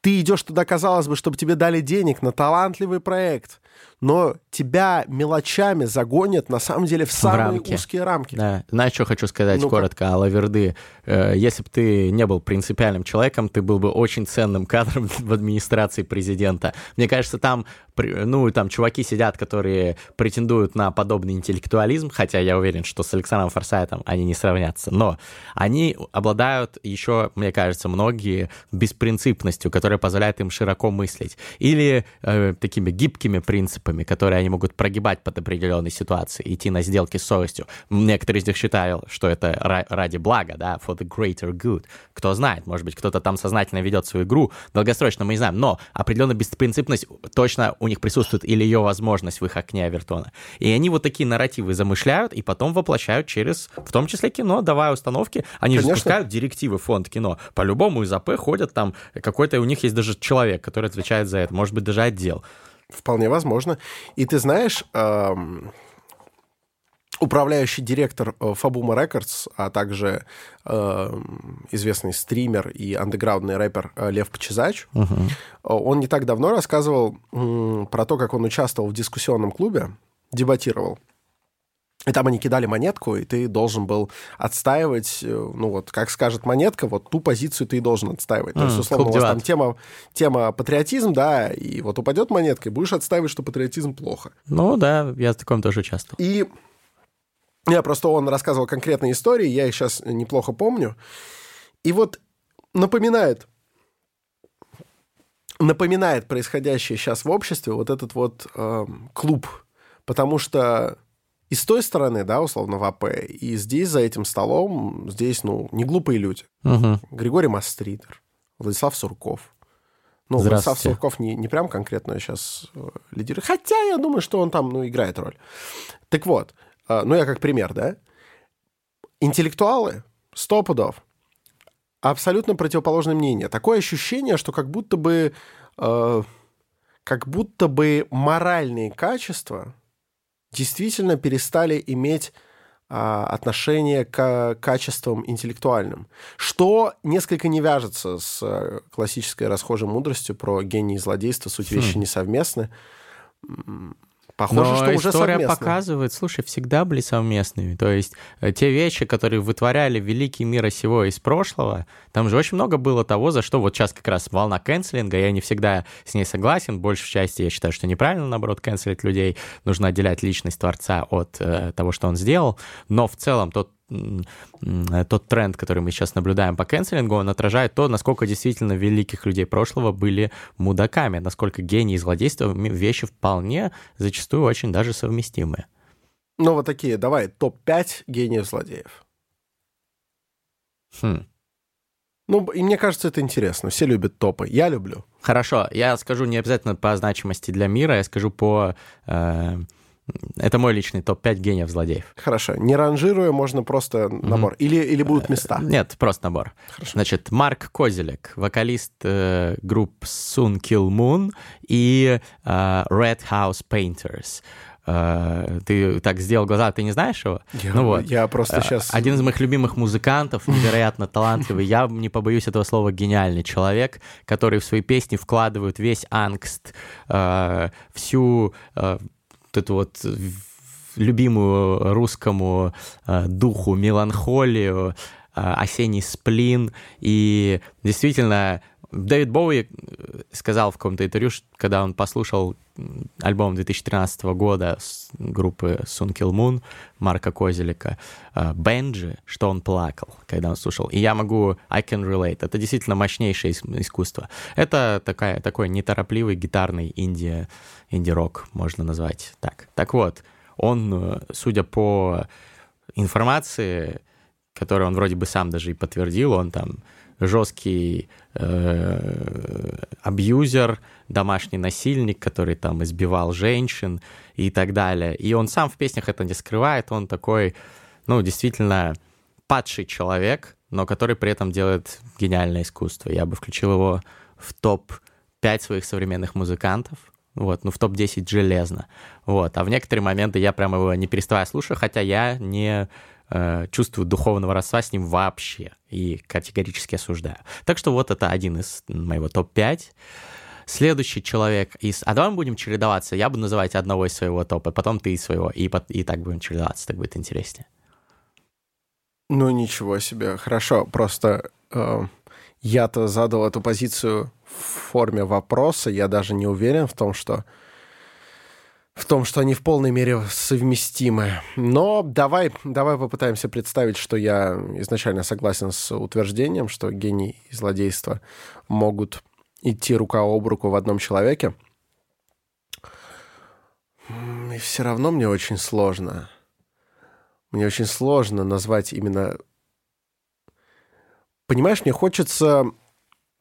Ты идешь туда, казалось бы, чтобы тебе дали денег на талантливый проект, но тебя мелочами загонят, на самом деле, в самые рамки. узкие рамки. Да. Знаешь, что хочу сказать Ну-ка. коротко о Лаверды? Э, Если бы ты не был принципиальным человеком, ты был бы очень ценным кадром <laughs> в администрации президента. Мне кажется, там, ну, там чуваки сидят, которые претендуют на подобный интеллектуализм, хотя я уверен, что с Александром Форсайтом они не сравнятся, но они обладают еще, мне кажется, многие беспринципностью, которая позволяет им широко мыслить. Или э, такими гибкими принципами, которые они могут прогибать под определенные ситуации, идти на сделки с совестью. Некоторые из них считают, что это ра- ради блага, да, for the greater good. Кто знает, может быть, кто-то там сознательно ведет свою игру, долгосрочно мы не знаем, но определенная беспринципность точно у них присутствует или ее возможность в их окне Овертона. И они вот такие нарративы замышляют и потом воплощают через, в том числе кино, давая установки. Они же Конечно. спускают директивы в фонд кино. По-любому из АП ходят там какой-то, у них есть даже человек, который отвечает за это, может быть, даже отдел. Вполне возможно. И ты знаешь, эм, управляющий директор э, Фабума Records, а также эм, известный стример и андеграундный рэпер э, Лев Почезач, э, он не так давно рассказывал м, про то, как он участвовал в дискуссионном клубе, дебатировал. И там они кидали монетку, и ты должен был отстаивать, э, ну вот, как скажет монетка, вот ту позицию ты и должен отстаивать. То есть, условно, у вас там тема, тема патриотизм, да, и вот упадет монетка, и будешь отстаивать, что патриотизм плохо. Ну да, я в таком тоже участвовал. И я просто, он рассказывал конкретные истории, я их сейчас неплохо помню. И вот напоминает, напоминает происходящее сейчас в обществе вот этот вот эм, клуб. Потому что и с той стороны, да, условно, в АП, и здесь, за этим столом, здесь, ну, не глупые люди. Мгм. Григорий Мастридер, Владислав Сурков. Ну, Владислав. Сурков не, не прям конкретно сейчас э, лидирует. Хотя я думаю, что он там, ну, играет роль. Так вот, э, ну, я как пример, да. Интеллектуалы, сто пудов, абсолютно противоположное мнение. Такое ощущение, что как будто бы, э, как будто бы моральные качества действительно перестали иметь а, отношение к качествам интеллектуальным, что несколько не вяжется с э, классической расхожей мудростью про гений и злодейство, суть вещи Хм. несовместны. Похоже, Но что уже история совместно. показывает, слушай, всегда были совместными. То есть э, те вещи, которые вытворяли великий мира сего из прошлого, там же очень много было того, за что вот сейчас как раз волна канцелинга, я не всегда с ней согласен, большей части я считаю, что неправильно, наоборот, канцелить людей, нужно отделять личность Творца от э, того, что он сделал, но в целом тот тот тренд, который мы сейчас наблюдаем по канцелингу, он отражает то, насколько действительно великих людей прошлого были мудаками, насколько гений и злодейство м- вещи вполне зачастую очень даже совместимые. Ну, вот такие, давай, топ-5 гениев-злодеев. Хм. Ну, и мне кажется, это интересно. Все любят топы. Я люблю. Хорошо, я скажу не обязательно по значимости для мира, я скажу по... э, это мой личный топ-5 гениев-злодеев. Хорошо. Не ранжируя, можно просто набор. Или, или будут места. Нет, просто набор. Хорошо. Значит, Марк Козелек, вокалист э, групп Soon Kill Moon и э, Red House Painters. Э, ты так сделал глаза, ты не знаешь его? Я, ну вот. я просто Э, сейчас... Один из моих любимых музыкантов, <laughs> невероятно талантливый, я не побоюсь этого слова, гениальный человек, который в свои песни вкладывает весь ангст, э, всю э, вот эту вот в- любимую русскому э, духу меланхолию, э, осенний сплин. И действительно, Дэвид Боуи э, сказал в каком-то интервью, когда он послушал альбом 2013 года с группы Sun Kill Moon Марка Козелика э, «Бенджи», что он плакал, когда он слушал. И я могу, I can relate. Это действительно мощнейшее ис- искусство. Это такая, такой неторопливый гитарный инди, инди-рок, можно назвать так. Так вот, он, э, судя по информации, которую он вроде бы сам даже и подтвердил, он там жесткий э, абьюзер, домашний насильник, который там избивал женщин и так далее. И он сам в песнях это не скрывает, он такой, ну, действительно падший человек, но который при этом делает гениальное искусство. Я бы включил его в топ-5 своих современных музыкантов. Вот, ну, в топ-10 железно. Вот, а в некоторые моменты я прямо его не переставая слушаю, хотя я не э, духовного родства с ним вообще и категорически осуждаю. Так что вот это один из моего топ-5. Следующий человек из... А давай мы будем чередоваться. Я буду называть одного из своего топа, потом ты из своего, и, и так будем чередоваться, так будет интереснее. Ну, ничего себе. Хорошо, просто э, я-то задал эту позицию в форме вопроса. Я даже не уверен в том, что в том, что они в полной мере совместимы. Но давай, давай попытаемся представить, что я изначально согласен с утверждением, что гений и злодейство могут идти рука об руку в одном человеке. И все равно мне очень сложно. Мне очень сложно назвать именно... Понимаешь, мне хочется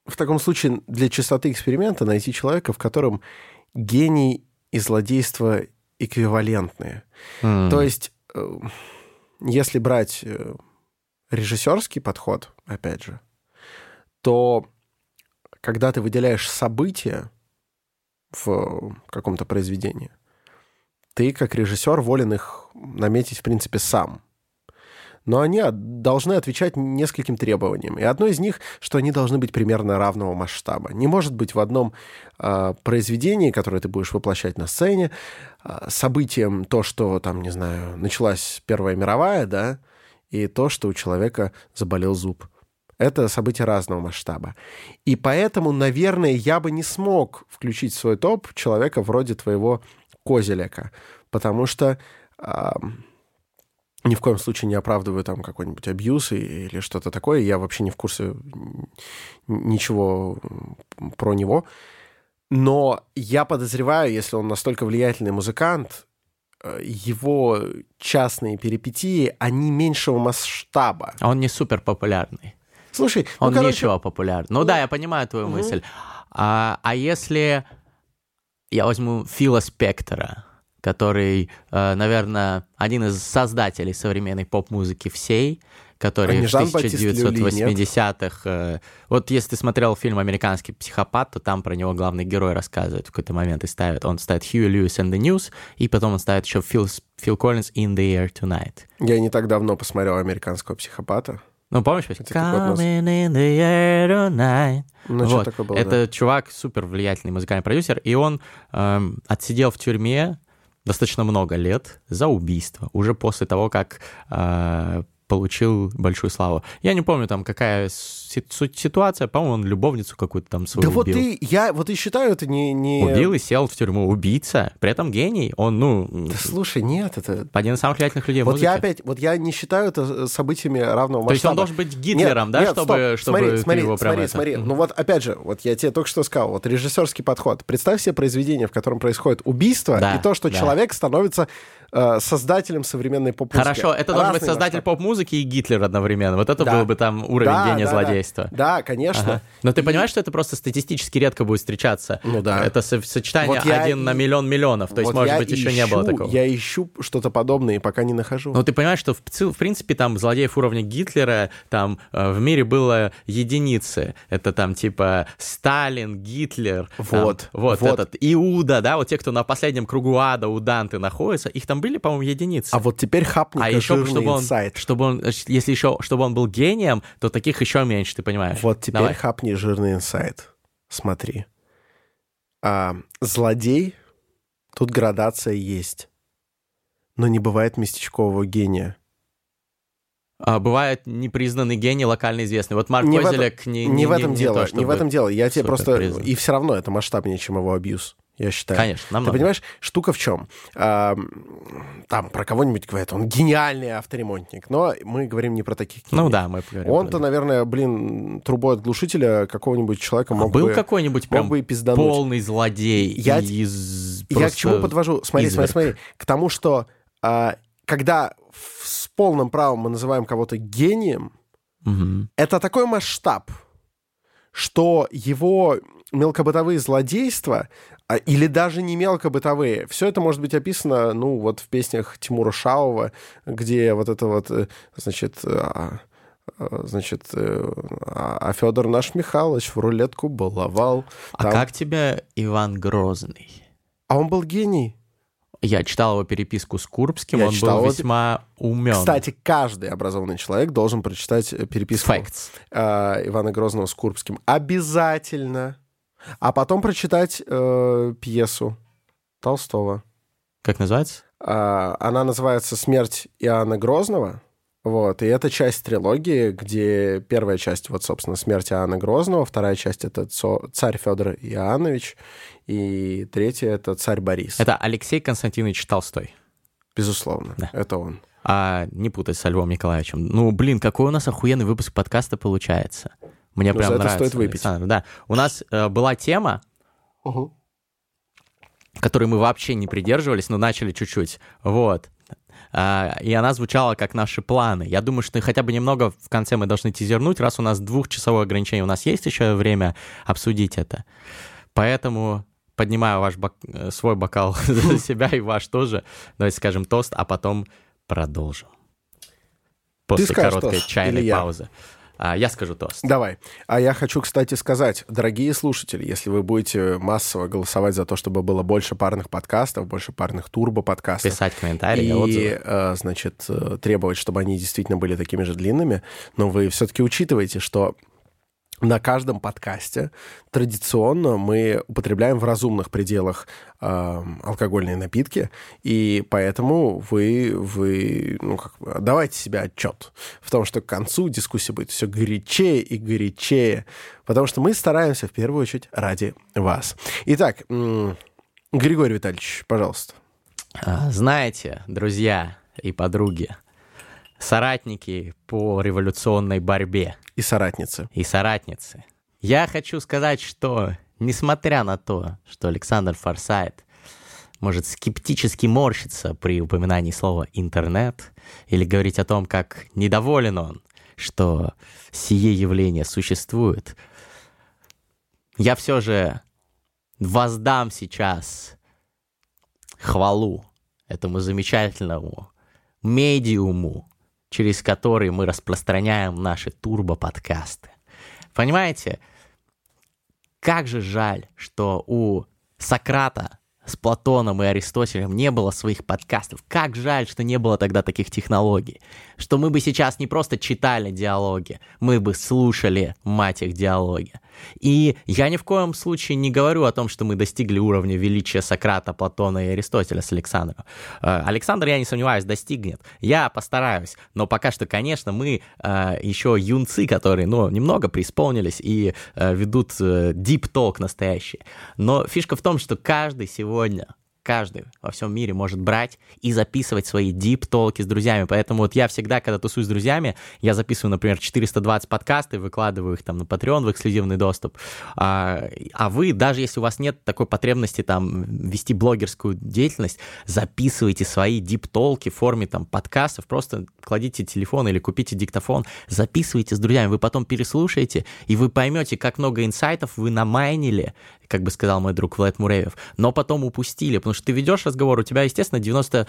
в таком случае для чистоты эксперимента найти человека, в котором гений и злодейство эквивалентные. То есть, э, если брать э, режиссерский подход, опять же, то когда ты выделяешь события в каком-то произведении, ты как режиссер волен их наметить, в принципе, сам. Но они должны отвечать нескольким требованиям. И одно из них, что они должны быть примерно равного масштаба. Не может быть в одном а, произведении, которое ты будешь воплощать на сцене, а, событием то, что там, не знаю, началась Первая мировая, да, и то, что у человека заболел зуб. Это события разного масштаба. И поэтому, наверное, я бы не смог включить в свой топ человека вроде твоего Козеляка, потому что а, ни в коем случае не оправдываю там какой-нибудь абьюз или что-то такое. Я вообще не в курсе ничего про него. Но я подозреваю, если он настолько влиятельный музыкант, э, его частные перипетии, они меньшего масштаба. А он не супер популярный. Слушай, ну, Он короче, ничего популярный. Ну да, я понимаю твою Мгм. мысль. А, а если я возьму Фила Спектора, который, э, наверное, один из создателей современной поп-музыки всей, который А в Жан-Батист Люли, нет? 1980-х... э, вот если ты смотрел фильм «Американский психопат», то там про него главный герой рассказывает в какой-то момент и ставит. Он ставит Хью Льюис and the News, и потом он ставит еще Фил, Фил Коллинз «In the Air Tonight». я не так давно посмотрел «Американского психопата». Ну, помнишь? Это. Coming in the air tonight. Ну, что Вот. такое было, Это чувак, супер влиятельный музыкальный продюсер, и он эм, отсидел в тюрьме достаточно много лет за убийство, уже после того, как э, получил большую славу. Я не помню там, какая ситуация, по-моему, он любовницу какую-то там свою Да вот убил. ты, я вот и считаю это не... не... Убил и сел в тюрьму. Убийца, при этом гений. Он, ну, Да слушай, нет, это... один из самых влиятельных людей в Вот я музыке. опять, вот я не считаю это событиями равного То есть он масштаба. должен быть Гитлером, да, Нет, чтобы, стоп, чтобы смотри, смотри, его смотри, это- смотри. Ну вот опять же, вот я тебе только что сказал, вот режиссерский подход. Представь себе произведение, в котором происходит убийство, Да, и то, что да. человек становится э, создателем современной поп-музыки. Хорошо, это должен быть создатель масштаб. поп-музыки и Гитлер одновременно. Вот это Да. был бы там уровень Да, гения да, да. злодейства. Да, конечно. Ага. Но ты понимаешь, что это просто статистически редко будет встречаться? Ну да. Это со- сочетание Вот один и- на миллион миллионов. То есть, Вот может быть, еще не было такого. Я ищу что-то подобное и пока не нахожу. Ну, ты понимаешь, что в, в принципе там злодеев уровня Гитлера там э, в мире было единицы. Это там типа Сталин, Гитлер. там, Вот, вот, вот. этот Иуда, да, вот те, кто на последнем кругу ада у Данты находится, их там были, по-моему, единицы. а вот теперь хапни А еще, чтобы он, инсайт. чтобы он, э, если еще, чтобы он был гением, то таких еще меньше, ты понимаешь? Вот теперь Давай. хапни жирный инсайт. Смотри. А, злодей, тут градация есть. Но не бывает местечкового гения. А, бывает непризнанный гений, локально известный. Вот Марк Не в этом- Козелек не, Не, в этом не дело, то, не в этом дело. Я тебе просто... признан. И все равно это масштабнее, чем его абьюз, я считаю. Конечно, Ты намного. понимаешь, штука в чем? А, там про кого-нибудь говорят, он гениальный авторемонтник, но мы говорим не про таких. Ну да, мы поговорим. Он-то, наверное, блин, трубой от глушителя какого-нибудь человека. А мог был бы... какой-нибудь мог прям бы и пиздануть. полный злодей Я- из... Я к чему подвожу? Смотри, смотри, изверг. смотри. К тому, что а, когда с полным правом мы называем кого-то гением, Мгм. это такой масштаб, что его мелкобытовые злодейства, или даже не мелкобытовые, все это может быть описано, ну, вот в песнях Тимура Шаова, где вот это вот, э, значит, а, а, значит, э, а Федор наш Михайлович в рулетку баловал. А Там- как тебе Иван Грозный? А он был гений. Я читал его переписку с Курбским, Я он читал был весьма умен. Кстати, каждый образованный человек должен прочитать э, переписку Facts. э, Ивана Грозного с Курбским. Обязательно. А потом прочитать э, пьесу Толстого. Как называется? А, она называется «Смерть Иоанна Грозного». Вот, и это часть трилогии, где первая часть, вот, собственно, «Смерть Иоанна Грозного», вторая часть — это царь Федор Иоаннович, и третья — это царь Борис. Это Алексей Константинович Толстой. Безусловно, Да. это он. А не путай со Львом Николаевичем. Ну, блин, какой у нас охуенный выпуск подкаста получается. Мне Ну, прям за это нравится. стоит выпить. Александр. Да. У нас э, была тема, которой мы вообще не придерживались, но начали чуть-чуть. Вот. А, и она звучала как наши планы. Я думаю, что хотя бы немного в конце мы должны тизернуть, раз у нас двухчасовое ограничение, у нас есть еще время обсудить это. Поэтому поднимаю ваш бок- э, свой бокал <laughs> за <laughs> себя и ваш тоже. Давайте скажем тост, а потом продолжим. После короткой тост чайной или я? А, я скажу тост. Давай. А я хочу, кстати, сказать, дорогие слушатели, если вы будете массово голосовать за то, чтобы было больше парных подкастов, больше парных турбо-подкастов, Писать комментарии, и, отзывы. э, значит, э, требовать, чтобы они действительно были такими же длинными, но вы все-таки учитываете, что на каждом подкасте традиционно мы употребляем в разумных пределах э, алкогольные напитки, и поэтому вы, вы ну, как давайте себе отчет в том, что к концу дискуссия будет все горячее и горячее, потому что мы стараемся в первую очередь ради вас. Итак, Григорий Витальевич, пожалуйста. А, Знаете, друзья и подруги, соратники по революционной борьбе И соратницы. и соратницы, я хочу сказать, что несмотря на то, что Александр Форсайт может скептически морщиться при упоминании слова «интернет» или говорить о том, как недоволен он, что сие явление существует, я все же воздам сейчас хвалу этому замечательному медиуму, через который мы распространяем наши турбо-подкасты. Понимаете, как же жаль, что у Сократа с Платоном и Аристотелем не было своих подкастов. Как жаль, что не было тогда таких технологий. Что мы бы сейчас не просто читали диалоги, мы бы слушали, мать их, диалоги. И я ни в коем случае не говорю о том, что мы достигли уровня величия Сократа, Платона и Аристотеля с Александром. Э, Александр, я не сомневаюсь, достигнет. Я постараюсь. Но пока что, конечно, мы э, еще юнцы, которые, ну, немного преисполнились и э, ведут deep talk настоящий. Но фишка в том, что каждый сегодня каждый во всем мире может брать и записывать свои дип-толки с друзьями. Поэтому вот я всегда, когда тусуюсь с друзьями, я записываю, например, 420 подкастов, выкладываю их там на Patreon в эксклюзивный доступ. А, а вы, даже если у вас нет такой потребности там вести блогерскую деятельность, записывайте свои дип-толки в форме там подкастов, просто кладите телефон или купите диктофон, записывайте с друзьями, вы потом переслушаете, и вы поймете, как много инсайтов вы намайнили, как бы сказал мой друг Влад Муревев, но потом упустили, потому что ты ведешь разговор, у тебя, естественно, 97%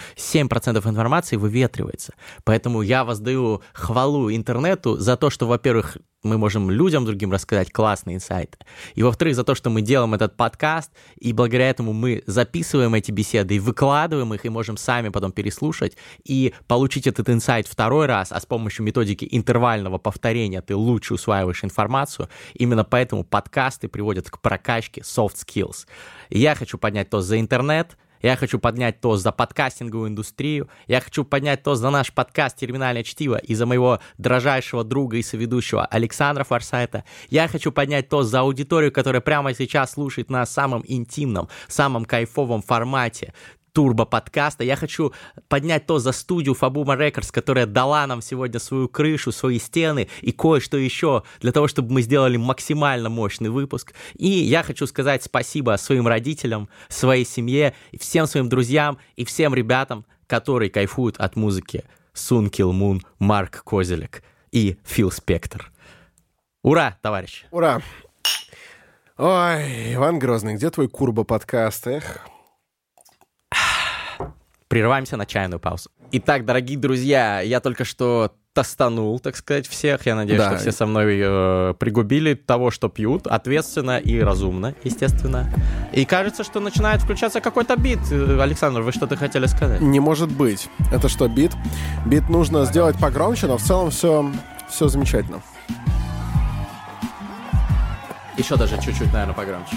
информации выветривается. Поэтому я воздаю хвалу интернету за то, что, во-первых, мы можем людям другим рассказать классные инсайты. И во-вторых, за то, что мы делаем этот подкаст, и благодаря этому мы записываем эти беседы и выкладываем их, и можем сами потом переслушать и получить этот инсайт второй раз, а с помощью методики интервального повторения ты лучше усваиваешь информацию. Именно поэтому подкасты приводят к прокачке soft skills. Я хочу поднять то за интернет — я хочу поднять тост за подкастинговую индустрию. Я хочу поднять тост за наш подкаст «Терминальное чтиво» и за моего дрожайшего друга и соведущего Александра Форсайта. Я хочу поднять тост за аудиторию, которая прямо сейчас слушает нас в самом интимном, самом кайфовом формате турбо-подкаста. Я хочу поднять то за студию Фабума Рекордс, которая дала нам сегодня свою крышу, свои стены и кое-что еще для того, чтобы мы сделали максимально мощный выпуск. И я хочу сказать спасибо своим родителям, своей семье, всем своим друзьям и всем ребятам, которые кайфуют от музыки Сун Кил Мун, Марк Козелек и Фил Спектр. Ура, товарищи! Ура! Ой, Иван Грозный, где твой Курба-подкаст, эх? Прерываемся на чайную паузу. Итак, дорогие друзья, я только что тостанул, так сказать, всех. Я надеюсь, да. что все со мной э, пригубили того, что пьют, ответственно и разумно, естественно. И кажется, что начинает включаться какой-то бит. Э, Александр, вы что-то хотели сказать? Не может быть. Это что, бит? Бит нужно сделать погромче, но в целом все, все замечательно. Еще даже чуть-чуть, наверное, погромче.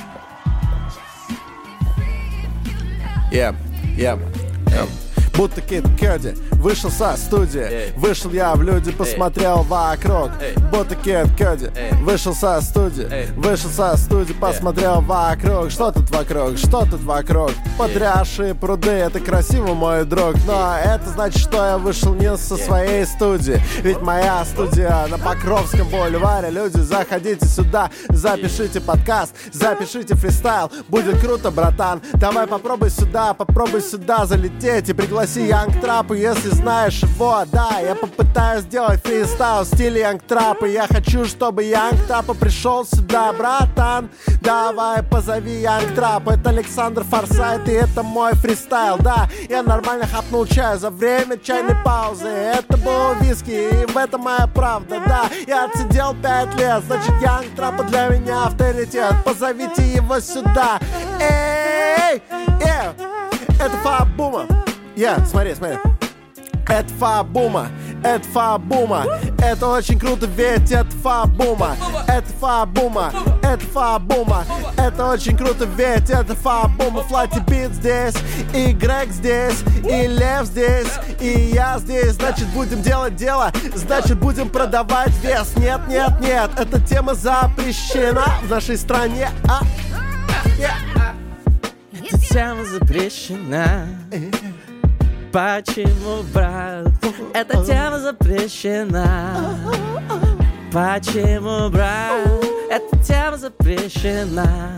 Yeah, yeah. Yep. Будто Кит Кёди Вышел со студии. Вышел я в люди, посмотрел вокруг. Будто Кит Кёди Вышел со студии. Вышел со студии, посмотрел вокруг. Что тут вокруг, что тут вокруг? Патриаршие пруды, это красиво, мой друг. Но это значит, что я вышел не со своей студии. Ведь моя студия на Покровском бульваре. Люди, заходите сюда, запишите подкаст Запишите фристайл, будет круто, братан. Давай попробуй сюда, попробуй сюда залететь И пригласить пригласи Yung Trappa, если знаешь его Да, я попытаюсь сделать фристайл в стиле Yung Trappa Я хочу, чтобы Yung Trappa пришел сюда, братан. Давай позови Yung Trappa Это Александр Форсайт и это мой фристайл Да, я нормально хапнул чай за время чайной паузы Это был виски, и в этом моя правда Да, я отсидел пять лет Значит, Yung Trappa для меня авторитет. Позовите его сюда. Эй, эй, это Фабума я, yeah, смотри, смотри. Это фабума, это фабума, это очень круто, ведь это фабума, это фабума, это фабума, это очень круто, ведь это фабума. Флати Бит здесь, и Грег здесь, и Лев здесь, и я здесь. Значит, будем делать дело, значит, будем продавать вес. Нет, нет, нет, эта тема запрещена в нашей стране. А? Эта тема запрещена. Почему, брат, эта тема запрещена? Почему, брат, эта тема запрещена?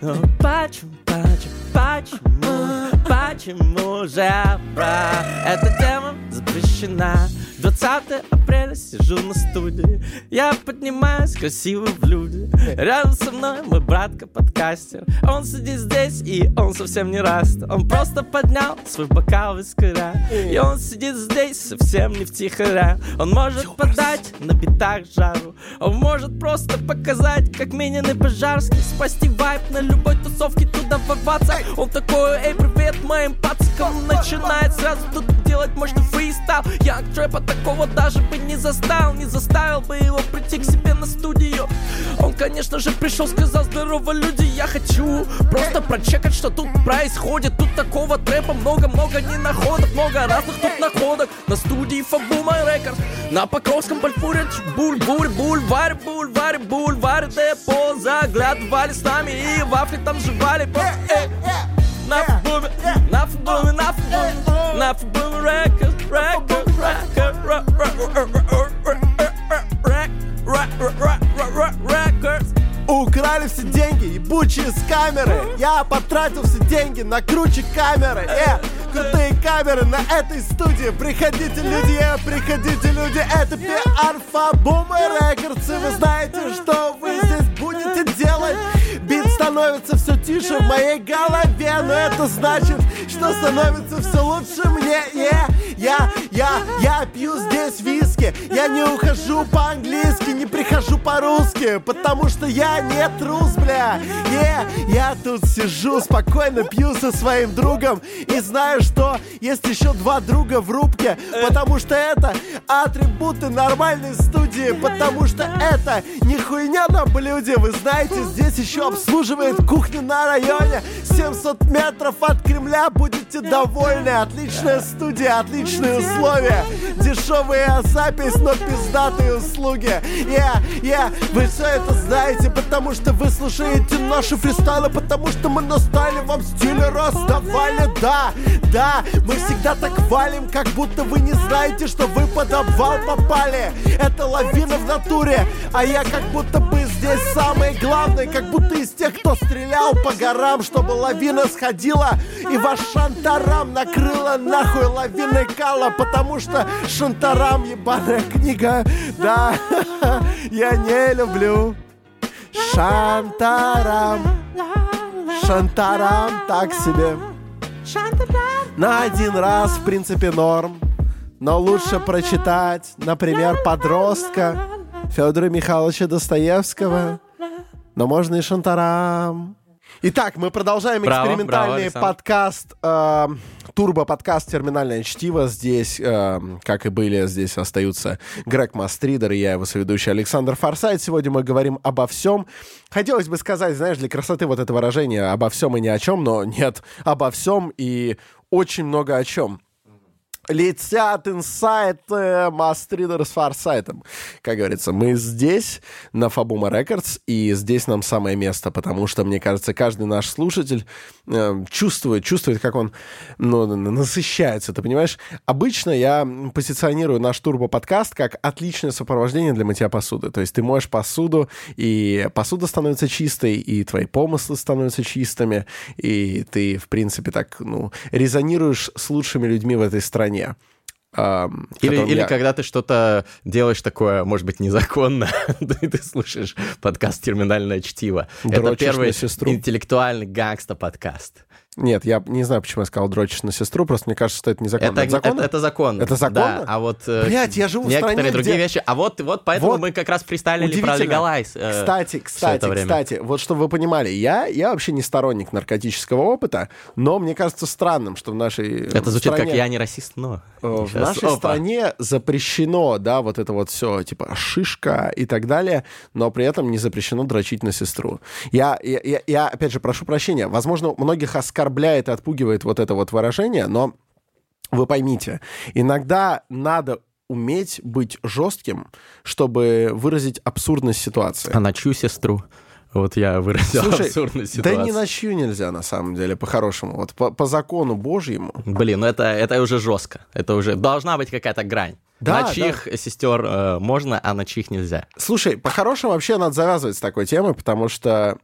Ну, почему, почему, почему, почему же, брат, эта тема запрещена? 20 апреля сижу на студии Я поднимаюсь красиво в люди Рядом со мной мой братка-подкастер Он сидит здесь, и он совсем не раст. Он просто поднял свой бокал вискаря И он сидит здесь совсем не втихаря. Он может подать на битах жару. Он может просто показать, как Минин и Пожарский Спасти. Вайп на любой тусовке, туда ворваться. Он такой, эй, привет моим пацкам Начинает сразу тут делать мощный фристайл. Я трэпа такого даже бы не заставил Не заставил бы его прийти к себе на студию. Он, конечно же, пришел, сказал, здорово, люди, я хочу Просто прочекать, что тут происходит Тут такого трэпа много-много не находок Много разных тут находок На студии Фабума Рекорд На Покровском Бальфуре Буль, буль, бульваре, бульваре, бульваре Депо Заглядывали с нами и вафли там жевали Э, На Фабуме, на Фабуме, на Фабуме На Фабуме Рекорд, Рекорд, Рекорд Рекорд Украли все деньги, ебучие с камеры Я потратил все деньги на крутые камеры. Э, крутые камеры на этой студии. Приходите, люди, э, приходите, люди. Это пиар Фабума Records. И вы знаете, что вы здесь будете делать становится все тише в моей голове Но это значит, что становится все лучше мне yeah. Я, я, я пью здесь виски Я не ухожу по-английски Не прихожу по-русски Потому что я не трус, бля yeah. Я тут сижу спокойно Пью со своим другом И знаю, что есть еще два друга в рубке Потому что это атрибуты нормальной студии Потому что это не хуйня на блюде Вы знаете, здесь еще обслуживает кухню на районе 700 метров от Кремля. Будете довольны. Отличная студия, отличные условия. Дешевая запись, но пиздатые услуги. Я, я, вы все это знаете Потому что вы слушаете наши фристайлы Потому что мы на стайле вам стиле раздавали. Да, да, мы всегда так валим Как будто вы не знаете, что вы под обвал попали. Это лавина в натуре А я как будто бы здесь самый главный Как будто из тех, кто стрелял по горам Чтобы лавина сходила И ваш шантарам накрыла нахуй лавиной кала Потому что шантарам ебаная книга. Да, <laughs> я не люблю Шантарам. Шантарам так себе. На один раз, в принципе, норм. Но лучше прочитать, например, «Подростка» Федора Михайловича Достоевского Но можно и Шантарам Итак, мы продолжаем Браво, экспериментальный браво, подкаст, э, турбо-подкаст «Терминальное чтиво». Здесь, э, как и были, здесь остаются Грег Мастридер и я, его соведущий Александр Форсайт. Сегодня мы говорим обо всем. Хотелось бы сказать, знаешь, для красоты вот это выражение «обо всем и ни о чем», но нет, обо всем и очень много о чем. Летят инсайты Мастридер с Форсайтом. Как говорится, мы здесь, на Фабума Рекордс, и здесь нам самое место, потому что, мне кажется, каждый наш слушатель чувствует, чувствует, как он ну, насыщается, ты понимаешь? Обычно я позиционирую наш турбо-подкаст как отличное сопровождение для мытья посуды. То есть ты моешь посуду, и посуда становится чистой, и твои помыслы становятся чистыми, и ты, в принципе, так, ну, резонируешь с лучшими людьми в этой стране. Ам, Или, или я- когда ты что-то делаешь такое, может быть, незаконно, <laughs> и ты слушаешь подкаст «Терминальное чтиво». Это Дрочишь первый на сестру. интеллектуальный гангста-подкаст. Нет, я не знаю, почему я сказал дрочишь на сестру, просто мне кажется, что это незаконно. Это, Это законно? это, это законно. Это законно? Да, а вот э, Блядь, я живу в некоторые стране, другие где- вещи. А вот, вот поэтому Вот мы как раз фристайлили про легалайз. э, Кстати, кстати, кстати, вот чтобы вы понимали, я, я вообще не сторонник наркотического опыта, но мне кажется странным, что в нашей Это звучит стране, как я не расист, но... э, в Сейчас, нашей опа. стране запрещено, да, вот это вот все, типа шишка и так далее, но при этом не запрещено дрочить на сестру. Я, я, я, я, опять же, прошу прощения, возможно, многих оскорбляет и отпугивает вот это вот выражение, но вы поймите, иногда надо уметь быть жестким, чтобы выразить абсурдность ситуации. А на чью сестру? Вот я выразил Слушай, абсурдную Да ситуацию. ни на чью нельзя, на самом деле, по-хорошему. Вот по, по закону Божьему. Блин, ну это, это уже жестко. Это уже должна быть какая-то грань. Да, на чьих сестер э, можно, а на чьих нельзя. Слушай, по-хорошему вообще надо завязывать с такой темой, потому что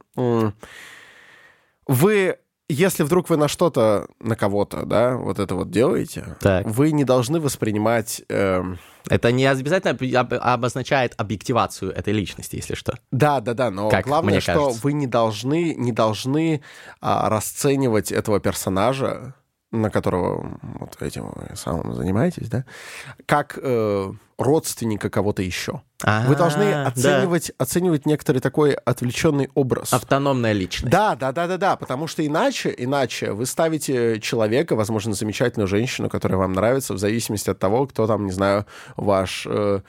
вы если вдруг вы на что-то, на кого-то, да, вот это вот делаете, Так. вы не должны воспринимать... эм, Это не обязательно об- обозначает объективацию этой личности, если что. Да, да, да, но Как главное, мне что кажется. вы не должны, не должны а, расценивать этого персонажа, на которого вот этим вы самым занимаетесь, да, как э, родственника кого-то еще. Вы должны А, да. оценивать, оценивать некоторый такой отвлеченный образ. Автономная личность. Да, да, да, да, да, потому что иначе, иначе вы ставите человека, возможно, замечательную женщину, которая вам нравится, в зависимости от того, кто там, не знаю, ваш э,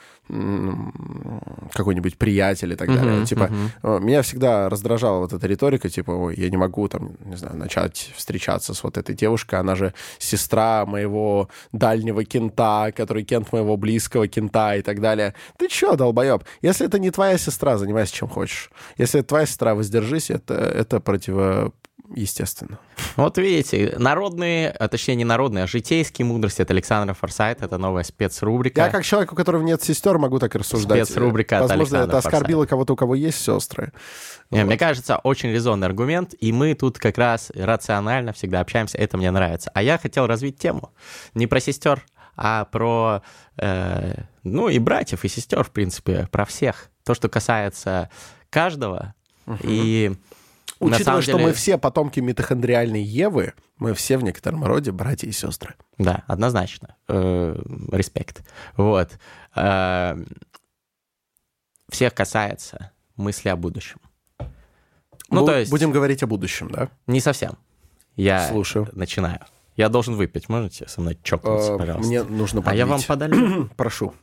какой-нибудь приятель и так далее. Мгм, Типа, э, меня всегда раздражала вот эта риторика, типа, ой, я не могу там, не знаю, начать встречаться с вот этой девушкой, она же сестра моего дальнего кента, который кент моего близкого кента и так далее. Ты чё, долбоеб? Если это не твоя сестра, занимайся чем хочешь. Если это твоя сестра, воздержись, это, это противо естественно. Вот видите, народные, а точнее не народные, а житейские мудрости от Александра Форсайта. Это новая спецрубрика. Я как человек, у которого нет сестер, могу так рассуждать. Спецрубрика от Возможно, Александра это оскорбило кого-то, у кого есть сестры. Не, Мне кажется, очень резонный аргумент, и мы тут как раз рационально всегда общаемся, это мне нравится. А я хотел развить тему не про сестер, а про, э, ну, и братьев, и сестер, в принципе, про всех. То, что касается каждого. И на Учитывая, самом что деле- мы все потомки митохондриальной Евы, мы все в некотором роде братья и сестры. Да, однозначно. Э, Респект. Вот. Э, Всех касается мысли о будущем. Ну, Бу- то есть, Будем говорить о будущем, да? не совсем. Я Слушаю. начинаю. Я должен выпить. Можете со мной чокнуться, Э, пожалуйста? Мне нужно А я вам подлить. подолью. <clears throat> Прошу.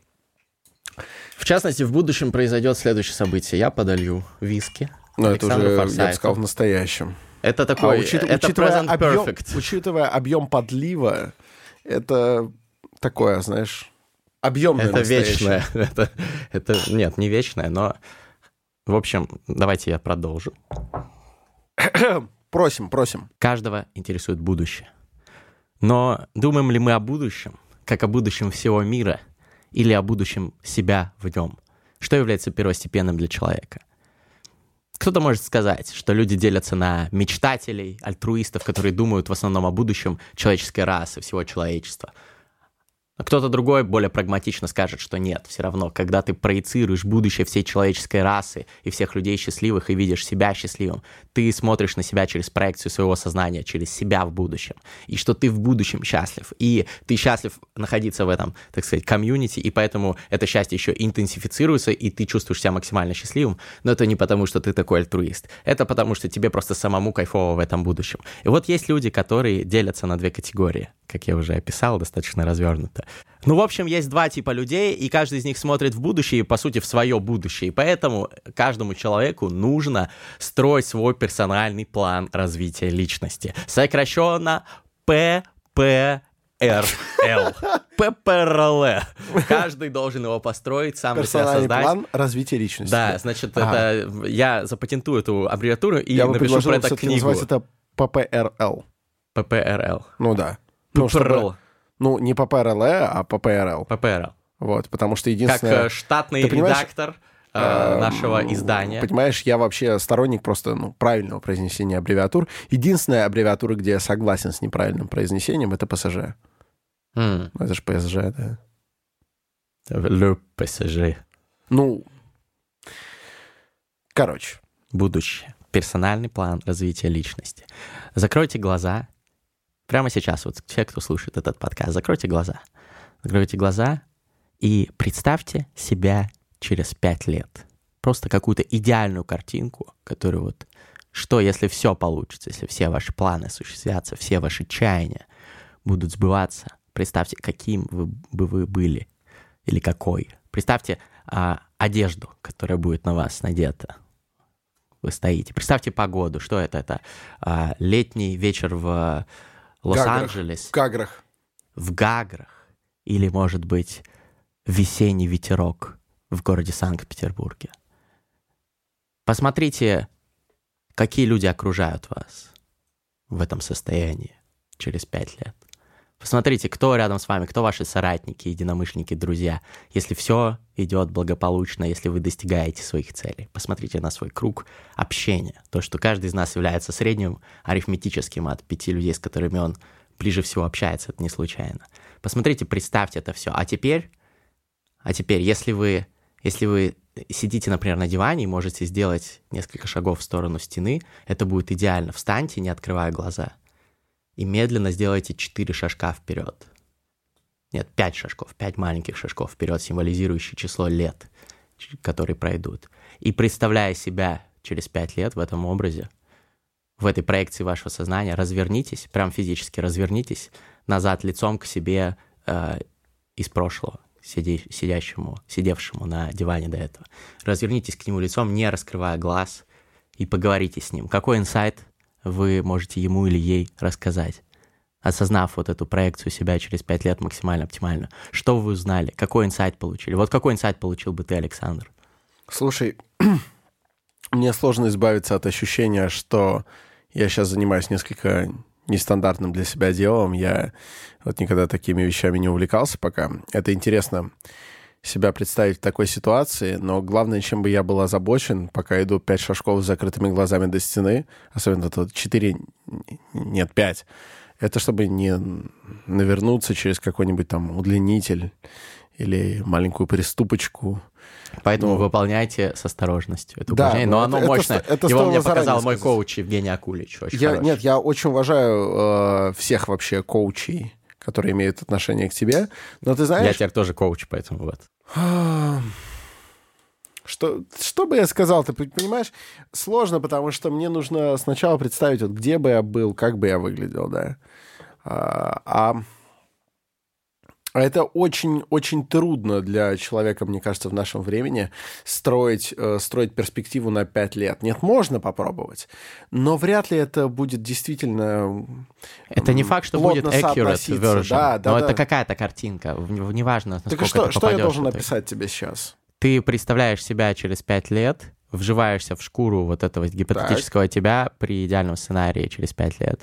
В частности, в будущем произойдет следующее событие. Я подолью виски. Но это уже, я бы Форсайту. сказал, в настоящем. Это А такой, учит- это учитывая, объем, perfect. учитывая объем подлива, это такое, знаешь, объемное Это настоящее. вечное. <laughs> Это, это, нет, не вечное, но... В общем, давайте я продолжу. <clears throat> Просим, просим. Каждого интересует будущее. Но думаем ли мы о будущем, как о будущем всего мира, или о будущем себя в нем? Что является первостепенным для человека? Кто-то может сказать, что люди делятся на мечтателей, альтруистов, которые думают в основном о будущем человеческой расы, всего человечества. А кто-то другой более прагматично скажет, что нет, все равно, когда ты проецируешь будущее всей человеческой расы и всех людей счастливых и видишь себя счастливым, ты смотришь на себя через проекцию своего сознания, через себя в будущем, и что ты в будущем счастлив, и ты счастлив находиться в этом, так сказать, комьюнити, и поэтому это счастье еще интенсифицируется, и ты чувствуешь себя максимально счастливым, но это не потому, что ты такой альтруист, это потому, что тебе просто самому кайфово в этом будущем. И вот есть люди, которые делятся на две категории, как я уже описал, достаточно развернуто. Ну, в общем, есть два типа людей, и каждый из них смотрит в будущее, по сути, в свое будущее. И поэтому каждому человеку нужно строить свой персональный план развития личности. Сокращенно ППРЛ. <laughs> ППРЛ. Каждый должен его построить, сам для себя Персональный создать. план развития личности. Да, значит, Ага. это я запатентую эту аббревиатуру и Я бы напишу про это книгу. называть это ППРЛ. ППРЛ. Ну да. Ну, ППРЛ. Ну, не ППРЛ, а ППРЛ. ППРЛ. Вот, потому что Как единственное... э, штатный редактор э, нашего издания. Понимаешь, я вообще сторонник просто ну, правильного произнесения аббревиатур. Единственная аббревиатура, где я согласен с неправильным произнесением, это ПСЖ. М, Ну, Это же ПСЖ, да. Le PSG. Ну, короче. Будущее. Персональный план развития личности. Закройте глаза. Прямо сейчас, вот все, кто слушает этот подкаст, закройте глаза. Закройте глаза и представьте себя через пять лет. Просто какую-то идеальную картинку, которую вот... Что, если все получится, если все ваши планы осуществятся, все ваши чаяния будут сбываться? Представьте, каким вы, бы вы были или какой. Представьте а, одежду, которая будет на вас надета. Вы стоите. Представьте погоду. Что это? Это а, летний вечер в Лос-Анджелес, В Гаграх. в Гаграх, или, может быть, весенний ветерок в городе Санкт-Петербурге. Посмотрите, какие люди окружают вас в этом состоянии через пять лет. Посмотрите, кто рядом с вами, кто ваши соратники, единомышленники, друзья. Если все идет благополучно, если вы достигаете своих целей, посмотрите на свой круг общения. То, что каждый из нас является средним арифметическим от пяти людей, с которыми он ближе всего общается, это не случайно. Посмотрите, представьте это все. А теперь, а теперь, если вы, если вы сидите, например, на диване и можете сделать несколько шагов в сторону стены, это будет идеально. Встаньте, не открывая глаза – и медленно сделайте 4 шажка вперед. Нет, 5 шажков, 5 маленьких шажков вперед, символизирующие число лет, которые пройдут. И представляя себя через 5 лет в этом образе, в этой проекции вашего сознания, развернитесь, прям физически развернитесь назад лицом к себе э, из прошлого, сиди, сидящему, сидевшему на диване до этого. Развернитесь к нему лицом, не раскрывая глаз, и поговорите с ним. Какой инсайт вы можете ему или ей рассказать, осознав вот эту проекцию себя через пять лет максимально оптимально. Что вы узнали? Какой инсайт получили? Вот какой инсайт получил бы ты, Александр? Слушай, <clears throat> мне сложно избавиться от ощущения, что я сейчас занимаюсь несколько нестандартным для себя делом. Я вот никогда такими вещами не увлекался пока. Это интересно себя представить в такой ситуации, но главное, чем бы я был озабочен, пока иду пять шажков с закрытыми глазами до стены, особенно тут четыре, нет, пять, это чтобы не навернуться через какой-нибудь там удлинитель или маленькую приступочку. Поэтому ну, выполняйте с осторожностью это да, упражнение. Но, но оно это, мощное. Это, это Его мне показал мой коуч Евгений Акулич. Я, нет, я очень уважаю э, всех вообще коучей которые имеют отношение к тебе. Но ты знаешь... Я теперь тоже коуч, поэтому вот. Что, что бы я сказал, ты понимаешь? Сложно, потому что мне нужно сначала представить, вот где бы я был, как бы я выглядел, да. А, а а это очень-очень трудно для человека, мне кажется, в нашем времени строить, э, строить перспективу на 5 лет. Нет, можно попробовать, но вряд ли это будет действительно Это не факт, что будет accurate version, да, да, но да. это какая-то картинка, неважно, насколько так что, это что я должен написать тебе сейчас? Ты представляешь себя через 5 лет, вживаешься в шкуру вот этого гипотетического тебя при идеальном сценарии через 5 лет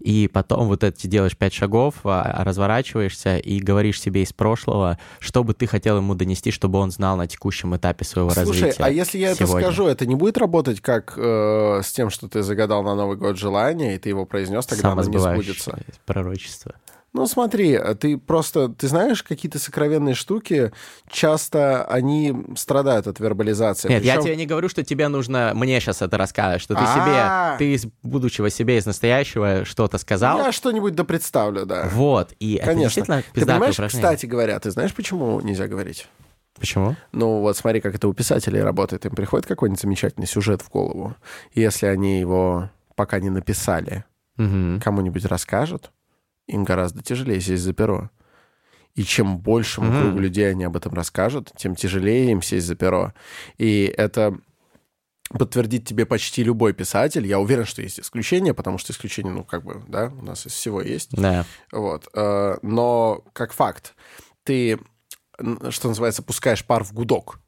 и потом вот эти делаешь пять шагов, а, разворачиваешься и говоришь себе из прошлого, что бы ты хотел ему донести, чтобы он знал на текущем этапе своего Слушай, развития. Слушай, а если я сегодня? это скажу, это не будет работать как э, с тем, что ты загадал на Новый год желание, и ты его произнес, тогда оно не сбудется? пророчество. Ну, смотри, ты просто, ты знаешь, какие-то сокровенные штуки, часто они страдают от вербализации. Нет, Причем... я тебе не говорю, что тебе нужно мне сейчас это рассказать, что ты себе, ты из будущего себе, из настоящего что-то сказал. Я что-нибудь да представлю, да. Вот, и Конечно. это Ты понимаешь, кстати говоря, ты знаешь, почему нельзя говорить? Почему? Ну, вот смотри, как это у писателей работает. Им приходит какой-нибудь замечательный сюжет в голову. И если они его пока не написали, угу. кому-нибудь расскажут, им гораздо тяжелее сесть за перо. И чем большему mm-hmm. кругу людей они об этом расскажут, тем тяжелее им сесть за перо. И это подтвердит тебе почти любой писатель. Я уверен, что есть исключения, потому что исключения, ну, как бы, да, у нас из всего есть. Да. Вот. Э, но как факт, ты, что называется, пускаешь пар в гудок.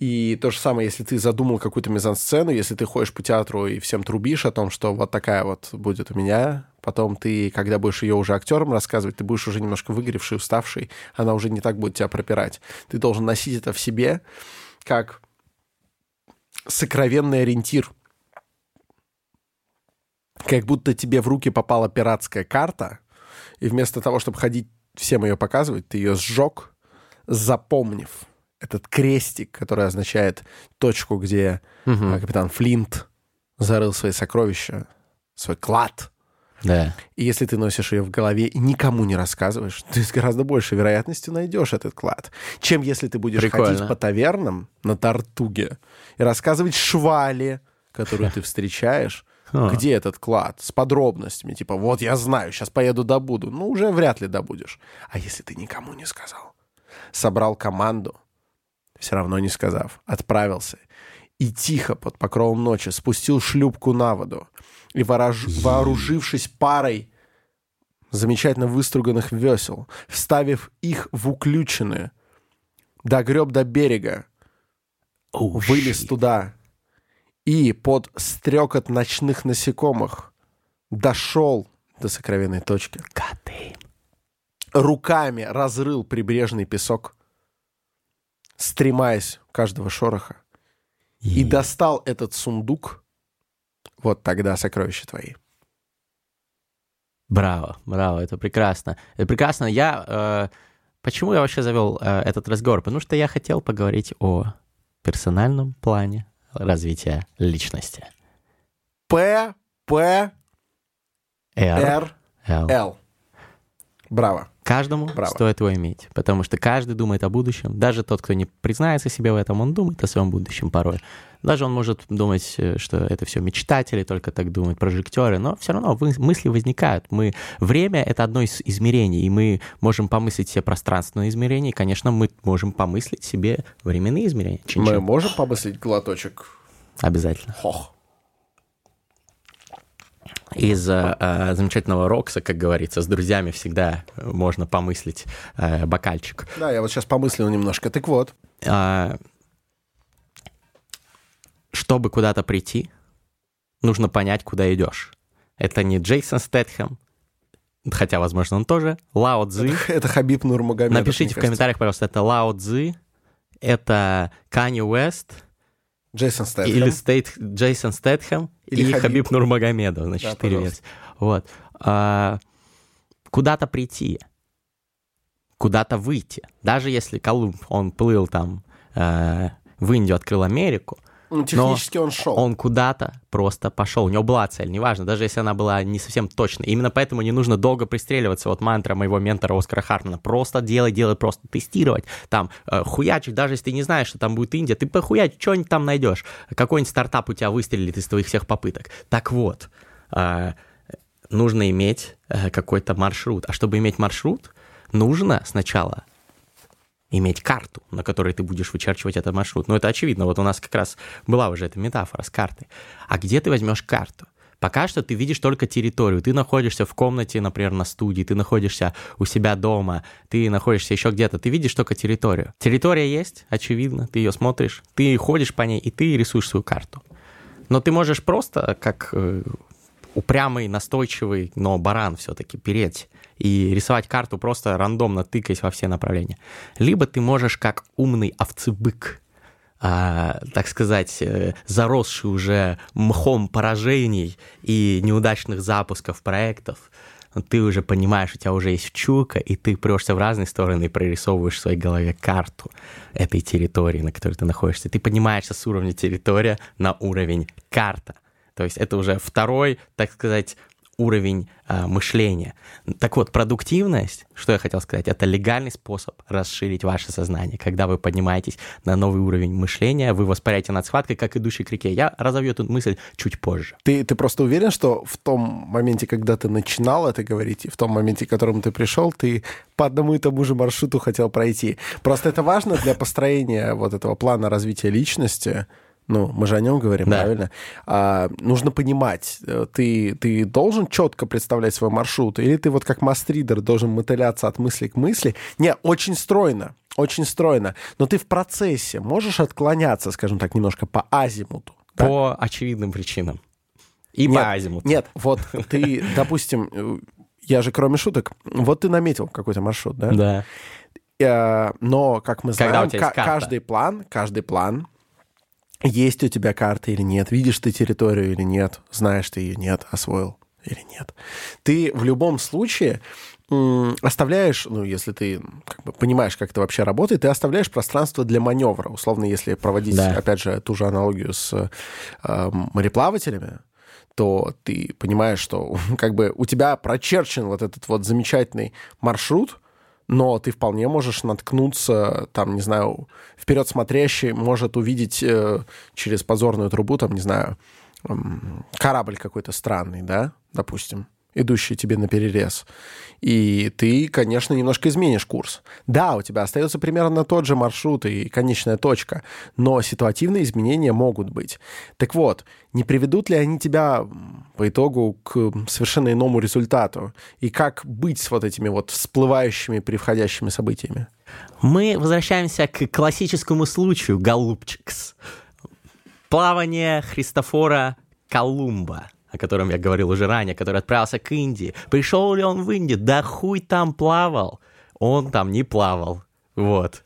И то же самое, если ты задумал какую-то мизансцену, если ты ходишь по театру и всем трубишь о том, что вот такая вот будет у меня, потом ты, когда будешь ее уже актером рассказывать, ты будешь уже немножко выгоревший, уставший, она уже не так будет тебя пропирать. Ты должен носить это в себе как сокровенный ориентир. Как будто тебе в руки попала пиратская карта, и вместо того, чтобы ходить всем ее показывать, ты ее сжег, запомнив — этот крестик, который означает точку, где угу. капитан Флинт зарыл свои сокровища, свой клад. Да. И если ты носишь ее в голове и никому не рассказываешь, <laughs> ты с гораздо большей вероятностью найдешь этот клад, чем если ты будешь Прикольно. ходить по тавернам на Тартуге и рассказывать швали, которую ты встречаешь, <laughs> где этот клад, с подробностями, типа, вот я знаю, сейчас поеду добуду. Ну, уже вряд ли добудешь. А если ты никому не сказал? Собрал команду, все равно не сказав, отправился и тихо под покровом ночи спустил шлюпку на воду и, ворож... вооружившись парой замечательно выструганных весел, вставив их в уключенные, догреб до берега, oh, вылез shit. туда и под стрекот ночных насекомых дошел до сокровенной точки. руками разрыл прибрежный песок, стремаясь каждого шороха, и достал этот сундук, вот тогда сокровища твои. Браво, браво, это прекрасно. Это прекрасно. Я... э, почему я вообще завел э, этот разговор? Потому что я хотел поговорить о персональном плане развития личности. П, П, Р. Л. Браво. Каждому Браво. стоит его иметь, потому что каждый думает о будущем. Даже тот, кто не признается себе в этом, он думает о своем будущем порой. Даже он может думать, э, что это все мечтатели, только так думают прожектеры, но все равно мысли возникают. Мы, время — это одно из измерений, и мы можем помыслить себе пространственные измерения, и, конечно, мы можем помыслить себе временные измерения. Чин-чин. Мы можем помыслить глоточек? Обязательно. Хох. Из э, э, замечательного Рокса, как говорится, с друзьями всегда можно помыслить э, бокальчик. Да, я вот сейчас помыслил немножко. Так вот, А, чтобы куда-то прийти, нужно понять, куда идешь. Это не Джейсон Стэтхэм, хотя, возможно, он тоже. Лао Цзы. это Хабиб Нурмагомедов. Напишите в комментариях, пожалуйста, это Лао Цзы, это Канни Уэст Джейсон Стэтхэм. или Стейт Джейсон Стэтхэм Или и Хабиб. Хабиб Нурмагомедов. Значит, Да, четыре пожалуйста. версии. Вот. А, куда-то прийти, куда-то выйти. Даже если Колумб, он плыл там э, в Индию, открыл Америку, Ну, технически он шел. он куда-то просто пошел. У него была цель, неважно, даже если она была не совсем точной. Именно поэтому не нужно долго пристреливаться. Вот мантра моего ментора Оскара Хартмана. Просто делай, делай, просто тестировать. Там э, хуячить, даже если ты не знаешь, что там будет Индия, ты похуячь, что-нибудь там найдешь. Какой-нибудь стартап у тебя выстрелит из твоих всех попыток. Так вот, э, нужно иметь э, какой-то маршрут. А чтобы иметь маршрут, нужно сначала иметь карту, на которой ты будешь вычерчивать этот маршрут. Ну, это очевидно. Вот у нас как раз была уже эта метафора с картой. А где ты возьмешь карту? Пока что ты видишь только территорию. Ты находишься в комнате, например, на студии, ты находишься у себя дома, ты находишься еще где-то. Ты видишь только территорию. Территория есть, очевидно, ты ее смотришь, ты ходишь по ней, и ты рисуешь свою карту. Но ты можешь просто, как э, упрямый, настойчивый, но баран все-таки переть и рисовать карту просто рандомно тыкаясь во все направления. Либо ты можешь как умный овцебык, а, так сказать, э, заросший уже мхом поражений и неудачных запусков проектов, ты уже понимаешь, у тебя уже есть чука, и ты прешься в разные стороны и прорисовываешь в своей голове карту этой территории, на которой ты находишься. Ты поднимаешься с уровня территория на уровень карта. То есть это уже второй, так сказать, уровень а, мышления. Так вот, продуктивность, что я хотел сказать, это легальный способ расширить ваше сознание. Когда вы поднимаетесь на новый уровень мышления, вы воспаряете над схваткой, как идущий к реке. Я разовью эту мысль чуть позже. Ты, ты просто уверен, что в том моменте, когда ты начинал это говорить, и в том моменте, к которому ты пришел, ты по одному и тому же маршруту хотел пройти. Просто это важно для построения вот этого плана развития личности. Ну, мы же о нем говорим, Да. правильно? А, нужно понимать, э, ты, ты должен четко представлять свой маршрут, или ты вот как мастридер должен мотыляться от мысли к мысли. Не, очень стройно, очень стройно. Но ты в процессе можешь отклоняться, скажем так, немножко по азимуту. да? По очевидным причинам. И Нет, по азимуту. Нет, вот ты, допустим, э, я же кроме шуток, вот ты наметил какой-то маршрут, да? Да. Э, Но, как мы знаем, каждый план, каждый план, есть у тебя карта или нет, видишь ты территорию или нет, знаешь ты ее, нет, освоил или нет. Ты в любом случае оставляешь, ну, если ты как бы, понимаешь, как это вообще работает, ты оставляешь пространство для маневра. Условно, если проводить, Да. опять же, ту же аналогию с э, мореплавателями, то ты понимаешь, что <laughs> как бы у тебя прочерчен вот этот вот замечательный маршрут, но ты вполне можешь наткнуться, там, не знаю, вперед смотрящий может увидеть э, через позорную трубу, там, не знаю, м, корабль какой-то странный, да, допустим, идущий тебе на перерез. И ты, конечно, немножко изменишь курс. Да, у тебя остается примерно тот же маршрут и конечная точка, но ситуативные изменения могут быть. Так вот, не приведут ли они тебя по итогу к совершенно иному результату? И как быть с вот этими вот всплывающими, превходящими событиями? Мы возвращаемся к классическому случаю, голубчикс. Плавание Христофора Колумба. О котором я говорил уже ранее, который отправился к Индии. Пришел ли он в Индию? Да хуй там плавал. Он там не плавал. Вот.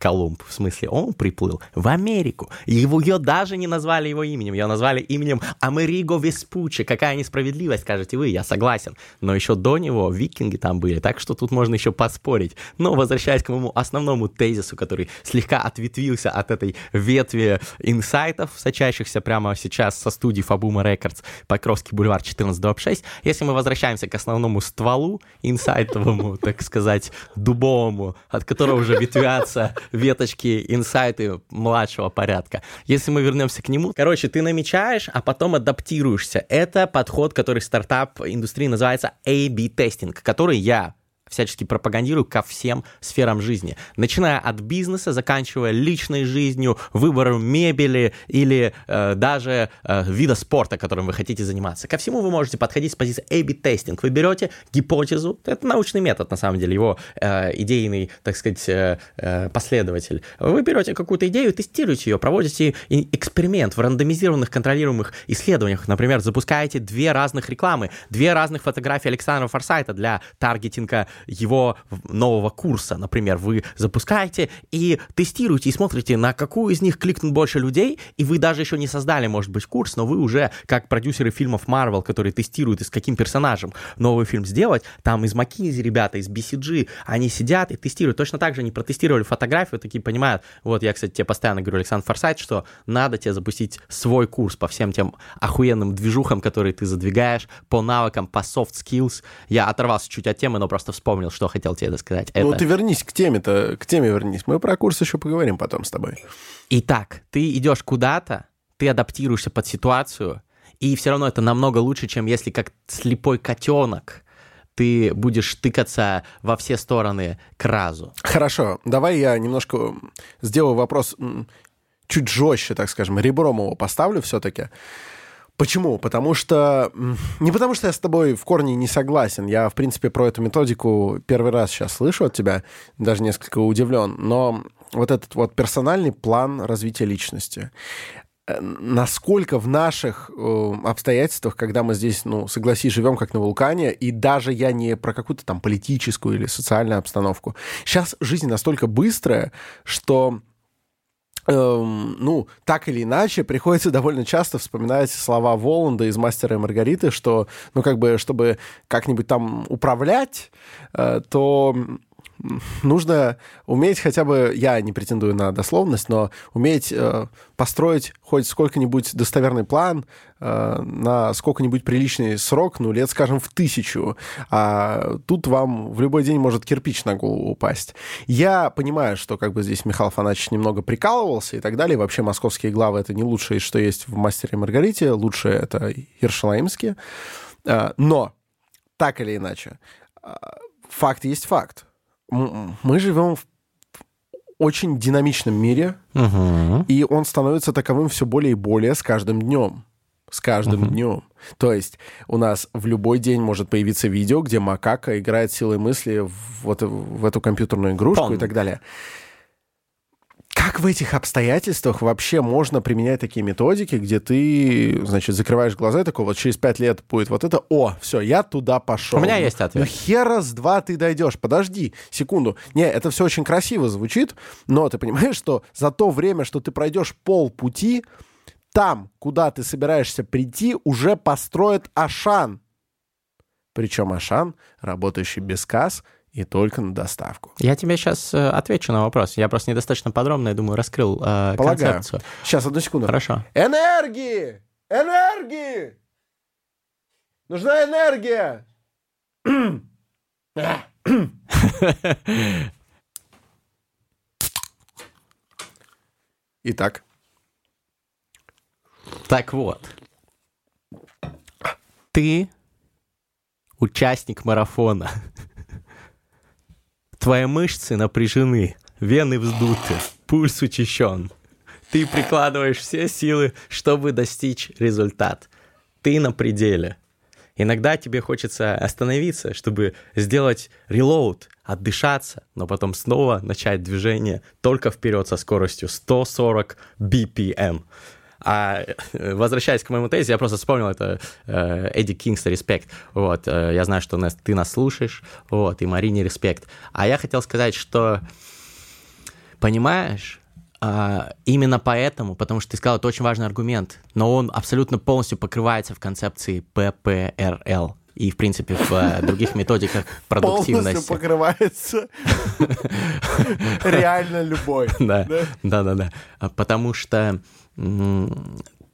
Колумб, в смысле, он приплыл в Америку. Его, ее даже не назвали его именем, ее назвали именем Америго Веспуччи. Какая несправедливость, скажете вы, я согласен. Но еще до него викинги там были, так что тут можно еще поспорить. Но возвращаясь к моему основному тезису, который слегка ответвился от этой ветви инсайтов, сочащихся прямо сейчас со студии Фабума Records, Покровский бульвар 1426, если мы возвращаемся к основному стволу инсайтовому, <laughs> так сказать, дубовому, от которого уже ветвятся веточки, инсайты младшего порядка. Если мы вернемся к нему, короче, ты намечаешь, а потом адаптируешься. Это подход, который стартап индустрии называется A-B тестинг, который я всячески пропагандирую ко всем сферам жизни. Начиная от бизнеса, заканчивая личной жизнью, выбором мебели или э, даже э, вида спорта, которым вы хотите заниматься. Ко всему вы можете подходить с позиции A-B тестинг. Вы берете гипотезу, это научный метод, на самом деле, его э, идейный, так сказать, э, э последователь. Вы берете какую-то идею, тестируете ее, проводите эксперимент в рандомизированных контролируемых исследованиях. Например, запускаете две разных рекламы, две разных фотографии Александра Форсайта для таргетинга его нового курса, например, вы запускаете и тестируете и смотрите, на какую из них кликнут больше людей, и вы даже еще не создали, может быть, курс, но вы уже, как продюсеры фильмов Marvel, которые тестируют, и с каким персонажем новый фильм сделать, там из McKinsey ребята, из BCG, они сидят и тестируют. Точно так же они протестировали фотографию, такие понимают, вот я, кстати, тебе постоянно говорю, Александр Форсайт, что надо тебе запустить свой курс по всем тем охуенным движухам, которые ты задвигаешь, по навыкам, по soft skills. Я оторвался чуть от темы, но просто вспомнил вспомнил, что хотел тебе сказать. Ну, ты вернись к теме-то, к теме вернись. Мы про курс еще поговорим потом с тобой. Итак, ты идешь куда-то, ты адаптируешься под ситуацию, и все равно это намного лучше, чем если как слепой котенок ты будешь тыкаться во все стороны к разу. Хорошо, давай я немножко сделаю вопрос чуть жестче, так скажем, ребром его поставлю все-таки. Почему? Потому что... Не потому что я с тобой в корне не согласен. Я, в принципе, про эту методику первый раз сейчас слышу от тебя, даже несколько удивлен. Но вот этот вот персональный план развития личности э, насколько в наших э, обстоятельствах, когда мы здесь, ну, согласись, живем как на вулкане, и даже я не про какую-то там политическую или социальную обстановку. Сейчас жизнь настолько быстрая, что эм, ну, так или иначе, приходится <laughs> довольно часто вспоминать слова Воланда из «Мастера и Маргариты», что, ну, как бы, чтобы как-нибудь там управлять, э, то нужно уметь хотя бы, я не претендую на дословность, но уметь э, построить хоть сколько-нибудь достоверный план э, на сколько-нибудь приличный срок, ну, лет, скажем, в тысячу. А тут вам в любой день может кирпич на голову упасть. Я понимаю, что как бы здесь Михаил Фанач немного прикалывался и так далее. Вообще московские главы — это не лучшее, что есть в «Мастере и Маргарите». Лучшее — это Ершалаимские. Э, но, так или иначе, э, факт есть факт мы живем в очень динамичном мире, угу. и он становится таковым все более и более с каждым днем. С каждым угу. днем. То есть у нас в любой день может появиться видео, где макака играет силой мысли в, вот, в эту компьютерную игрушку Пон. и так далее. Как в этих обстоятельствах вообще можно применять такие методики, где ты, значит, закрываешь глаза и такой, вот через пять лет будет вот это, о, все, я туда пошел. У меня есть ответ. Но хера с два ты дойдешь, подожди секунду. Не, это все очень красиво звучит, но ты понимаешь, что за то время, что ты пройдешь пол пути, там, куда ты собираешься прийти, уже построят Ашан. Причем Ашан, работающий без касс, и только на доставку. Я тебе сейчас э, отвечу на вопрос. Я просто недостаточно подробно, я думаю, раскрыл э, Полагаю. концепцию. Сейчас, одну секунду. Хорошо. Энергии! Энергии! Нужна энергия! Итак. Так вот. Ты участник марафона. Твои мышцы напряжены, вены вздуты, пульс учащен. Ты прикладываешь все силы, чтобы достичь результат. Ты на пределе. Иногда тебе хочется остановиться, чтобы сделать релоуд, отдышаться, но потом снова начать движение только вперед со скоростью 140 BPM. А э, возвращаясь к моему тезису, я просто вспомнил это э, Эдди Кингста «Респект». Вот, э, я знаю, что нас, ты нас слушаешь, вот, и Марине «Респект». А я хотел сказать, что, понимаешь, а, именно поэтому, потому что ты сказал, это очень важный аргумент, но он абсолютно полностью покрывается в концепции ППРЛ и, в принципе, в других методиках <laughs> продуктивности. Полностью покрывается <laughs> реально любой. Да, да, да, да. Потому что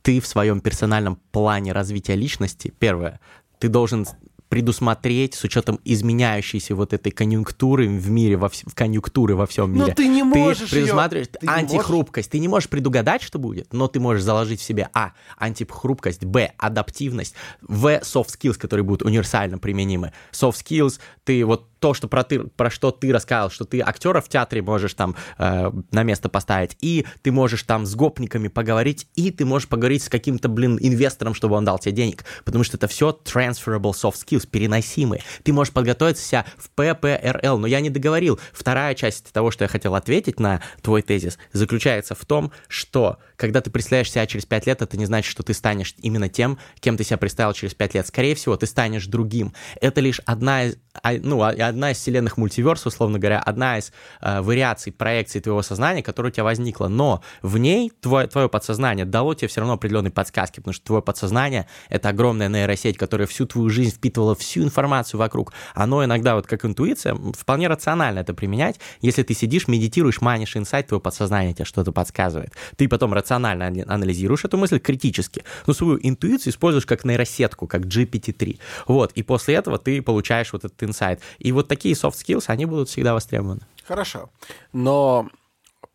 ты в своем персональном плане развития личности, первое, ты должен предусмотреть с учетом изменяющейся вот этой конъюнктуры в мире, во вс... в конъюнктуры во всем Но мире. ты не можешь Ты предусматриваешь её- ты антихрупкость. Ты не можешь предугадать, что будет, но ты можешь заложить в себе а. антихрупкость, б. адаптивность, в. soft skills, которые будут универсально применимы. Soft skills, ты вот то, что про, ты, про что ты рассказал, что ты актера в театре можешь там э, на место поставить, и ты можешь там с гопниками поговорить, и ты можешь поговорить с каким-то, блин, инвестором, чтобы он дал тебе денег, потому что это все transferable soft skills, переносимые. Ты можешь подготовиться себя в ППРЛ, но я не договорил. Вторая часть того, что я хотел ответить на твой тезис, заключается в том, что когда ты представляешь себя через 5 лет, это не значит, что ты станешь именно тем, кем ты себя представил через 5 лет. Скорее всего, ты станешь другим. Это лишь одна из, ну, а- одна из вселенных мультиверс, условно говоря, одна из э, вариаций, проекций твоего сознания, которая у тебя возникла. Но в ней твое, твое подсознание дало тебе все равно определенные подсказки, потому что твое подсознание — это огромная нейросеть, которая всю твою жизнь впитывала всю информацию вокруг. Оно иногда, вот как интуиция, вполне рационально это применять. Если ты сидишь, медитируешь, манишь инсайт, твое подсознание тебе что-то подсказывает. Ты потом рационально анализируешь эту мысль критически, но свою интуицию используешь как нейросетку, как GPT-3. Вот, и после этого ты получаешь вот этот инсайт. И вот такие soft skills, они будут всегда востребованы. Хорошо. Но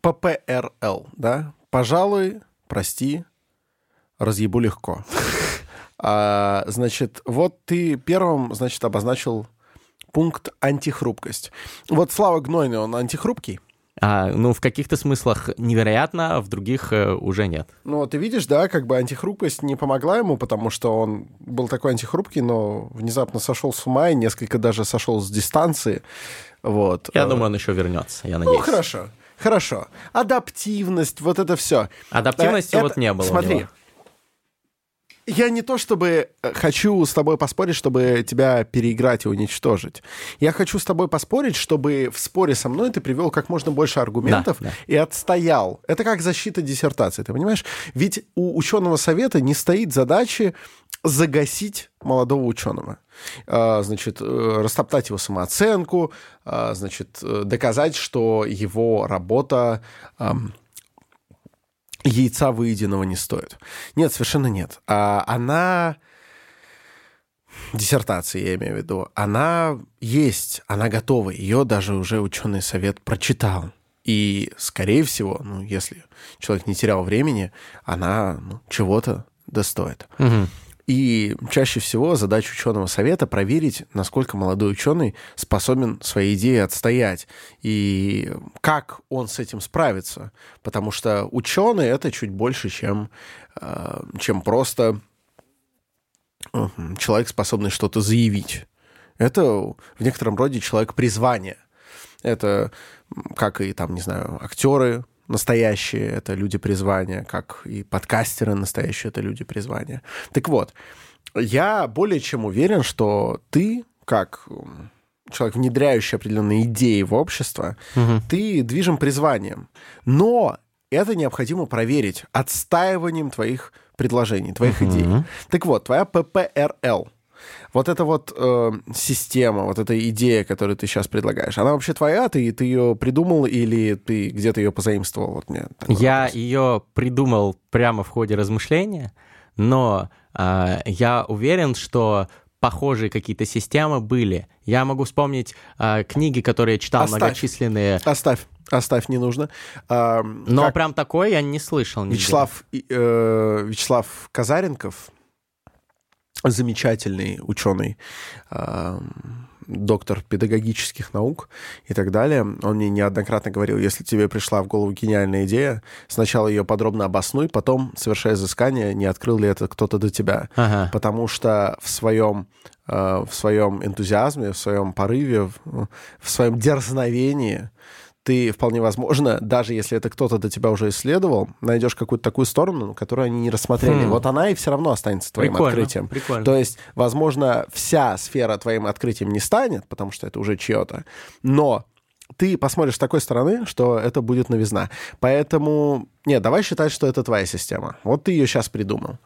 ППРЛ, да? Пожалуй, прости, разъебу легко. <laughs> А, значит, вот ты первым, значит, обозначил пункт антихрупкость. Вот Слава Гнойный, он антихрупкий? А, ну, в каких-то смыслах невероятно, а в других э, уже нет. Ну, ты видишь, да, как бы антихрупкость не помогла ему, потому что он был такой антихрупкий, но внезапно сошел с ума и несколько даже сошел с дистанции. Вот. Я думаю, он еще вернется, я Ну, надеюсь. хорошо. Хорошо. Адаптивность, вот это все. Адаптивности вот не было Смотри. Я не то чтобы э, хочу с тобой поспорить, чтобы тебя переиграть и уничтожить. Я хочу с тобой поспорить, чтобы в споре со мной ты привел как можно больше аргументов Да, да. и отстоял. Это как защита диссертации, ты понимаешь? Ведь у ученого совета не стоит задачи загасить молодого ученого. А, Значит, э, растоптать его самооценку, а, значит, э, доказать, что его работа яйца выеденного не стоит. Нет, совершенно нет. А она диссертации, я имею в виду, она есть, она готова. Ее даже уже ученый совет прочитал. И, скорее всего, ну, если человек не терял времени, она ну, чего-то достоит. Мгм. И чаще всего задача ученого совета проверить, насколько молодой ученый способен свои идеи отстоять и как он с этим справится. Потому что ученый это чуть больше, чем, э, чем просто человек, способный что-то заявить. Это в некотором роде человек призвания. Это как и там, не знаю, актеры настоящие, это люди призвания, как и подкастеры настоящие, это люди призвания. Так вот, я более чем уверен, что ты, как человек, внедряющий определенные идеи в общество, ты движим призванием. Но это необходимо проверить отстаиванием твоих предложений, твоих идей. Так вот, твоя ППРЛ, вот эта вот э, система, вот эта идея, которую ты сейчас предлагаешь, она вообще твоя? Ты, ты ее придумал или ты где-то ее позаимствовал? Вот мне Я вопрос. ее придумал прямо в ходе размышления, но а, я уверен, что похожие какие-то системы были. Я могу вспомнить а, книги, которые я читал, Оставь. многочисленные. Оставь, оставь, не нужно. А, Но как прям такое я не слышал. нигде. Вячеслав, э, Вячеслав Казаренков, замечательный ученый, э, доктор педагогических наук и так далее. Он мне неоднократно говорил, если тебе пришла в голову гениальная идея, сначала ее подробно обоснуй, потом, совершая изыскание, не открыл ли это кто-то до тебя. Ага. Потому что в своем, э, в своем энтузиазме, в своем порыве, в своем дерзновении ты вполне возможно, даже если это кто-то до тебя уже исследовал, найдешь какую-то такую сторону, которую они не рассмотрели. Хм. Вот она и все равно останется твоим Прикольно, открытием. прикольно. То есть, возможно, вся сфера твоим открытием не станет, потому что это уже чье-то, но ты посмотришь с такой стороны, что это будет новизна. Поэтому, нет, давай считать, что это твоя система. Вот ты ее сейчас придумал.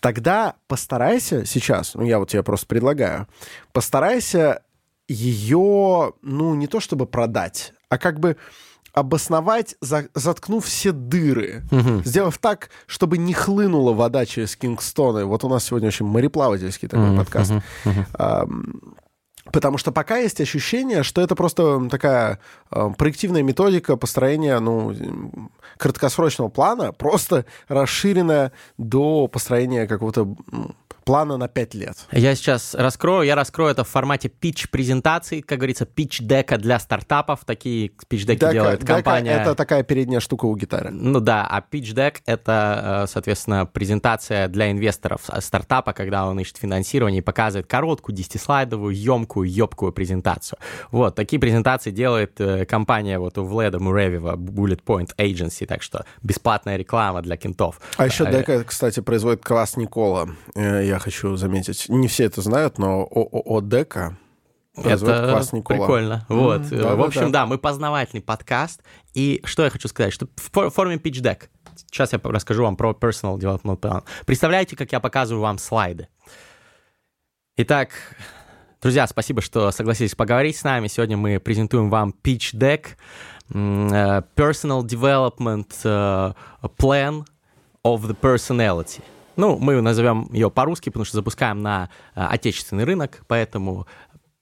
Тогда постарайся сейчас, ну я вот тебе просто предлагаю, постарайся ее, ну не то чтобы продать, а как бы обосновать, за- заткнув все дыры, сделав так, чтобы не хлынула вода через Кингстоны. Вот у нас сегодня очень мореплавательский такой подкаст. Ам, Потому что пока есть ощущение, что это просто такая э, проективная методика построения ну, краткосрочного плана, просто расширенная до построения какого-то плана на 5 лет. Я сейчас раскрою, я раскрою это в формате питч-презентации, как говорится, питч-дека для стартапов. Такие питч-деки Дека- делает дека компания. это такая передняя штука у гитары. Ну да, а deck — это, э, соответственно, презентация для инвесторов стартапа, когда он ищет финансирование и показывает короткую, 10-слайдовую, емкую, ёбкую презентацию. Вот, такие презентации делает э, компания вот у Вледа Муревева, Bullet Point Agency, так что бесплатная реклама для кентов. А еще Э, дека, кстати, производит класс Никола. Э, Я хочу заметить. Не все это знают, но ООО Дека Это класс Никола. прикольно. Вот. Мгм, Э, да-да-да. В общем, да, мы познавательный подкаст. И что я хочу сказать, что в фо- форме pitch deck. Сейчас я расскажу вам про personal development plan. Представляете, как я показываю вам слайды? Итак, друзья, спасибо, что согласились поговорить с нами. Сегодня мы презентуем вам pitch deck, э, personal development э, plan of the personality. Ну, мы назовем ее по-русски, потому что запускаем на э, отечественный рынок, поэтому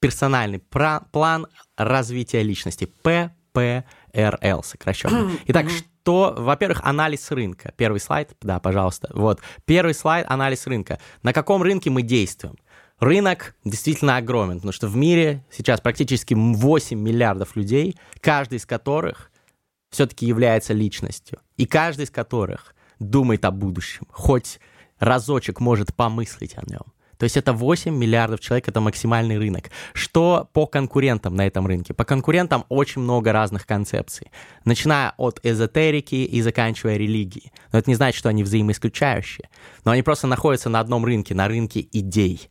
персональный план развития личности. ППРЛ сокращенно. Итак, что, во-первых, анализ рынка. Первый слайд, да, пожалуйста. Вот, первый слайд, анализ рынка. На каком рынке мы действуем? Рынок действительно огромен, потому что в мире сейчас практически 8 миллиардов людей, каждый из которых все-таки является личностью. И каждый из которых думает о будущем, хоть разочек может помыслить о нем. То есть это 8 миллиардов человек, это максимальный рынок. Что по конкурентам на этом рынке? По конкурентам очень много разных концепций, начиная от эзотерики и заканчивая религией. Но это не значит, что они взаимоисключающие. Но они просто находятся на одном рынке, на рынке идей.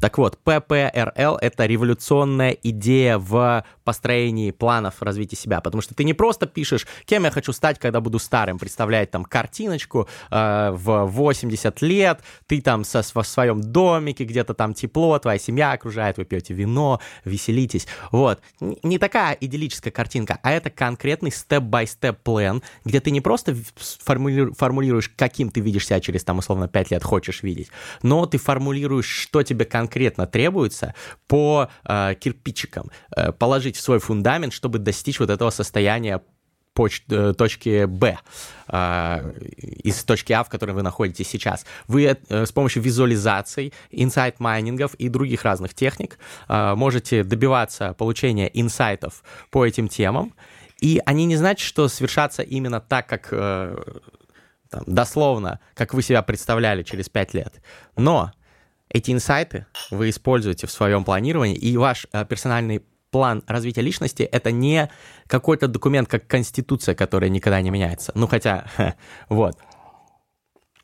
Так вот, ППРЛ — это революционная идея в построении планов развития себя, потому что ты не просто пишешь, кем я хочу стать, когда буду старым, представлять там картиночку э, в 80 лет, ты там со, в своем домике, где-то там тепло, твоя семья окружает, вы пьете вино, веселитесь. Вот. Не такая идиллическая картинка, а это конкретный степ-бай-степ план, где ты не просто формули- формулируешь, каким ты видишь себя через, там, условно, 5 лет хочешь видеть, но ты формулируешь, что тебе конкретно требуется по э, кирпичикам э, положить в свой фундамент, чтобы достичь вот этого состояния поч- э, точки Б э, из точки А, в которой вы находитесь сейчас. Вы э, с помощью визуализаций, инсайт-майнингов и других разных техник э, можете добиваться получения инсайтов по этим темам, и они не значат, что свершатся именно так, как э, там, дословно, как вы себя представляли через 5 лет. Но эти инсайты вы используете в своем планировании, и ваш э, персональный план развития личности — это не какой-то документ, как Конституция, которая никогда не меняется. Ну, хотя, вот.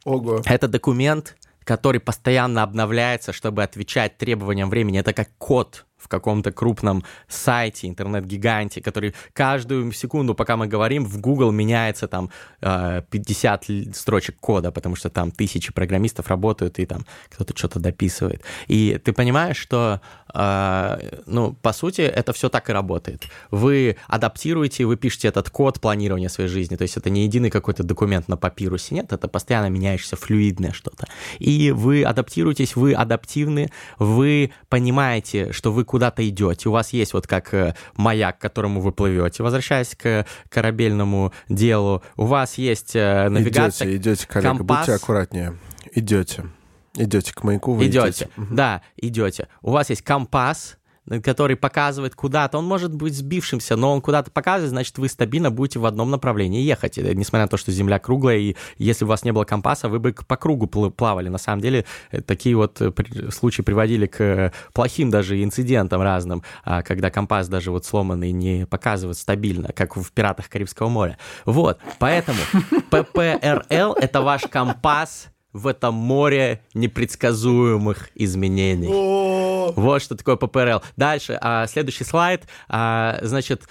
Ого. Это документ, который постоянно обновляется, чтобы отвечать требованиям времени. Это как код в каком-то крупном сайте, интернет-гиганте, который каждую секунду, пока мы говорим, в Google меняется там э, 50 л- строчек кода, потому что там тысячи программистов работают, и там кто-то что-то дописывает. И ты понимаешь, что, э, ну, по сути, это все так и работает. Вы адаптируете, вы пишете этот код планирования своей жизни, то есть это не единый какой-то документ на папирусе, нет, это постоянно меняющееся флюидное что-то. И вы адаптируетесь, вы адаптивны, вы понимаете, что вы куда-то идете, у вас есть вот как э, маяк, к которому вы плывете, возвращаясь к корабельному делу, у вас есть э, навигация, Идете, идете, коллега, компас. будьте аккуратнее. Идете. Идете к маяку, вы идете, да, идете. У вас есть компас, который показывает куда-то, он может быть сбившимся, но он куда-то показывает, значит, вы стабильно будете в одном направлении ехать, э, несмотря на то, что Земля круглая, и если у вас не было компаса, вы бы по кругу плавали. На самом деле, э, такие вот случаи приводили к плохим даже инцидентам разным, а, когда компас даже вот сломанный не показывает стабильно, как в «Пиратах Карибского моря». Вот, поэтому ППРЛ — это ваш компас в этом море непредсказуемых изменений. Вот что такое ППРЛ. Дальше, а, следующий слайд. А, значит,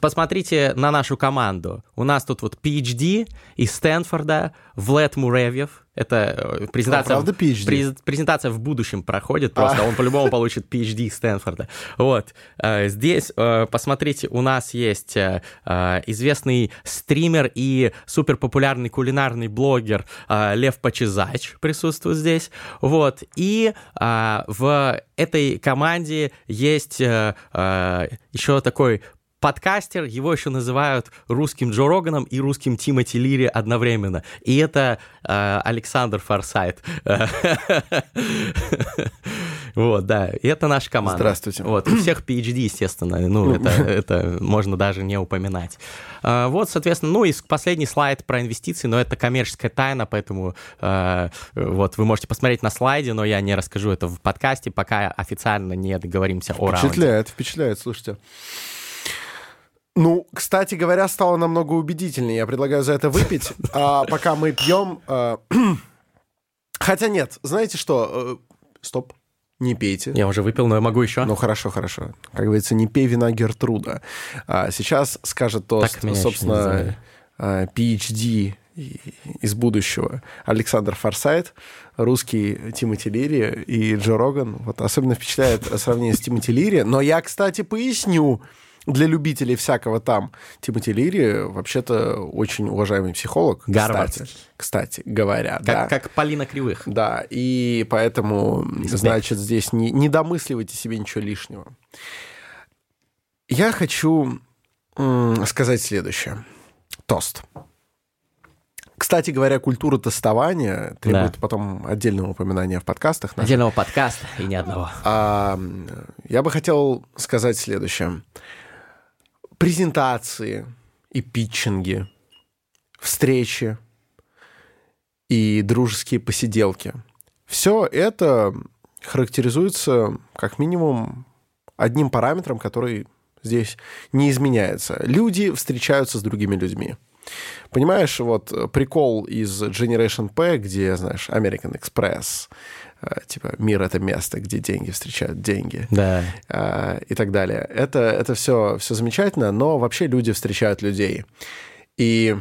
посмотрите на нашу команду. У нас тут вот PhD из Стэнфорда, Влад Муревьев, это э, презентация, а, правда, PhD? презентация в будущем проходит просто, а. он по-любому получит PhD из Стэнфорда. Вот. Э, здесь, э, посмотрите, у нас есть известный стример и суперпопулярный кулинарный блогер Лев Почезач присутствует здесь. Вот. И в этой команде есть еще такой подкастер, его еще называют русским Джо Роганом и русским Тимоти Лири одновременно. И это э, Александр Форсайт. <laughs> Вот, да. И это наша команда. Здравствуйте. Вот, у всех PhD, естественно. Ну, это, это можно даже не упоминать. А, вот, соответственно, ну и последний слайд про инвестиции, но это коммерческая тайна, поэтому э, вот вы можете посмотреть на слайде, но я не расскажу это в подкасте, пока официально не договоримся о раунде. Впечатляет, впечатляет, слушайте. Ну, кстати говоря, стало намного убедительнее. Я предлагаю за это выпить. А пока мы пьем... А... <clears throat> Хотя нет, знаете что? Э, стоп. Не пейте. Я уже выпил, но я могу еще. Ну хорошо, хорошо. Как говорится, не пей вина Гертруда. А сейчас скажет тост, собственно, PhD а, из будущего Александр Форсайт, русский Тимоти Лири и Джо Роган. Вот особенно впечатляет сравнение с Тимоти Лири. Но я, кстати, поясню, для любителей всякого там. Тимоти Лири вообще-то очень уважаемый психолог. Гарвардский. Кстати, кстати говоря. Как, да. как Полина Кривых. Да, и поэтому, значит, здесь не, не домысливайте себе ничего лишнего. Я хочу сказать следующее. Тост. Кстати говоря, культура тестования требует да. потом отдельного упоминания в подкастах. Наших. Отдельного подкаста и ни одного. А, я бы хотел сказать следующее презентации и питчинги, встречи и дружеские посиделки. Все это характеризуется как минимум одним параметром, который здесь не изменяется. Люди встречаются с другими людьми. Понимаешь, вот прикол из Generation P, где, знаешь, American Express, типа мир это место, где деньги встречают деньги. Да. Э, и так далее. Это, это все, все замечательно, но вообще люди встречают людей. И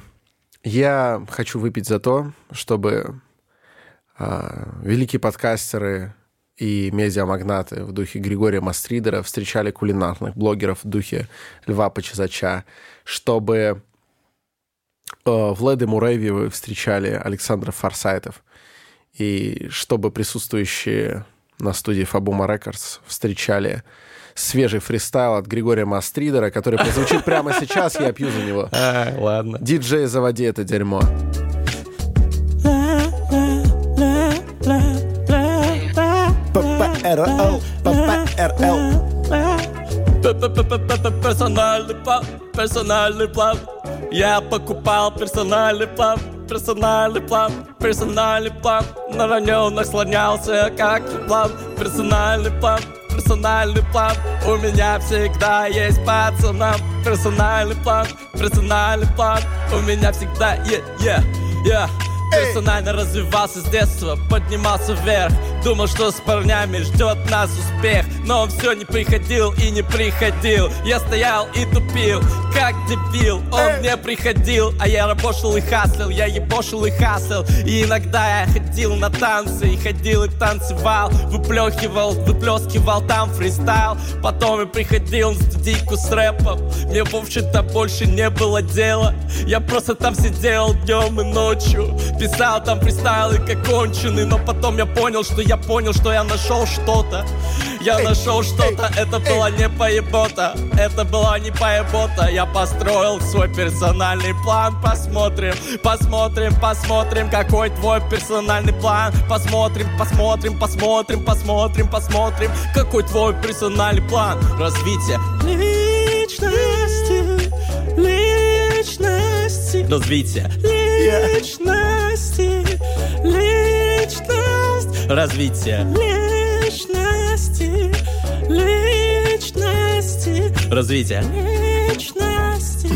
я хочу выпить за то, чтобы э, великие подкастеры и медиамагнаты в духе Григория Мастридера встречали кулинарных блогеров в духе Льва Почезача, чтобы э, в Леде Муреви встречали Александра Форсайтов, и чтобы присутствующие на студии Фабума Рекордс встречали свежий фристайл от Григория Мастридера, который прозвучит прямо сейчас, я пью за него. <laughs> А, ладно. Диджей, заводи это дерьмо. ППРЛ, ППРЛ. Персональный план, персональный план. Я покупал персональный план персональный план, персональный план. На нем наслонялся, как план. Персональный план, персональный план. У меня всегда есть пацанам. Персональный план, персональный план. У меня всегда есть, yeah, yeah Персонально развивался с детства, поднимался вверх Думал, что с парнями ждет нас успех Но он все не приходил и не приходил. Я стоял и тупил, как дебил. Он не приходил, а я работал и хаслил Я ебошил и хаслил И иногда я ходил на танцы И ходил и танцевал Выплехивал, выплескивал там фристайл. Потом я приходил на студийку с рэпом Мне в общем-то больше не было дела. Я просто там сидел днем и ночью Писал там фристайлы как конченый Но потом я понял, что я я понял, что я нашел что-то. Я нашел что-то, это была не поебота, это была не поебота. Я построил свой персональный план, посмотрим, посмотрим, посмотрим, какой твой персональный план. Посмотрим, посмотрим, посмотрим, посмотрим, посмотрим, какой твой персональный план развития личности, личности, развития личности, развитие личности, личности, развитие личности,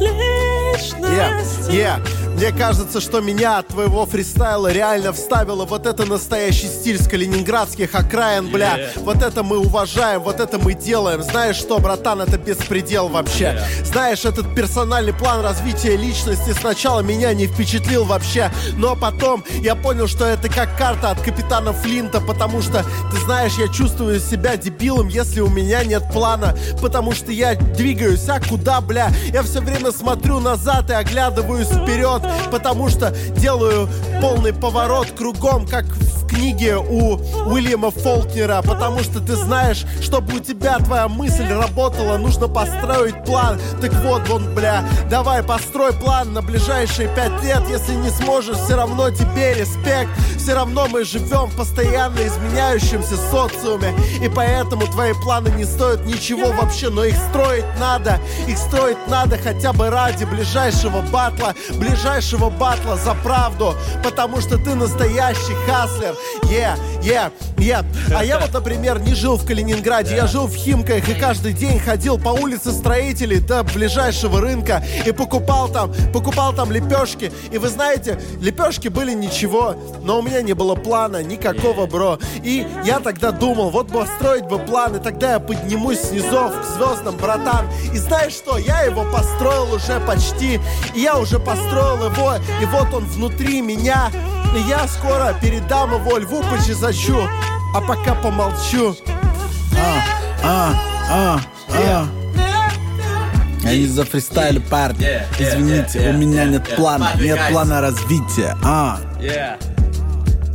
личности. Yeah, yeah. Мне кажется, что меня от твоего фристайла реально вставило вот это настоящий стиль с калининградских окраин, бля. Yeah. Вот это мы уважаем, вот это мы делаем. Знаешь что, братан, это беспредел вообще. Yeah. Знаешь, этот персональный план развития личности сначала меня не впечатлил вообще, но потом я понял, что это как карта от капитана Флинта, потому что, ты знаешь, я чувствую себя дебилом, если у меня нет плана, потому что я двигаюсь, а куда, бля? Я все время смотрю назад и оглядываюсь вперед, потому что делаю полный поворот кругом, как в книге у Уильяма Фолкнера, потому что ты знаешь, чтобы у тебя твоя мысль работала, нужно построить план. Так вот, вон, бля, давай построй план на ближайшие пять лет. Если не сможешь, все равно тебе респект. Все равно мы живем в постоянно изменяющемся социуме, и поэтому твои планы не стоят ничего вообще, но их строить надо. Их строить надо хотя бы ради ближайшего батла, ближайшего батла за правду, потому что ты настоящий хаслер. Yeah, yeah, yeah. А я вот, например, не жил в Калининграде, я жил в Химках и каждый день ходил по улице строителей до ближайшего рынка и покупал там, покупал там лепешки. И вы знаете, лепешки были ничего, но у меня не было плана никакого, бро. И я тогда думал, вот бы строить бы план, и тогда я поднимусь с низов к звездам, братан. И знаешь что, я его построил уже почти, и я уже построил его, и вот он внутри меня. И я скоро передам его льву почезачу, а пока помолчу. А, а, а. Я не за фристайл, парни. Yeah, yeah, Извините, yeah, у меня нет плана, Подвигайся. нет плана развития. А, Yeah,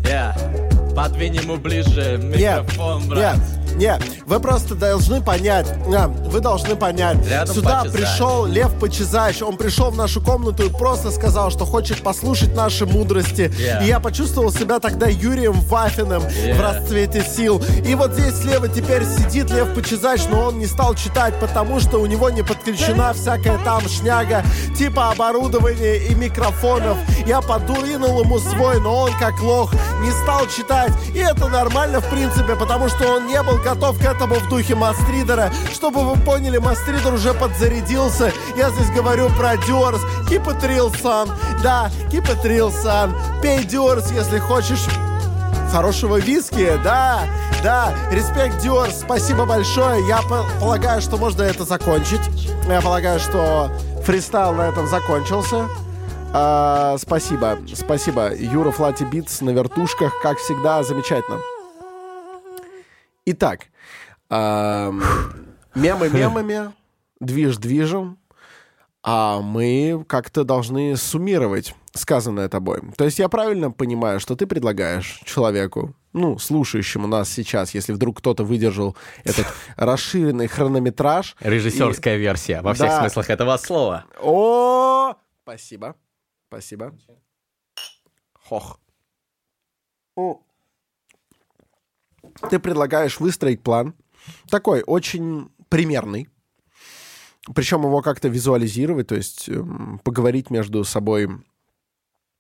yeah. Подвинь ему ближе микрофон, брат. Нет, вы просто должны понять, а, вы должны понять. Рядом Сюда Почезач. пришел Лев Почезач, он пришел в нашу комнату и просто сказал, что хочет послушать наши мудрости. Yeah. И я почувствовал себя тогда Юрием Вафиным в Yeah. расцвете сил. И вот здесь слева теперь сидит Лев Почезач, но он не стал читать, потому что у него не подключена всякая там шняга, типа оборудования и микрофонов. Я подуринул ему свой, но он как лох не стал читать. И это нормально, в принципе, потому что он не был готов к этому в духе Мастридера. Чтобы вы поняли, Мастридер уже подзарядился. Я здесь говорю про Дюрс. Keep it real, son. Да, keep it real, son. Пей Дюрс, если хочешь хорошего виски, да, да, респект, Дюрс, спасибо большое, я по- полагаю, что можно это закончить, я полагаю, что фристайл на этом закончился, А, спасибо, спасибо, Юра Флати Битс на вертушках, как всегда, замечательно. Итак, мемы мемами, движ движем, а мы как-то должны суммировать сказанное тобой. То есть я правильно понимаю, что ты предлагаешь человеку, ну, слушающему нас сейчас, если вдруг кто-то выдержал этот <laughs> расширенный хронометраж. Режиссерская версия во всех Да. смыслах этого слова. и- О, спасибо, спасибо. Хох. О. Ты предлагаешь выстроить план, такой очень примерный, причем его как-то визуализировать, то есть эм, поговорить между собой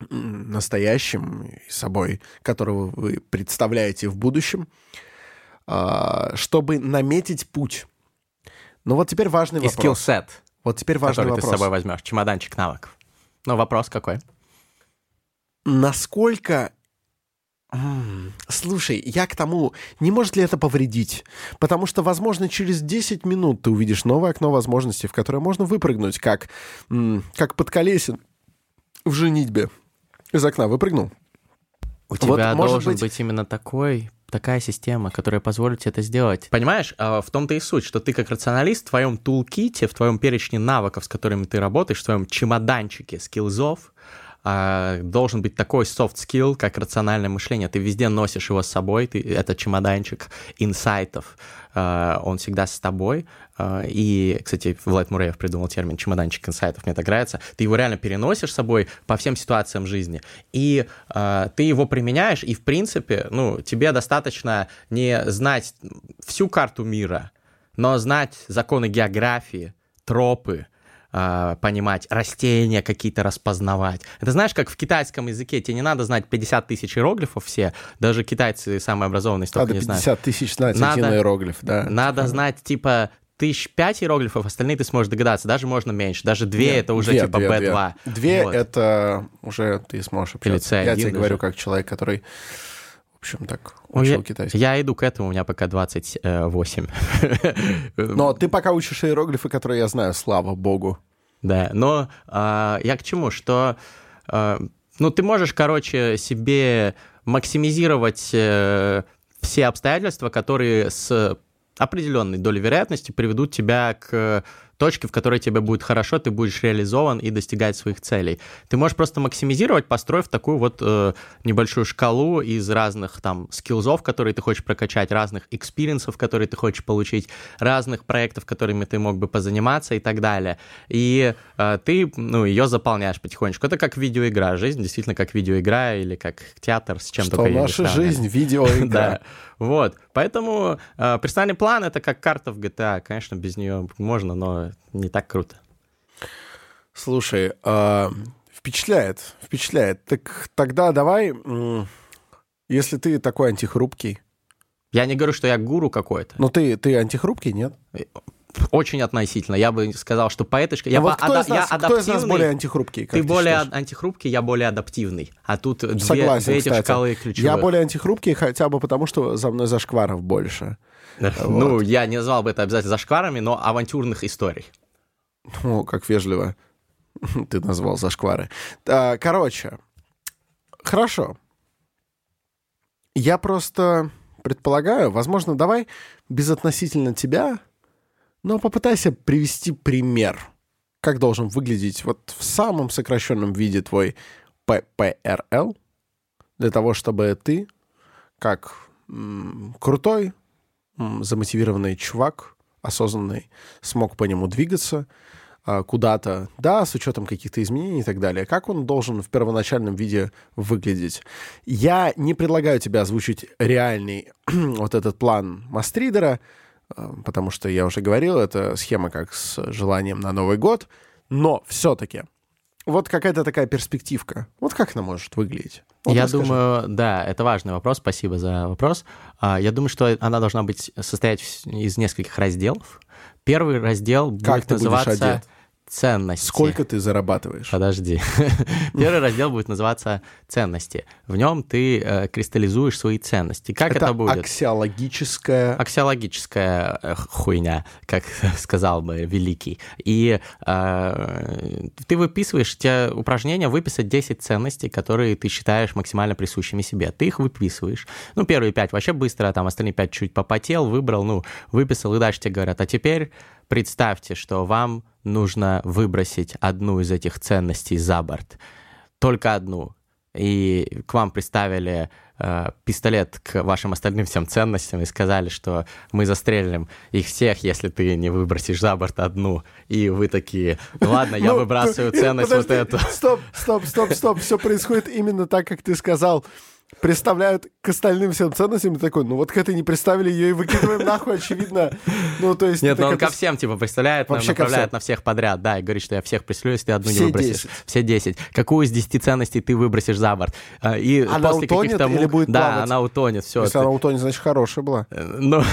настоящим и собой, которого вы представляете в будущем, а, чтобы наметить путь. Но вот теперь важный И вопрос. скиллсет, Вот теперь важный который ты с вопрос. собой возьмешь. Чемоданчик навыков. Ну, вопрос какой? насколько... Слушай, я к тому, не может ли это повредить? Потому что, возможно, через 10 минут ты увидишь новое окно возможностей, в которое можно выпрыгнуть, как, как под колесин в женитьбе. Из окна выпрыгнул. У Вот, тебя может должен быть- быть... именно такой, такая система, которая позволит тебе это сделать. Понимаешь, а, в том-то и суть, что ты как рационалист в твоем тулките, в твоем перечне навыков, с которыми ты работаешь, в твоем чемоданчике скиллзов, а, должен быть такой soft skill, как рациональное мышление. Ты везде носишь его с собой, ты, это чемоданчик инсайтов, а, он всегда с тобой. А, и, кстати, Влад Муреев придумал термин чемоданчик инсайтов, мне так нравится. Ты его реально переносишь с собой по всем ситуациям жизни, и а, ты его применяешь, и, в принципе, ну, тебе достаточно не знать всю карту мира, но знать законы географии, тропы, а, понимать, растения какие-то распознавать. Это знаешь, как в китайском языке, тебе не надо знать 50 тысяч иероглифов все, даже китайцы самые образованные столько Надо не 50 знают. тысяч знать Надо- один иероглиф, да. Надо знать, типа, тысяч пять иероглифов, остальные ты сможешь догадаться, даже можно меньше, даже две Нет, это уже две, типа две, B2. Две, Вот. это уже ты сможешь общаться. C1 Я тебе даже. говорю как человек, который, в общем, так Ну, учил я, китайский. я иду к этому, у меня пока 28. <laughs> Но ты пока учишь иероглифы, которые я знаю, слава богу. Да, но а, я к чему, что а, ну ты можешь, короче, себе максимизировать э, все обстоятельства, которые с определенной долей вероятности приведут тебя к точке, в которой тебе будет хорошо, ты будешь реализован и достигать своих целей. Ты можешь просто максимизировать, построив такую вот э, небольшую шкалу из разных там skills ов, которые ты хочешь прокачать, разных experience ов, которые ты хочешь получить, разных проектов, которыми ты мог бы позаниматься и так далее. И э, ты, ну, ее заполняешь потихонечку. Это как видеоигра. Жизнь действительно как видеоигра или как театр, с чем Что наша жизнь видеоигра. <laughs> Вот. Поэтому э, персональный план это как карта в GTA. Конечно, без нее можно, но не так круто. Слушай, а, впечатляет, впечатляет. Так тогда давай, м, если ты такой антихрупкий, Я не говорю, что я гуру какой-то. ну ты, ты антихрупкий, нет? Очень относительно. Я бы сказал, что по этой шкале... Я, Ну вот кто, ада- из нас, я кто из нас более антихрупкий? как Ты более считаешь? антихрупкий, я более адаптивный. А тут две, Согласен, две эти кстати. шкалы ключевые. Я более антихрупкий хотя бы потому, что за мной зашкваров больше. Ну, я не назвал бы это обязательно зашкварами, но авантюрных историй. О, как вежливо <laughs> ты назвал зашквары. А, Короче, хорошо. Я просто предполагаю, возможно, давай безотносительно тебя, но попытайся привести пример, как должен выглядеть вот в самом сокращенном виде твой ППРЛ, для того, чтобы ты, как м, крутой, м, замотивированный чувак, осознанный, смог по нему двигаться, а, куда-то, да, с учетом каких-то изменений и так далее. Как он должен в первоначальном виде выглядеть? Я не предлагаю тебе озвучить реальный <clears throat> вот этот план Мастридера, а, потому что я уже говорил, это схема как с желанием на Новый год, но все-таки вот какая-то такая перспективка. Вот как она может выглядеть? Вот я расскажи. думаю, да, это важный вопрос, спасибо за вопрос. А, Я думаю, что она должна быть состоять из нескольких разделов. Первый раздел Как будет называться одет? Ценности. Сколько ты зарабатываешь? Подожди. <laughs> Первый раздел будет называться ценности. В нем ты э, кристаллизуешь свои ценности. Как это, будет? аксиологическая... аксиологическая э, хуйня, как <laughs> сказал бы великий. И э, ты выписываешь, тебя упражнение выписать 10 ценностей, которые ты считаешь максимально присущими себе. Ты их выписываешь. Ну, первые 5 вообще быстро, а там остальные 5 чуть попотел, выбрал, ну, выписал, и дальше тебе говорят, а теперь представьте, что вам нужно выбросить одну из этих ценностей за борт. Только одну. И к вам приставили э, пистолет к вашим остальным всем ценностям и сказали, что мы застрелим их всех, если ты не выбросишь за борт одну. И вы такие, «Ну ладно, я <laughs> Ну, выбрасываю <laughs> ценность вот эту. Стоп, стоп, стоп, стоп. Все происходит именно так, как ты сказал. Представляют к остальным всем ценностям и такой, ну вот к этой не представили, ее и выкидываем нахуй, очевидно. Ну, то есть... Нет, но он как-то ко всем, типа, представляет, Вообще направляет на всех подряд, да, и говорит, что я всех пришлю, если ты одну не выбросишь. 10. Все 10. Какую из 10 ценностей ты выбросишь за борт? А, И Она после каких-то или будет Да, она утонет, все. Если она утонет, значит, хорошая была. Ну,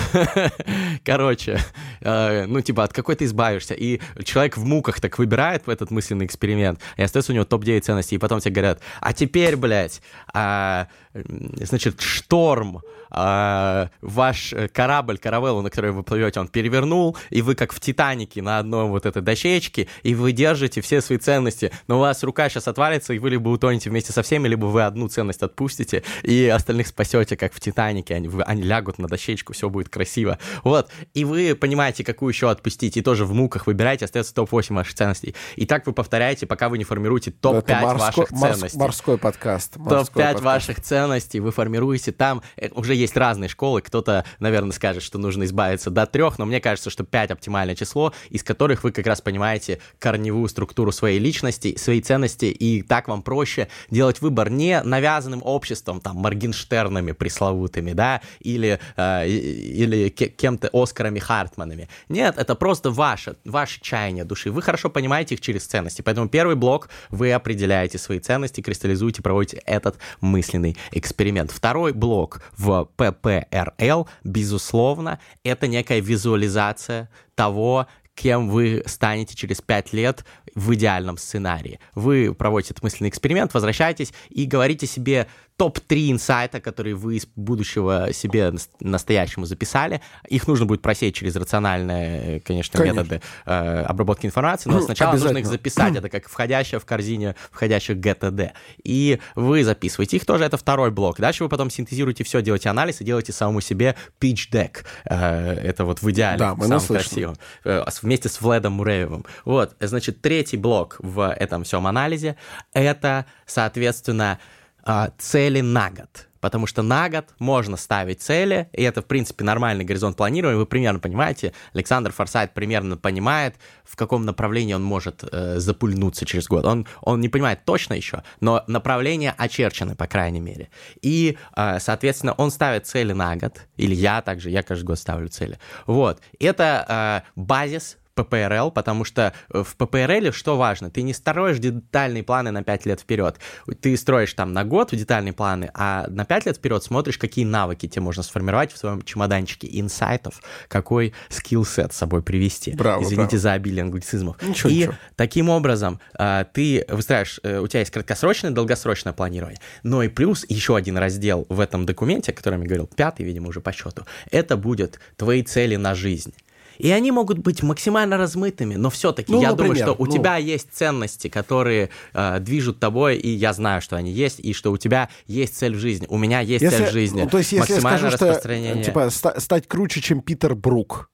<laughs> короче, э, ну, типа, от какой ты избавишься. И человек в муках так выбирает в этот мысленный эксперимент, и остается у него топ-9 ценностей, и потом тебе говорят, а теперь, блядь, а, значит, шторм, а, ваш э, корабль, каравеллу, на которой вы плывете, он перевернул, и вы как в Титанике на одной вот этой дощечке, и вы держите все свои ценности, но у вас рука сейчас отвалится, и вы либо утонете вместе со всеми, либо вы одну ценность отпустите, и остальных спасете, как в Титанике, они, вы- они лягут на дощечку, все будет красиво. Вот, и вы понимаете, какую еще отпустить, и тоже в муках выбираете, остается топ-8 ваших ценностей. И так вы повторяете, пока вы не формируете Это топ-5 морской- ваших морс- ценностей. Морской подкаст. морской Топ-5 подкаст. ваших ценностей вы формируете там. Э, Уже есть разные школы. Кто-то, наверное, скажет, что нужно избавиться до трех, но мне кажется, что 5 оптимальное число, из которых вы как раз понимаете корневую структуру своей личности, своей ценности, и так вам проще делать выбор не навязанным обществом, там, Моргенштернами пресловутыми, да, или, э, или ке- кем-то Оскарами Хартманами. Нет, это просто ваше, ваше чаяние души. Вы хорошо понимаете их через ценности. Поэтому первый блок вы определяете свои ценности, кристаллизуете, проводите этот мысленный эксперимент. Второй блок в ППРЛ, безусловно, это некая визуализация того, кем вы станете через пять лет в идеальном сценарии. Вы проводите этот мысленный эксперимент, возвращаетесь и говорите себе топ-3 инсайта, которые вы из будущего себе нас- настоящему записали. Их нужно будет просеять через рациональные, конечно, Конечно. методы э, обработки информации, но сначала нужно их записать. Это как входящая в корзине входящих GTD. И вы записываете их тоже, это второй блок. Дальше вы потом синтезируете все, делаете анализ и делаете самому себе pitch deck. Э, Это вот в идеале, Да, мы самым красивым. Э, с- Вместе с Владом Муреевым. Вот, значит, третий блок в этом всем анализе — это, соответственно, а, цели на год. Потому что на год можно ставить цели, и это, в принципе, нормальный горизонт планирования. Вы примерно понимаете, Александр Форсайт примерно понимает, в каком направлении он может э, запульнуться через год. Он, он не понимает точно еще, но направления очерчены, по крайней мере. И, э, соответственно, он ставит цели на год, или я также, я каждый год ставлю цели. Вот. Это э, базис ППРЛ, потому что э, в ППРЛ что важно? Ты не строишь детальные планы на 5 лет вперед. Ты строишь там на год детальные планы, а на 5 лет вперед смотришь, какие навыки тебе можно сформировать в своем чемоданчике инсайтов, какой скилл-сет с собой привести. Браво, Извините браво. за обилие англицизмов. Ничего, И ничего. таким образом э, ты выстраиваешь, э, у тебя есть краткосрочное, долгосрочное планирование. Но и плюс еще один раздел в этом документе, о котором я говорил, пятый, видимо, уже по счету, это будет твои цели на жизнь. И они могут быть максимально размытыми, но все-таки Ну, я например, думаю, что у ну. тебя есть ценности, которые э, движут тобой, и я знаю, что они есть, и что у тебя есть цель в жизни. У меня есть цель в жизни. ну, то есть, если я Максимальное скажу, что распространение. типа ста- стать круче, чем Питер Брук.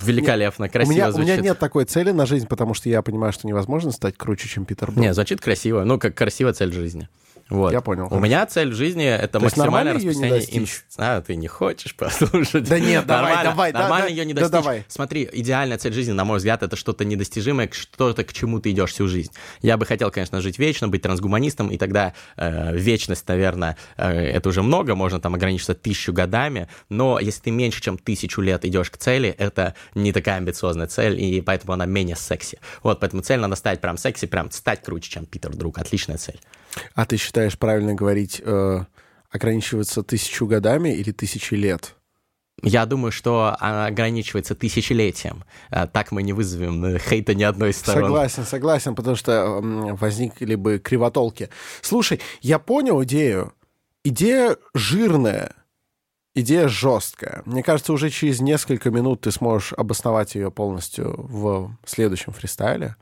Великолепно, красиво у, меня, у звучит. меня нет такой цели на жизнь, потому что я понимаю, что невозможно стать круче, чем Питер Брук. Не, звучит красиво. Ну, как красивая цель жизни. Вот. Я понял, У хорошо. меня цель в жизни это То максимальное не распространение. достичь? инс- А, ты не хочешь <laughs> послушать? Да нет, давай, давай, да, Нормально ее не достичь. давай. Смотри, идеальная цель жизни, на мой взгляд, это что-то недостижимое, что-то, к чему ты идешь всю жизнь. Я бы хотел, конечно, жить вечно, быть трансгуманистом, и тогда э, вечность, наверное, э, это уже много, можно там ограничиться тысячу годами, но если ты меньше, чем тысячу лет идешь к цели, это не такая амбициозная цель, и поэтому она менее секси. Вот, поэтому цель надо ставить прям секси, прям стать круче, чем Питер Друг. Отличная цель. А ты считаешь правильно говорить э, ограничиваться тысячу годами или тысячи лет? Я думаю, что она ограничивается тысячелетием. А, Так мы не вызовем э, хейта ни одной из сторон. Согласен, согласен, потому что возникли бы кривотолки. Слушай, я понял идею. Идея жирная, идея жесткая. Мне кажется, уже через несколько минут ты сможешь обосновать ее полностью в следующем фристайле.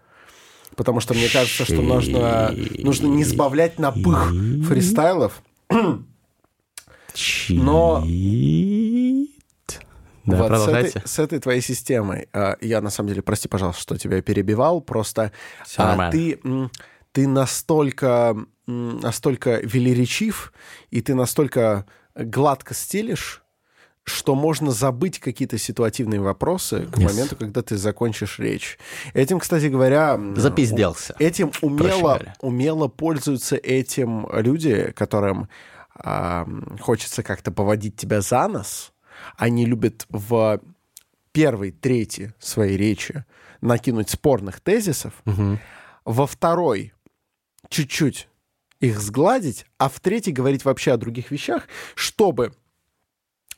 Потому что мне кажется, что нужно, нужно не сбавлять напых фристайлов. Но-. Да, Вот с этой, с этой твоей системой. а, я, на самом деле, прости, пожалуйста, что тебя перебивал. Просто а, нормально. ты, ты настолько, настолько велеречив, и ты настолько гладко стелишь, что можно забыть какие-то ситуативные вопросы к Yes. моменту, когда ты закончишь речь. Этим, кстати говоря... Запизделся. Этим умело, умело пользуются этим люди, которым м, хочется как-то поводить тебя за нос. Они любят в первой трети своей речи накинуть спорных тезисов, во второй чуть-чуть их сгладить, а в третьей говорить вообще о других вещах, чтобы...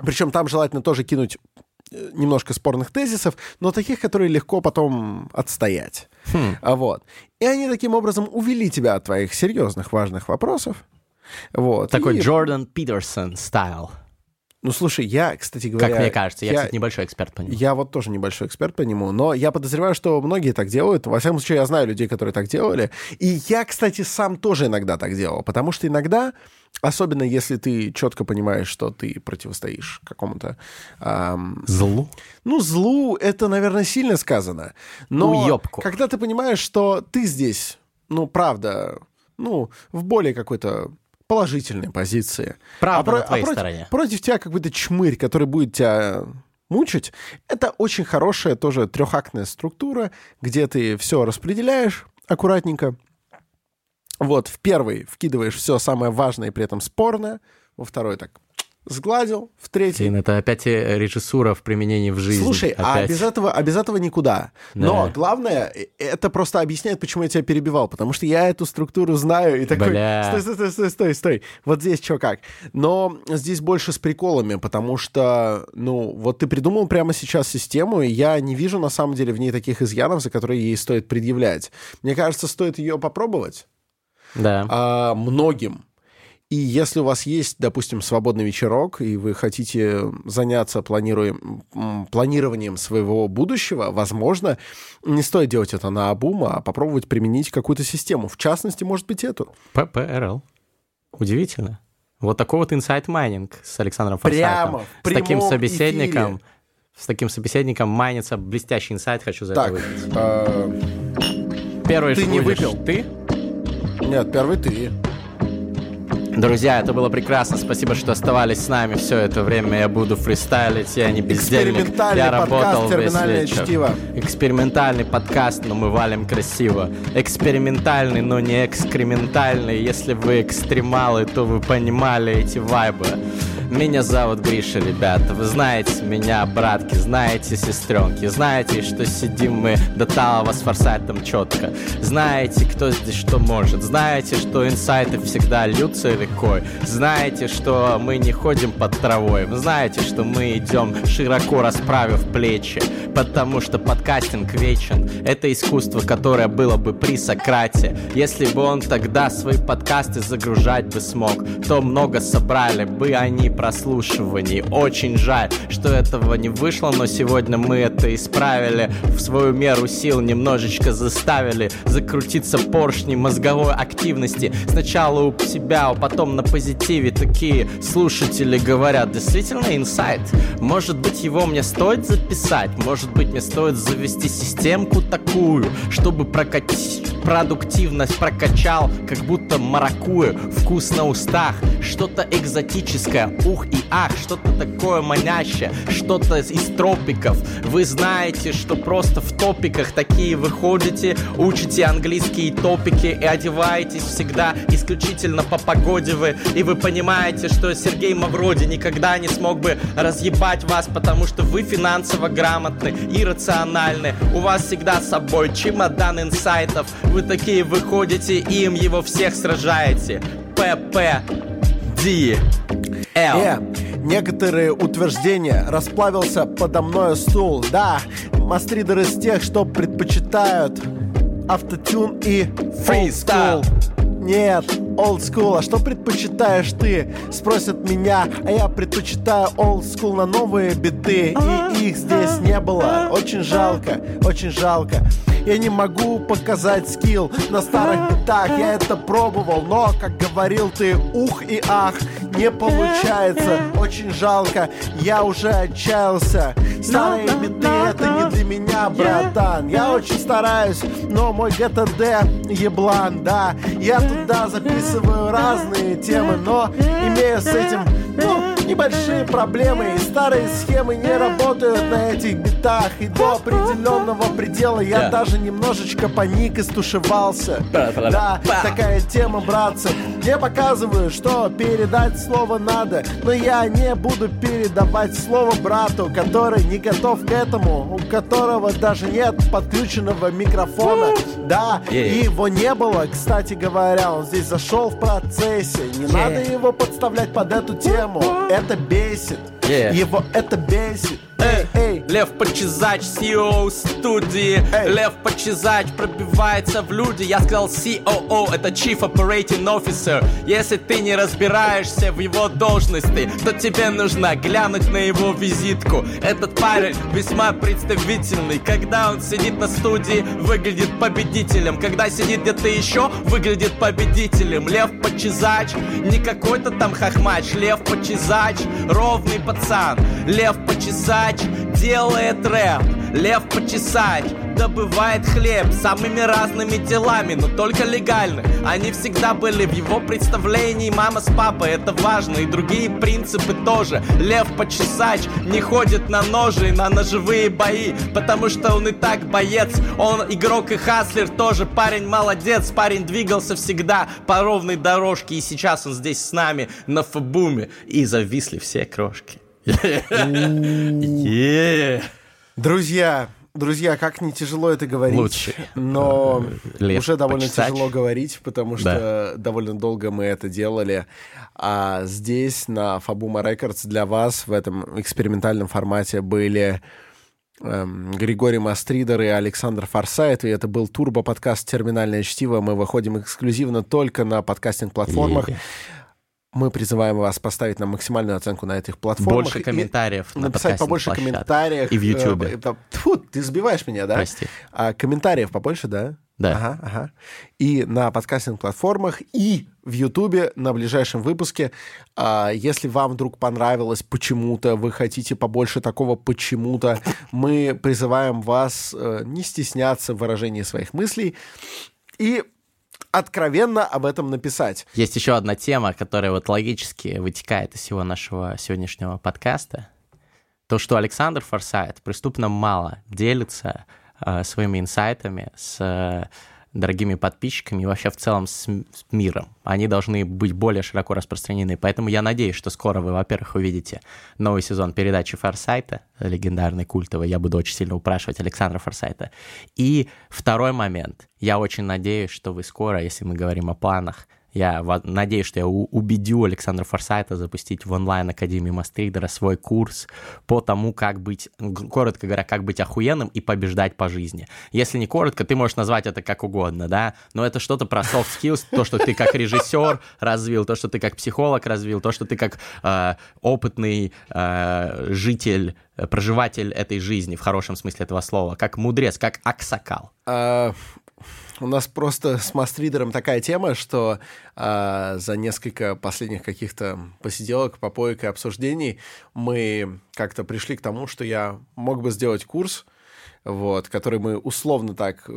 Причем там желательно тоже кинуть э, немножко спорных тезисов, но таких, которые легко потом отстоять. Хм. А Вот. И они таким образом увели тебя от твоих серьезных, важных вопросов Вот. Такой И- Джордан Питерсон стайл. Ну, слушай, я, кстати говоря... Как мне кажется. Я, кстати, небольшой эксперт по нему. Я вот тоже небольшой эксперт по нему, но я подозреваю, что многие так делают. Во всяком случае, я знаю людей, которые так делали. И я, кстати, сам тоже иногда так делал, потому что иногда, особенно если ты четко понимаешь, что ты противостоишь какому-то... ам, Злу. ну, злу это, наверное, сильно сказано. Но Уёбку. когда ты понимаешь, что ты здесь, ну, правда, ну, в более какой-то положительной позиции. Правда про- на твоей против, стороне. Против тебя какой-то чмырь, который будет тебя мучить. Это очень хорошая тоже трехактная структура, где ты все распределяешь аккуратненько. Вот, в первый вкидываешь все самое важное и при этом спорное. Во второй так сгладил. В третий Блин, это опять э, режиссура в применении в жизни. Слушай, а Опять. без этого, а без этого никуда. Но Да. главное, э, это просто объясняет, почему я тебя перебивал. Потому что я эту структуру знаю и такой, Бля. стой, стой, стой, стой, стой, стой. Вот здесь что как. Но здесь больше с приколами, потому что, ну, вот ты придумал прямо сейчас систему, и я не вижу на самом деле в ней таких изъянов, за которые ей стоит предъявлять. Мне кажется, стоит ее попробовать Да. а, многим. И если у вас есть, допустим, свободный вечерок, и вы хотите заняться планируем, планированием своего будущего, возможно, не стоит делать это на обум, а попробовать применить какую-то систему. В частности, может быть, эту. ППРЛ. Удивительно. Вот такой вот инсайт майнинг с Александром Прямо Форсайтом. в С таким собеседником. эфире. С таким собеседником майнится блестящий инсайт, хочу за Так, это выпить. э, Первый ты не выпил. Ты? нет, первый ты. Друзья, это было прекрасно. Спасибо, что оставались с нами все это время. Я буду фристайлить, я не бездельник. Я работал весь «Терминальное вечер. чтиво». Экспериментальный подкаст, но мы валим красиво. Экспериментальный, но не экскрементальный. Если вы экстремалы, то вы понимали эти вайбы. Меня зовут Гриша, ребята. Вы знаете меня, братки, знаете, сестренки. Знаете, что сидим мы до талого с форсайтом четко. Знаете, кто здесь что может. Знаете, что инсайты всегда льются рекой. Знаете, что мы не ходим под травой. Знаете, что мы идем широко расправив плечи. Потому что подкастинг вечен. Это искусство, которое было бы при Сократе. Если бы он тогда свои подкасты загружать бы смог, то много собрали бы они прослушиваний. Очень жаль, что этого не вышло, но сегодня мы это исправили. В свою меру сил немножечко заставили закрутиться поршни мозговой активности. Сначала у себя, а потом на позитиве. Такие слушатели говорят, действительно инсайт. Может быть его мне стоит записать? Может быть мне стоит завести системку такую, чтобы прокатить продуктивность прокачал, как будто маракуя, вкус на устах, что-то экзотическое, ух и ах, что-то такое манящее, что-то из тропиков. Вы знаете, что просто в топиках такие выходите, учите английские топики и одеваетесь всегда исключительно по погоде вы, и вы понимаете, что Сергей Мавроди никогда не смог бы разъебать вас, потому что вы финансово грамотны и рациональны. У вас всегда с собой чемодан инсайтов. Вы такие выходите и им его всех сражаете. ПП Ди Л. Э, некоторые утверждения расплавился подо мною стул. Да, мастридер из тех, что предпочитают автотюн и Фристайл. Нет, old school. А что предпочитаешь ты? Спросят меня, а я предпочитаю old school на новые биты. И их здесь не было. Очень жалко, очень жалко. Я не могу показать скилл на старых битах Я это пробовал, но, как говорил ты, ух и ах Не получается, очень жалко Я уже отчаялся Старые биты это не для меня, братан. Я очень стараюсь, но мой ГТД еблан, да. Я туда записываю разные темы Но имею с этим, ну, небольшие проблемы И старые схемы не работают на этих битах. И до определенного предела я Да. даже немножечко паник и стушевался. Да, такая тема, братцы. Мне показывают, что передать слово надо Но я не буду передавать слово брату Который не готов к этому У которого даже нет подключенного микрофона. Да, Yeah. и его не было, кстати говоря Он здесь зашел в процессе. Не надо его подставлять под эту тему. Это бесит Yeah. Его это бесит. Эй, эй. Лев Почезач, CEO студии Эй. Лев Почезач пробивается в люди Я сказал COO, это Chief Operating Officer Если ты не разбираешься в его должности То тебе нужно глянуть на его визитку Этот парень весьма представительный Когда он сидит на студии, выглядит победителем Когда сидит где-то еще, выглядит победителем Лев Почезач, не какой-то там хохмач Лев Почезач, ровный пацан Лев Почесач делает рэп Лев Почесач добывает хлеб самыми разными делами, но только легально. Они всегда были в его представлении мама с папой, это важно, и другие принципы тоже. Лев Почесач не ходит на ножи, на ножевые бои, потому что он и так боец. Он игрок и хаслер тоже, парень молодец, парень двигался всегда по ровной дорожке, и сейчас он здесь с нами на фабуме, и зависли все крошки. Друзья, друзья, как не тяжело это говорить. Лучше. Но Лев уже довольно Почесач. тяжело говорить, потому что довольно долго мы это делали. А здесь, на Fabuma Records, для вас в этом экспериментальном формате были эм, Григорий Мастридер и Александр Форсайт, и это был турбо-подкаст «Терминальное чтиво». Мы выходим эксклюзивно только на подкастинг-платформах. Yeah. Мы призываем вас поставить нам максимальную оценку на этих платформах. Больше и комментариев на написать побольше комментариев. И в Ютубе. Э, Тьфу, ты сбиваешь меня, да? Прости. А, комментариев побольше, да? Да. Ага, ага. И на подкастинг-платформах, и в Ютубе на ближайшем выпуске. А, если вам вдруг понравилось почему-то, вы хотите побольше такого почему-то, мы призываем вас э, не стесняться в выражении своих мыслей и откровенно об этом написать. Есть еще одна тема, которая вот логически вытекает из всего нашего сегодняшнего подкаста. То, что Александр Форсайт преступно мало делится э, своими инсайтами с э, дорогими подписчиками и вообще в целом с, с миром. Они должны быть более широко распространены. Поэтому я надеюсь, что скоро вы, во-первых, увидите новый сезон передачи Форсайта, легендарной, культовой. Я буду очень сильно упрашивать Александра Форсайта. И второй момент. Я очень надеюсь, что вы скоро, если мы говорим о планах, я надеюсь, что я убедю Александра Форсайта запустить в онлайн-академии Мастридера свой курс по тому, как быть, коротко говоря, как быть охуенным и побеждать по жизни. Если не коротко, ты можешь назвать это как угодно, да, но это что-то про soft skills, то, что ты как режиссер развил, то, что ты как психолог развил, то, что ты как э, опытный э, житель, э, проживатель этой жизни в хорошем смысле этого слова, как мудрец, как аксакал. А, у нас просто с Мастридером такая тема, что а, за несколько последних каких-то посиделок, попоек и обсуждений мы как-то пришли к тому, что я мог бы сделать курс, вот, который мы условно так э,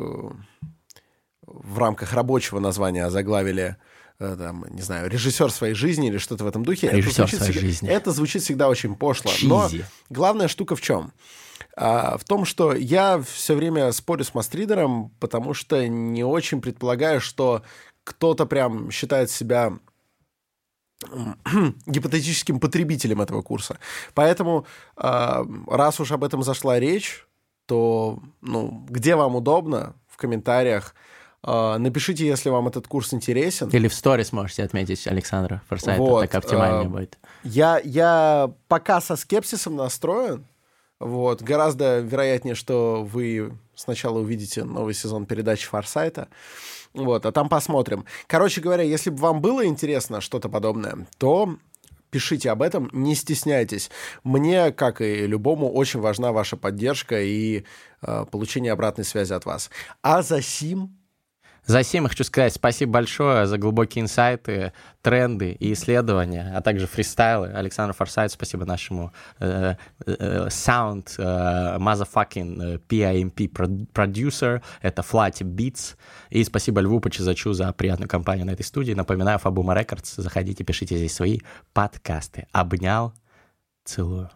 в рамках рабочего названия озаглавили э, там, не знаю, режиссер своей жизни или что-то в этом духе. Это Режиссер звучит своей всегда- жизни. Это звучит всегда очень пошло. Но Чизи. главная штука в чем? А, в том, что я все время спорю с Мастридером, потому что не очень предполагаю, что кто-то прям считает себя <clears throat> гипотетическим потребителем этого курса. Поэтому, а, раз уж об этом зашла речь, то, ну, где вам удобно, в комментариях, а, напишите, если вам этот курс интересен. Или в сторис можете отметить Александра Форсайта, Вот, так оптимальнее а, будет. Я, я пока со скепсисом настроен. Вот. Гораздо вероятнее, что вы сначала увидите новый сезон передачи Форсайта. Вот, а там посмотрим. Короче говоря, если бы вам было интересно что-то подобное, то пишите об этом, не стесняйтесь. Мне, как и любому, очень важна ваша поддержка и э, получение обратной связи от вас. А за сим За сим я хочу сказать спасибо большое за глубокие инсайты, тренды и исследования, а также фристайлы. Александр Форсайт, спасибо нашему э, э, sound э, motherfucking э, PIMP продюсер, это Flat Beats. И спасибо Льву Почезачу за приятную компанию на этой студии. Напоминаю, Фабума Рекордс, заходите, пишите здесь свои подкасты. Обнял, целую.